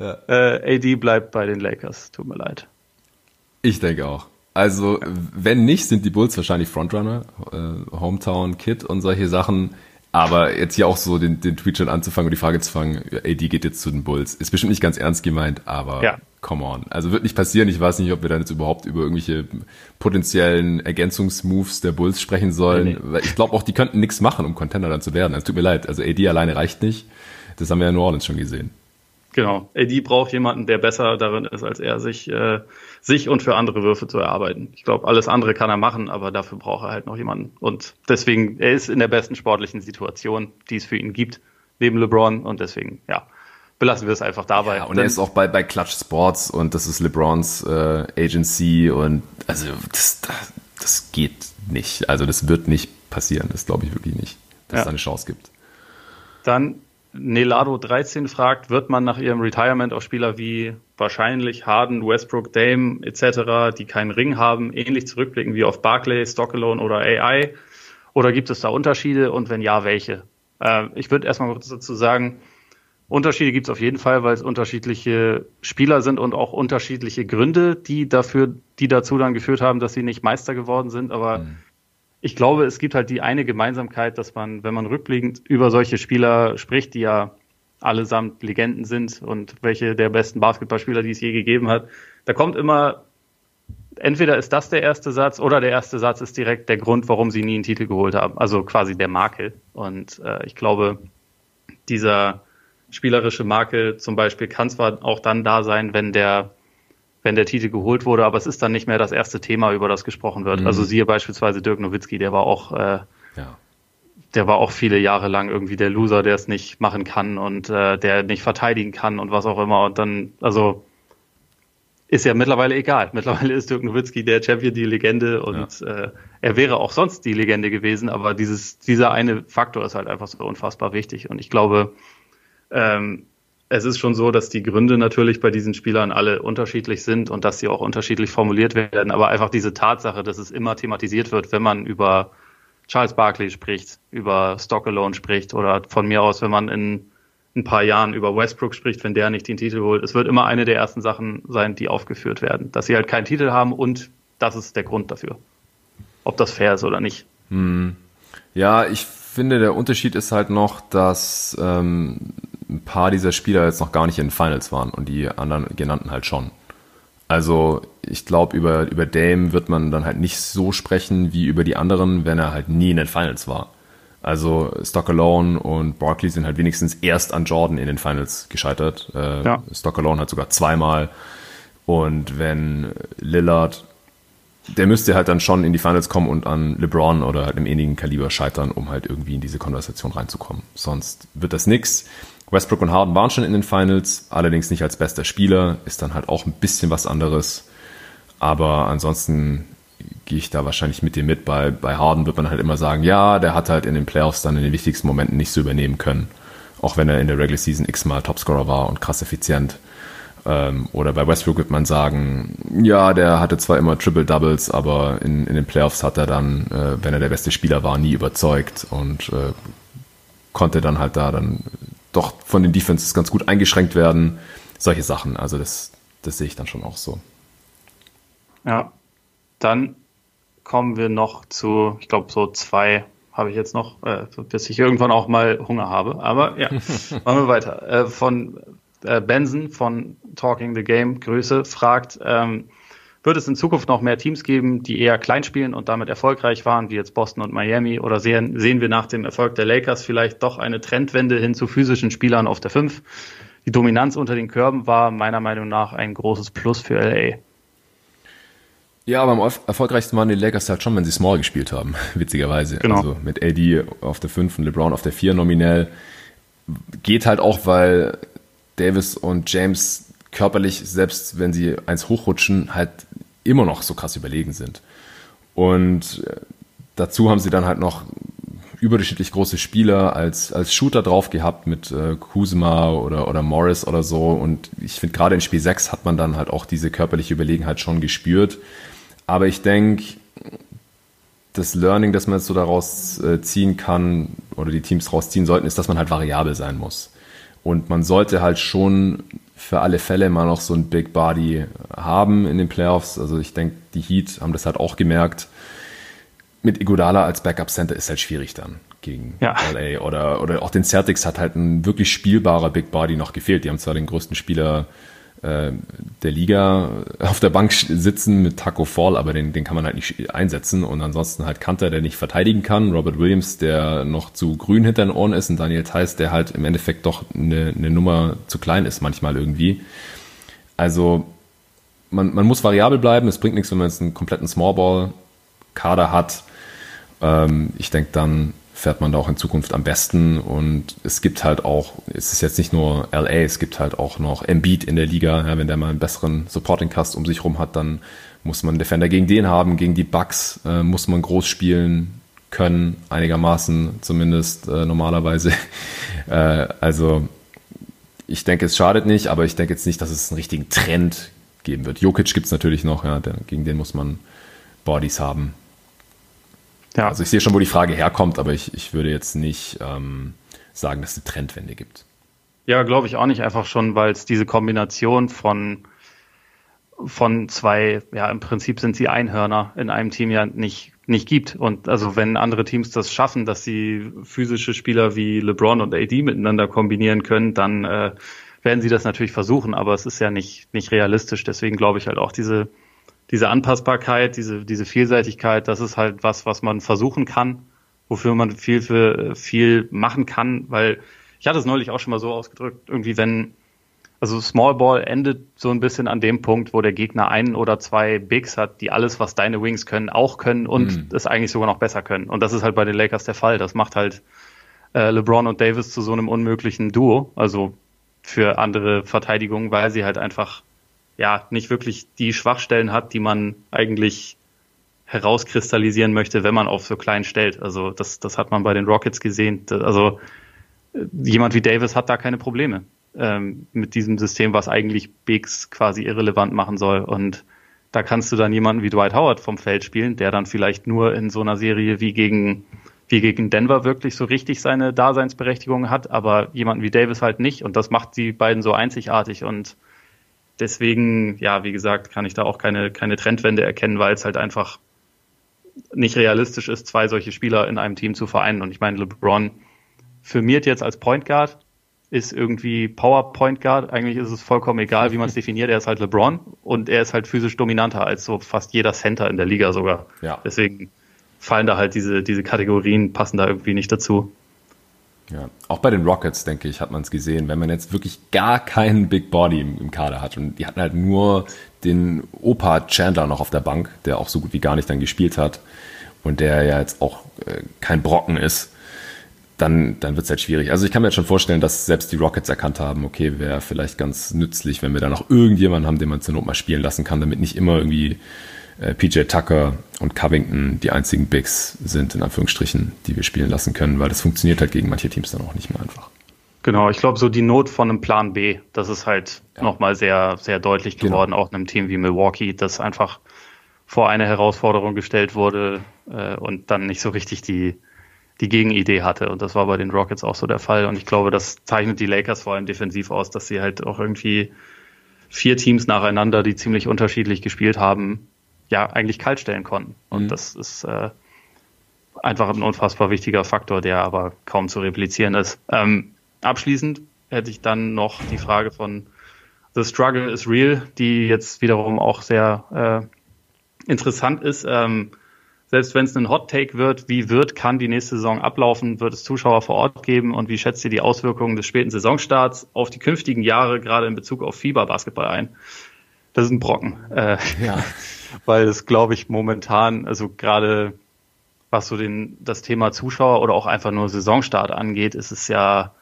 [SPEAKER 1] Ja. Äh, AD bleibt bei den Lakers, tut mir leid.
[SPEAKER 2] Ich denke auch. Also, wenn nicht, sind die Bulls wahrscheinlich Frontrunner, äh, Hometown Kid und solche Sachen. Aber jetzt hier auch so den, den Tweet schon anzufangen und die Frage zu fangen, die geht jetzt zu den Bulls. Ist bestimmt nicht ganz ernst gemeint, aber ja. come on. Also wird nicht passieren. Ich weiß nicht, ob wir dann jetzt überhaupt über irgendwelche potenziellen Ergänzungsmoves der Bulls sprechen sollen. Nee, nee. Ich glaube auch, die könnten nichts machen, um Contender dann zu werden. Es also, tut mir leid. Also AD alleine reicht nicht. Das haben wir ja in New Orleans schon gesehen.
[SPEAKER 1] Genau. AD braucht jemanden, der besser darin ist, als er sich, äh, sich und für andere Würfe zu erarbeiten. Ich glaube, alles andere kann er machen, aber dafür braucht er halt noch jemanden. Und deswegen, er ist in der besten sportlichen Situation, die es für ihn gibt, neben LeBron. Und deswegen, ja, belassen wir es einfach dabei. Ja,
[SPEAKER 2] und er ist auch bei, bei Clutch Sports und das ist LeBrons äh, Agency und also das, das geht nicht. Also das wird nicht passieren. Das glaube ich wirklich nicht, dass ja. es eine Chance gibt.
[SPEAKER 1] Dann Nelado 13 fragt, wird man nach ihrem Retirement auf Spieler wie wahrscheinlich Harden, Westbrook, Dame etc., die keinen Ring haben, ähnlich zurückblicken wie auf Barclay, Stockalone oder AI? Oder gibt es da Unterschiede und wenn ja, welche? Äh, ich würde erstmal kurz dazu sagen, Unterschiede gibt es auf jeden Fall, weil es unterschiedliche Spieler sind und auch unterschiedliche Gründe, die dafür, die dazu dann geführt haben, dass sie nicht Meister geworden sind. Aber mhm ich glaube, es gibt halt die eine Gemeinsamkeit, dass man, wenn man rückblickend über solche Spieler spricht, die ja allesamt Legenden sind und welche der besten Basketballspieler, die es je gegeben hat, da kommt immer, entweder ist das der erste Satz oder der erste Satz ist direkt der Grund, warum sie nie einen Titel geholt haben. Also quasi der Makel. Und äh, ich glaube, dieser spielerische Makel zum Beispiel kann zwar auch dann da sein, wenn der wenn der Titel geholt wurde, aber es ist dann nicht mehr das erste Thema, über das gesprochen wird. Mhm. Also siehe beispielsweise Dirk Nowitzki, der war auch, äh, ja. der war auch viele Jahre lang irgendwie der Loser, der es nicht machen kann und äh, der nicht verteidigen kann und was auch immer. Und dann, also ist ja mittlerweile egal. Mittlerweile ist Dirk Nowitzki der Champion, die Legende und ja. äh, er wäre auch sonst die Legende gewesen, aber dieses, dieser eine Faktor ist halt einfach so unfassbar wichtig. Und ich glaube, ähm, es ist schon so, dass die Gründe natürlich bei diesen Spielern alle unterschiedlich sind und dass sie auch unterschiedlich formuliert werden. Aber einfach diese Tatsache, dass es immer thematisiert wird, wenn man über Charles Barkley spricht, über Stock Alone spricht oder von mir aus, wenn man in ein paar Jahren über Westbrook spricht, wenn der nicht den Titel holt. Es wird immer eine der ersten Sachen sein, die aufgeführt werden, dass sie halt keinen Titel haben und das ist der Grund dafür. Ob das fair ist oder nicht.
[SPEAKER 2] Hm. Ja, ich finde, der Unterschied ist halt noch, dass ähm, ein paar dieser Spieler jetzt noch gar nicht in den Finals waren und die anderen genannten halt schon. Also ich glaube, über, über Dame wird man dann halt nicht so sprechen wie über die anderen, wenn er halt nie in den Finals war. Also Stock Alone und Barkley sind halt wenigstens erst an Jordan in den Finals gescheitert. Äh, ja. Stock Alone hat sogar zweimal. Und wenn Lillard, der müsste halt dann schon in die Finals kommen und an LeBron oder halt im ähnlichen Kaliber scheitern, um halt irgendwie in diese Konversation reinzukommen. Sonst wird das nix. Westbrook und Harden waren schon in den Finals, allerdings nicht als bester Spieler, ist dann halt auch ein bisschen was anderes. Aber ansonsten gehe ich da wahrscheinlich mit dir mit. Bei, bei Harden wird man halt immer sagen, ja, der hat halt in den Playoffs dann in den wichtigsten Momenten nicht so übernehmen können. Auch wenn er in der Regular Season x-mal Topscorer war und krass effizient. Ähm, oder bei Westbrook wird man sagen, ja, der hatte zwar immer Triple Doubles, aber in, in den Playoffs hat er dann, äh, wenn er der beste Spieler war, nie überzeugt und äh, konnte dann halt da dann doch von den Defenses ganz gut eingeschränkt werden. Solche Sachen. Also das, das sehe ich dann schon auch so.
[SPEAKER 1] Ja, dann kommen wir noch zu, ich glaube, so zwei habe ich jetzt noch, äh, bis ich irgendwann auch mal Hunger habe. Aber ja, machen wir weiter. Äh, von äh, Benson von Talking the Game, Grüße, fragt, ähm, wird es in Zukunft noch mehr Teams geben, die eher klein spielen und damit erfolgreich waren, wie jetzt Boston und Miami? Oder sehen, sehen wir nach dem Erfolg der Lakers vielleicht doch eine Trendwende hin zu physischen Spielern auf der 5? Die Dominanz unter den Körben war meiner Meinung nach ein großes Plus für LA.
[SPEAKER 2] Ja, aber am erfolgreichsten waren die Lakers halt schon, wenn sie Small gespielt haben, witzigerweise. Genau. Also mit AD auf der 5 und LeBron auf der 4 nominell. Geht halt auch, weil Davis und James körperlich, selbst wenn sie eins hochrutschen, halt immer noch so krass überlegen sind. Und äh, dazu haben sie dann halt noch überdurchschnittlich große Spieler als, als Shooter drauf gehabt mit äh, Kuzma oder, oder Morris oder so. Und ich finde, gerade in Spiel 6 hat man dann halt auch diese körperliche Überlegenheit schon gespürt. Aber ich denke, das Learning, das man jetzt so daraus äh, ziehen kann oder die Teams daraus ziehen sollten, ist, dass man halt variabel sein muss. Und man sollte halt schon für alle Fälle mal noch so ein Big Body haben in den Playoffs. Also ich denke, die Heat haben das halt auch gemerkt. Mit Iguodala als Backup Center ist halt schwierig dann gegen ja. LA oder, oder auch den Celtics hat halt ein wirklich spielbarer Big Body noch gefehlt. Die haben zwar den größten Spieler äh, der Liga auf der Bank sitzen mit Taco Fall, aber den, den kann man halt nicht einsetzen. Und ansonsten halt Kanter, der nicht verteidigen kann, Robert Williams, der noch zu grün hinter den Ohren ist und Daniel Theiss, der halt im Endeffekt doch eine, eine Nummer zu klein ist manchmal irgendwie. Also man, man muss variabel bleiben. Es bringt nichts, wenn man jetzt einen kompletten Smallball-Kader hat. Ähm, ich denke, dann fährt man da auch in Zukunft am besten. Und es gibt halt auch, es ist jetzt nicht nur LA, es gibt halt auch noch Embiid in der Liga. Ja, wenn der mal einen besseren Supporting Cast um sich rum hat, dann muss man Defender gegen den haben. Gegen die Bucks äh, muss man groß spielen können, einigermaßen zumindest äh, normalerweise. äh, also ich denke, es schadet nicht, aber ich denke jetzt nicht, dass es einen richtigen Trend geben wird. Jokic gibt es natürlich noch, ja, der, gegen den muss man Bodies haben. Ja. Also ich sehe schon, wo die Frage herkommt, aber ich, ich würde jetzt nicht ähm, sagen, dass es eine Trendwende gibt.
[SPEAKER 1] Ja, glaube ich auch nicht, einfach schon, weil es diese Kombination von, von zwei, ja, im Prinzip sind sie Einhörner in einem Team ja nicht, nicht gibt. Und also wenn andere Teams das schaffen, dass sie physische Spieler wie LeBron und AD miteinander kombinieren können, dann äh, werden sie das natürlich versuchen, aber es ist ja nicht, nicht realistisch. Deswegen glaube ich halt auch diese diese Anpassbarkeit, diese, diese Vielseitigkeit, das ist halt was, was man versuchen kann, wofür man viel für viel machen kann, weil ich hatte es neulich auch schon mal so ausgedrückt, irgendwie wenn, also Small Ball endet so ein bisschen an dem Punkt, wo der Gegner einen oder zwei Bigs hat, die alles, was deine Wings können, auch können und mhm. es eigentlich sogar noch besser können. Und das ist halt bei den Lakers der Fall. Das macht halt äh, LeBron und Davis zu so einem unmöglichen Duo, also für andere Verteidigungen, weil sie halt einfach ja nicht wirklich die Schwachstellen hat, die man eigentlich herauskristallisieren möchte, wenn man auf so klein stellt. Also das, das hat man bei den Rockets gesehen. Also äh, jemand wie Davis hat da keine Probleme ähm, mit diesem System, was eigentlich Bigs quasi irrelevant machen soll. Und da kannst du dann jemanden wie Dwight Howard vom Feld spielen, der dann vielleicht nur in so einer Serie wie gegen wie gegen Denver wirklich so richtig seine Daseinsberechtigung hat, aber jemanden wie Davis halt nicht. Und das macht die beiden so einzigartig und Deswegen, ja, wie gesagt, kann ich da auch keine, keine Trendwende erkennen, weil es halt einfach nicht realistisch ist, zwei solche Spieler in einem Team zu vereinen. Und ich meine, LeBron firmiert jetzt als Point Guard, ist irgendwie Power Point Guard. Eigentlich ist es vollkommen egal, wie man es definiert. Er ist halt LeBron und er ist halt physisch dominanter als so fast jeder Center in der Liga sogar. Ja. Deswegen fallen da halt diese, diese Kategorien, passen da irgendwie nicht dazu.
[SPEAKER 2] Ja, auch bei den Rockets, denke ich, hat man es gesehen, wenn man jetzt wirklich gar keinen Big Body im, im, Kader hat und die hatten halt nur den Opa Chandler noch auf der Bank, der auch so gut wie gar nicht dann gespielt hat und der ja jetzt auch äh, kein Brocken ist, dann, dann wird es halt schwierig. Also ich kann mir jetzt schon vorstellen, dass selbst die Rockets erkannt haben, okay, wäre vielleicht ganz nützlich, wenn wir da noch irgendjemanden haben, den man zur Not mal spielen lassen kann, damit nicht immer irgendwie PJ Tucker und Covington die einzigen Bigs sind, in Anführungsstrichen, die wir spielen lassen können, weil das funktioniert halt gegen manche Teams dann auch nicht mehr einfach.
[SPEAKER 1] Genau, ich glaube, so die Not von einem Plan B, das ist halt ja. nochmal sehr, sehr deutlich genau. geworden, genau. auch in einem Team wie Milwaukee, das einfach vor eine Herausforderung gestellt wurde äh, und dann nicht so richtig die, die Gegenidee hatte. Und das war bei den Rockets auch so der Fall. Und ich glaube, das zeichnet die Lakers vor allem defensiv aus, dass sie halt auch irgendwie vier Teams nacheinander, die ziemlich unterschiedlich gespielt haben, ja eigentlich kalt stellen konnten. Und mhm. das ist äh, einfach ein unfassbar wichtiger Faktor, der aber kaum zu replizieren ist. Ähm, abschließend hätte ich dann noch die Frage von The Struggle is Real, die jetzt wiederum auch sehr äh, interessant ist. Ähm, selbst wenn es ein Hot Take wird, wie wird, kann die nächste Saison ablaufen? Wird es Zuschauer vor Ort geben? Und wie schätzt ihr die Auswirkungen des späten Saisonstarts auf die künftigen Jahre, gerade in Bezug auf Fieberbasketball ein? Das ist ein Brocken. Äh, ja. Weil es, glaube ich, momentan, also gerade was so den, das Thema Zuschauer oder auch einfach nur Saisonstart angeht, ist es ja,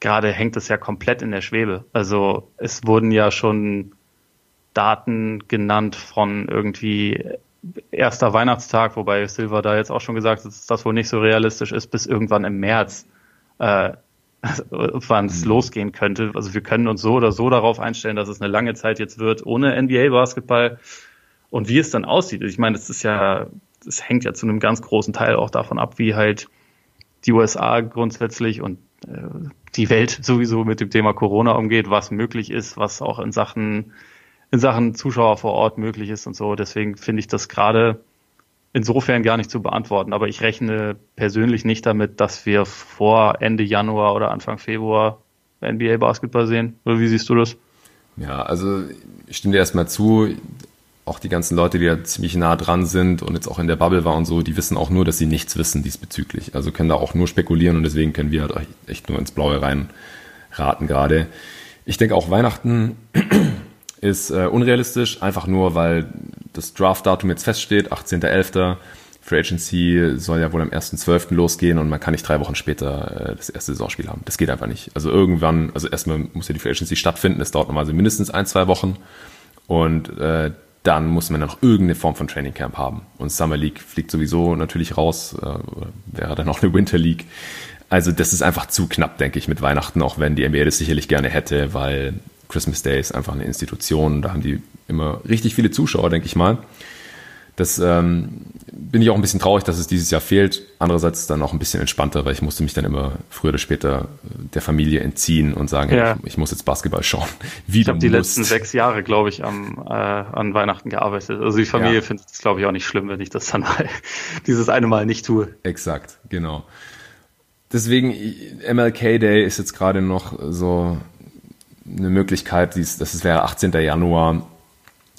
[SPEAKER 1] gerade hängt es ja komplett in der Schwebe. Also es wurden ja schon Daten genannt von irgendwie erster Weihnachtstag, wobei Silver da jetzt auch schon gesagt hat, dass das wohl nicht so realistisch ist, bis irgendwann im März, äh, wann es mhm. losgehen könnte. Also wir können uns so oder so darauf einstellen, dass es eine lange Zeit jetzt wird ohne NBA-Basketball. Und wie es dann aussieht, ich meine, es ist ja, es hängt ja zu einem ganz großen Teil auch davon ab, wie halt die USA grundsätzlich und äh, die Welt sowieso mit dem Thema Corona umgeht, was möglich ist, was auch in Sachen in Sachen Zuschauer vor Ort möglich ist und so. Deswegen finde ich das gerade insofern gar nicht zu beantworten. Aber ich rechne persönlich nicht damit, dass wir vor Ende Januar oder Anfang Februar NBA Basketball sehen. Oder wie siehst du das?
[SPEAKER 2] Ja, also ich stimme dir erstmal zu. Auch die ganzen Leute, die ja ziemlich nah dran sind und jetzt auch in der Bubble waren und so, die wissen auch nur, dass sie nichts wissen diesbezüglich. Also können da auch nur spekulieren und deswegen können wir halt echt nur ins Blaue reinraten gerade. Ich denke auch Weihnachten ist äh, unrealistisch, einfach nur, weil das Draft-Datum jetzt feststeht, 18.11. Free Agency soll ja wohl am 1.12. losgehen und man kann nicht drei Wochen später äh, das erste Saisonspiel haben. Das geht einfach nicht. Also irgendwann, also erstmal muss ja die Free Agency stattfinden, das dauert normalerweise mindestens ein, zwei Wochen und äh, dann muss man noch irgendeine Form von Training Camp haben. Und Summer League fliegt sowieso natürlich raus, äh, wäre dann auch eine Winter League. Also das ist einfach zu knapp, denke ich, mit Weihnachten, auch wenn die NBA das sicherlich gerne hätte, weil Christmas Day ist einfach eine Institution, da haben die immer richtig viele Zuschauer, denke ich mal. Das ähm, bin ich auch ein bisschen traurig, dass es dieses Jahr fehlt. Andererseits dann auch ein bisschen entspannter, weil ich musste mich dann immer früher oder später der Familie entziehen und sagen, ja. ich, ich, muss jetzt Basketball schauen.
[SPEAKER 1] Wie ich habe die letzten sechs Jahre, glaube ich, am, äh, an Weihnachten gearbeitet. Also die Familie ja. findet es, glaube ich, auch nicht schlimm, wenn ich das dann mal dieses eine Mal nicht tue.
[SPEAKER 2] Exakt, genau. Deswegen, MLK Day ist jetzt gerade noch so eine Möglichkeit, das wäre 18. Januar.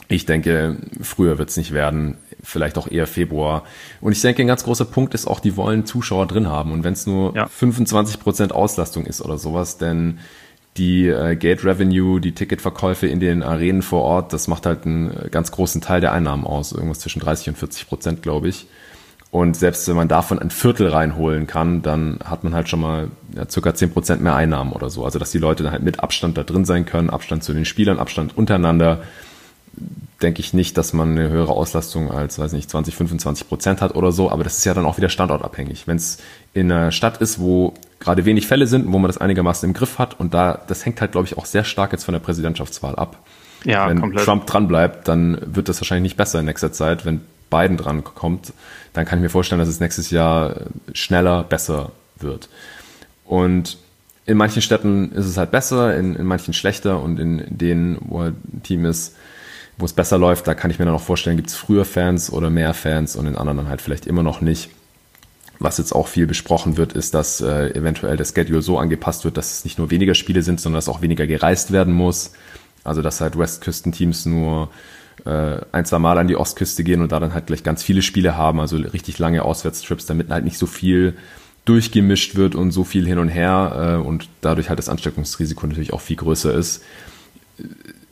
[SPEAKER 2] Ich denke, früher wird es nicht werden, vielleicht auch eher Februar. Und ich denke, ein ganz großer Punkt ist auch, die wollen Zuschauer drin haben. Und wenn es nur ja. 25 Prozent Auslastung ist oder sowas, denn die äh, Gate Revenue, die Ticketverkäufe in den Arenen vor Ort, das macht halt einen ganz großen Teil der Einnahmen aus. Irgendwas zwischen 30 und 40 Prozent, glaube ich. Und selbst wenn man davon ein Viertel reinholen kann, dann hat man halt schon mal ja, circa zehn Prozent mehr Einnahmen oder so. Also dass die Leute dann halt mit Abstand da drin sein können, Abstand zu den Spielern, Abstand untereinander, denke ich nicht, dass man eine höhere Auslastung als, weiß nicht, 20, 25 Prozent hat oder so. Aber das ist ja dann auch wieder standortabhängig. Wenn es in einer Stadt ist, wo gerade wenig Fälle sind, wo man das einigermaßen im Griff hat und da, das hängt halt, glaube ich, auch sehr stark jetzt von der Präsidentschaftswahl ab. Ja, wenn komplett. Trump dranbleibt, dann wird das wahrscheinlich nicht besser in nächster Zeit. Wenn Biden dran kommt, dann kann ich mir vorstellen, dass es nächstes Jahr schneller, besser wird. Und in manchen Städten ist es halt besser, in, in manchen schlechter und in denen, wo halt ein Team ist, wo es besser läuft, da kann ich mir dann auch vorstellen, gibt es früher Fans oder mehr Fans und in anderen dann halt vielleicht immer noch nicht. Was jetzt auch viel besprochen wird, ist, dass äh, eventuell der Schedule so angepasst wird, dass es nicht nur weniger Spiele sind, sondern dass auch weniger gereist werden muss. Also dass halt Westküstenteams nur äh, ein, zwei Mal an die Ostküste gehen und da dann halt gleich ganz viele Spiele haben, also richtig lange Auswärtstrips, damit halt nicht so viel durchgemischt wird und so viel hin und her äh, und dadurch halt das Ansteckungsrisiko natürlich auch viel größer ist.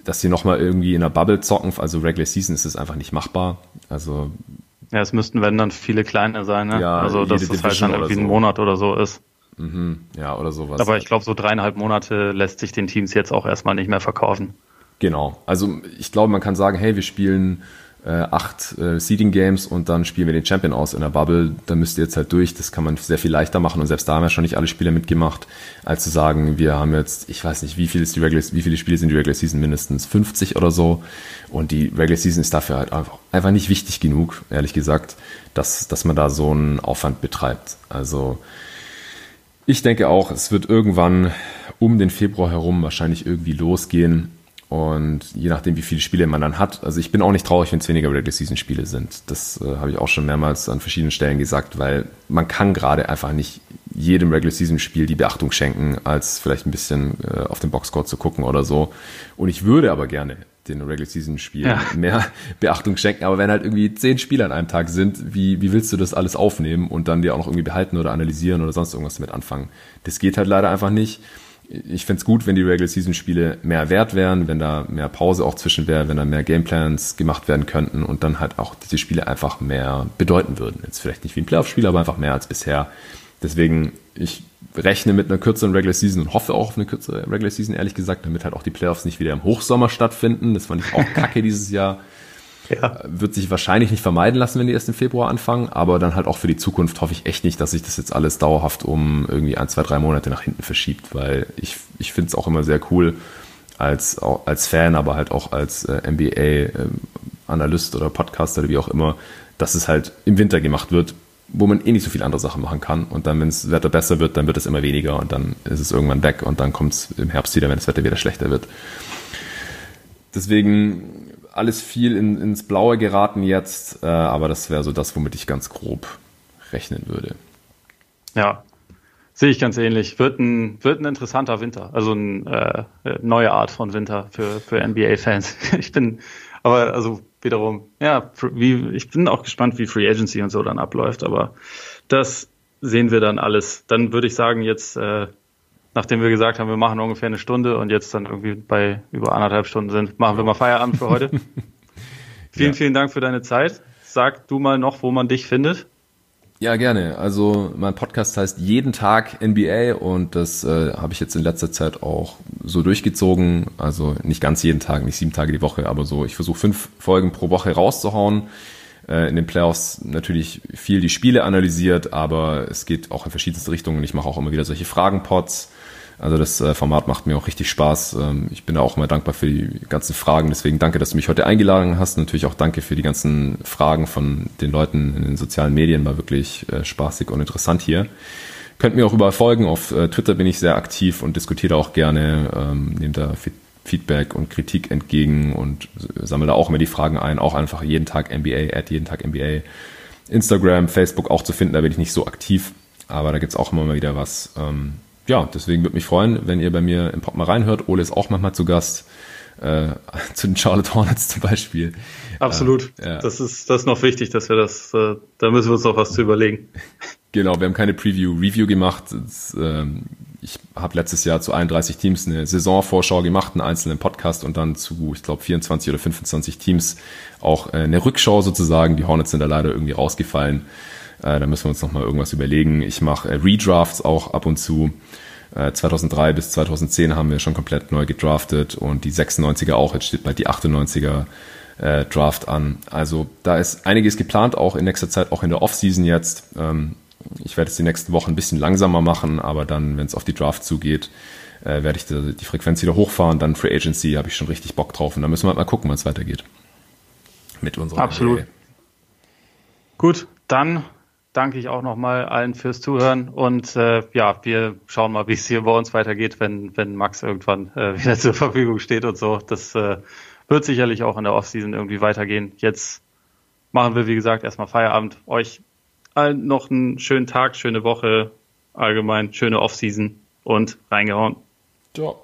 [SPEAKER 2] Dass sie nochmal irgendwie in der Bubble zocken, also Regular Season ist es einfach nicht machbar. Also
[SPEAKER 1] ja, es müssten, wenn dann viele kleine sein, ne? Ja, also dass es halt dann irgendwie so. ein Monat oder so ist.
[SPEAKER 2] Mhm, ja, oder sowas.
[SPEAKER 1] Aber ich glaube, so dreieinhalb Monate lässt sich den Teams jetzt auch erstmal nicht mehr verkaufen.
[SPEAKER 2] Genau. Also ich glaube, man kann sagen, hey, wir spielen äh, acht äh, Seeding Games und dann spielen wir den Champion aus in der Bubble. Da müsst ihr jetzt halt durch. Das kann man sehr viel leichter machen und selbst da haben ja schon nicht alle Spieler mitgemacht, als zu sagen, wir haben jetzt, ich weiß nicht, wie viel ist die Regular, wie viele Spiele sind die Regular Season mindestens 50 oder so. Und die Regular Season ist dafür halt einfach, einfach nicht wichtig genug, ehrlich gesagt, dass dass man da so einen Aufwand betreibt. Also ich denke auch, es wird irgendwann um den Februar herum wahrscheinlich irgendwie losgehen und je nachdem, wie viele Spiele man dann hat, also ich bin auch nicht traurig, wenn es weniger Regular Season Spiele sind. Das äh, habe ich auch schon mehrmals an verschiedenen Stellen gesagt, weil man kann gerade einfach nicht jedem Regular Season Spiel die Beachtung schenken, als vielleicht ein bisschen äh, auf den Boxscore zu gucken oder so. Und ich würde aber gerne den Regular Season Spielen ja. mehr Beachtung schenken. Aber wenn halt irgendwie zehn Spiele an einem Tag sind, wie, wie willst du das alles aufnehmen und dann dir auch noch irgendwie behalten oder analysieren oder sonst irgendwas damit anfangen? Das geht halt leider einfach nicht. Ich fände gut, wenn die Regular Season Spiele mehr wert wären, wenn da mehr Pause auch zwischen wäre, wenn da mehr Gameplans gemacht werden könnten und dann halt auch diese Spiele einfach mehr bedeuten würden. Jetzt vielleicht nicht wie ein Playoff-Spiel, aber einfach mehr als bisher. Deswegen, ich rechne mit einer kürzeren Regular Season und hoffe auch auf eine kürzere Regular Season, ehrlich gesagt, damit halt auch die Playoffs nicht wieder im Hochsommer stattfinden. Das fand ich auch kacke dieses Jahr. Ja. Wird sich wahrscheinlich nicht vermeiden lassen, wenn die erst im Februar anfangen, aber dann halt auch für die Zukunft hoffe ich echt nicht, dass sich das jetzt alles dauerhaft um irgendwie ein, zwei, drei Monate nach hinten verschiebt, weil ich, ich finde es auch immer sehr cool als, als Fan, aber halt auch als äh, NBA-Analyst ähm, oder Podcaster oder wie auch immer, dass es halt im Winter gemacht wird, wo man eh nicht so viele andere Sachen machen kann. Und dann, wenn das Wetter besser wird, dann wird es immer weniger und dann ist es irgendwann weg und dann kommt es im Herbst wieder, wenn das Wetter wieder schlechter wird. Deswegen alles viel in, ins Blaue geraten jetzt, äh, aber das wäre so das, womit ich ganz grob rechnen würde.
[SPEAKER 1] Ja, sehe ich ganz ähnlich. Wird ein, wird ein interessanter Winter, also eine äh, neue Art von Winter für, für NBA-Fans. Ich bin, aber also wiederum, ja, wie, ich bin auch gespannt, wie Free Agency und so dann abläuft, aber das sehen wir dann alles. Dann würde ich sagen, jetzt, äh, nachdem wir gesagt haben, wir machen ungefähr eine Stunde und jetzt dann irgendwie bei über anderthalb Stunden sind, machen wir mal Feierabend für heute. vielen, ja. vielen Dank für deine Zeit. Sag du mal noch, wo man dich findet.
[SPEAKER 2] Ja, gerne. Also mein Podcast heißt Jeden Tag NBA und das äh, habe ich jetzt in letzter Zeit auch so durchgezogen. Also nicht ganz jeden Tag, nicht sieben Tage die Woche, aber so, ich versuche fünf Folgen pro Woche rauszuhauen. Äh, in den Playoffs natürlich viel die Spiele analysiert, aber es geht auch in verschiedenste Richtungen. Ich mache auch immer wieder solche Fragenpots. Also das äh, Format macht mir auch richtig Spaß. Ähm, ich bin da auch immer dankbar für die ganzen Fragen. Deswegen danke, dass du mich heute eingeladen hast. Natürlich auch danke für die ganzen Fragen von den Leuten in den sozialen Medien. War wirklich äh, spaßig und interessant hier. Könnt mir auch überall folgen. Auf äh, Twitter bin ich sehr aktiv und diskutiere auch gerne, ähm, nehme da Feedback und Kritik entgegen und sammle da auch immer die Fragen ein. Auch einfach jeden Tag NBA, at jeden Tag NBA. Instagram, Facebook auch zu finden, da bin ich nicht so aktiv. Aber da gibt's auch immer mal wieder was. Ähm, ja, deswegen würde mich freuen, wenn ihr bei mir im Pop mal reinhört. Ole ist auch manchmal zu Gast. Äh, zu den Charlotte Hornets zum Beispiel.
[SPEAKER 1] Absolut. Äh, ja. Das ist das ist noch wichtig, dass wir das, äh, da müssen wir uns noch was zu überlegen.
[SPEAKER 2] Genau, wir haben keine Preview-Review gemacht. Das, ähm, ich habe letztes Jahr zu 31 Teams eine Saisonvorschau gemacht, einen einzelnen Podcast und dann zu, ich glaube, 24 oder 25 Teams auch äh, eine Rückschau sozusagen. Die Hornets sind da leider irgendwie rausgefallen. Äh, da müssen wir uns nochmal irgendwas überlegen. Ich mache äh, Redrafts auch ab und zu. 2003 äh, bis 2010 haben wir schon komplett neu gedraftet und die 96er auch. Jetzt steht bald die 98er äh, Draft an. Also da ist einiges geplant, auch in nächster Zeit, auch in der Offseason jetzt. Ähm, ich werde es die nächsten Wochen ein bisschen langsamer machen, aber dann, wenn es auf die Draft zugeht, äh, werde ich die, die, Frequenz wieder hochfahren. Dann Free Agency habe ich schon richtig Bock drauf und dann müssen wir halt mal gucken, wann es weitergeht.
[SPEAKER 1] Mit unserer Absolut. NBA. Gut, dann danke ich auch nochmal allen fürs Zuhören und äh, ja, wir schauen mal, wie es hier bei uns weitergeht, wenn, wenn Max irgendwann äh, wieder zur Verfügung steht und so. Das äh, wird sicherlich auch in der Offseason irgendwie weitergehen. Jetzt machen wir, wie gesagt, erstmal Feierabend. Euch allen noch einen schönen Tag, schöne Woche, allgemein schöne Offseason und reingehauen. Ciao.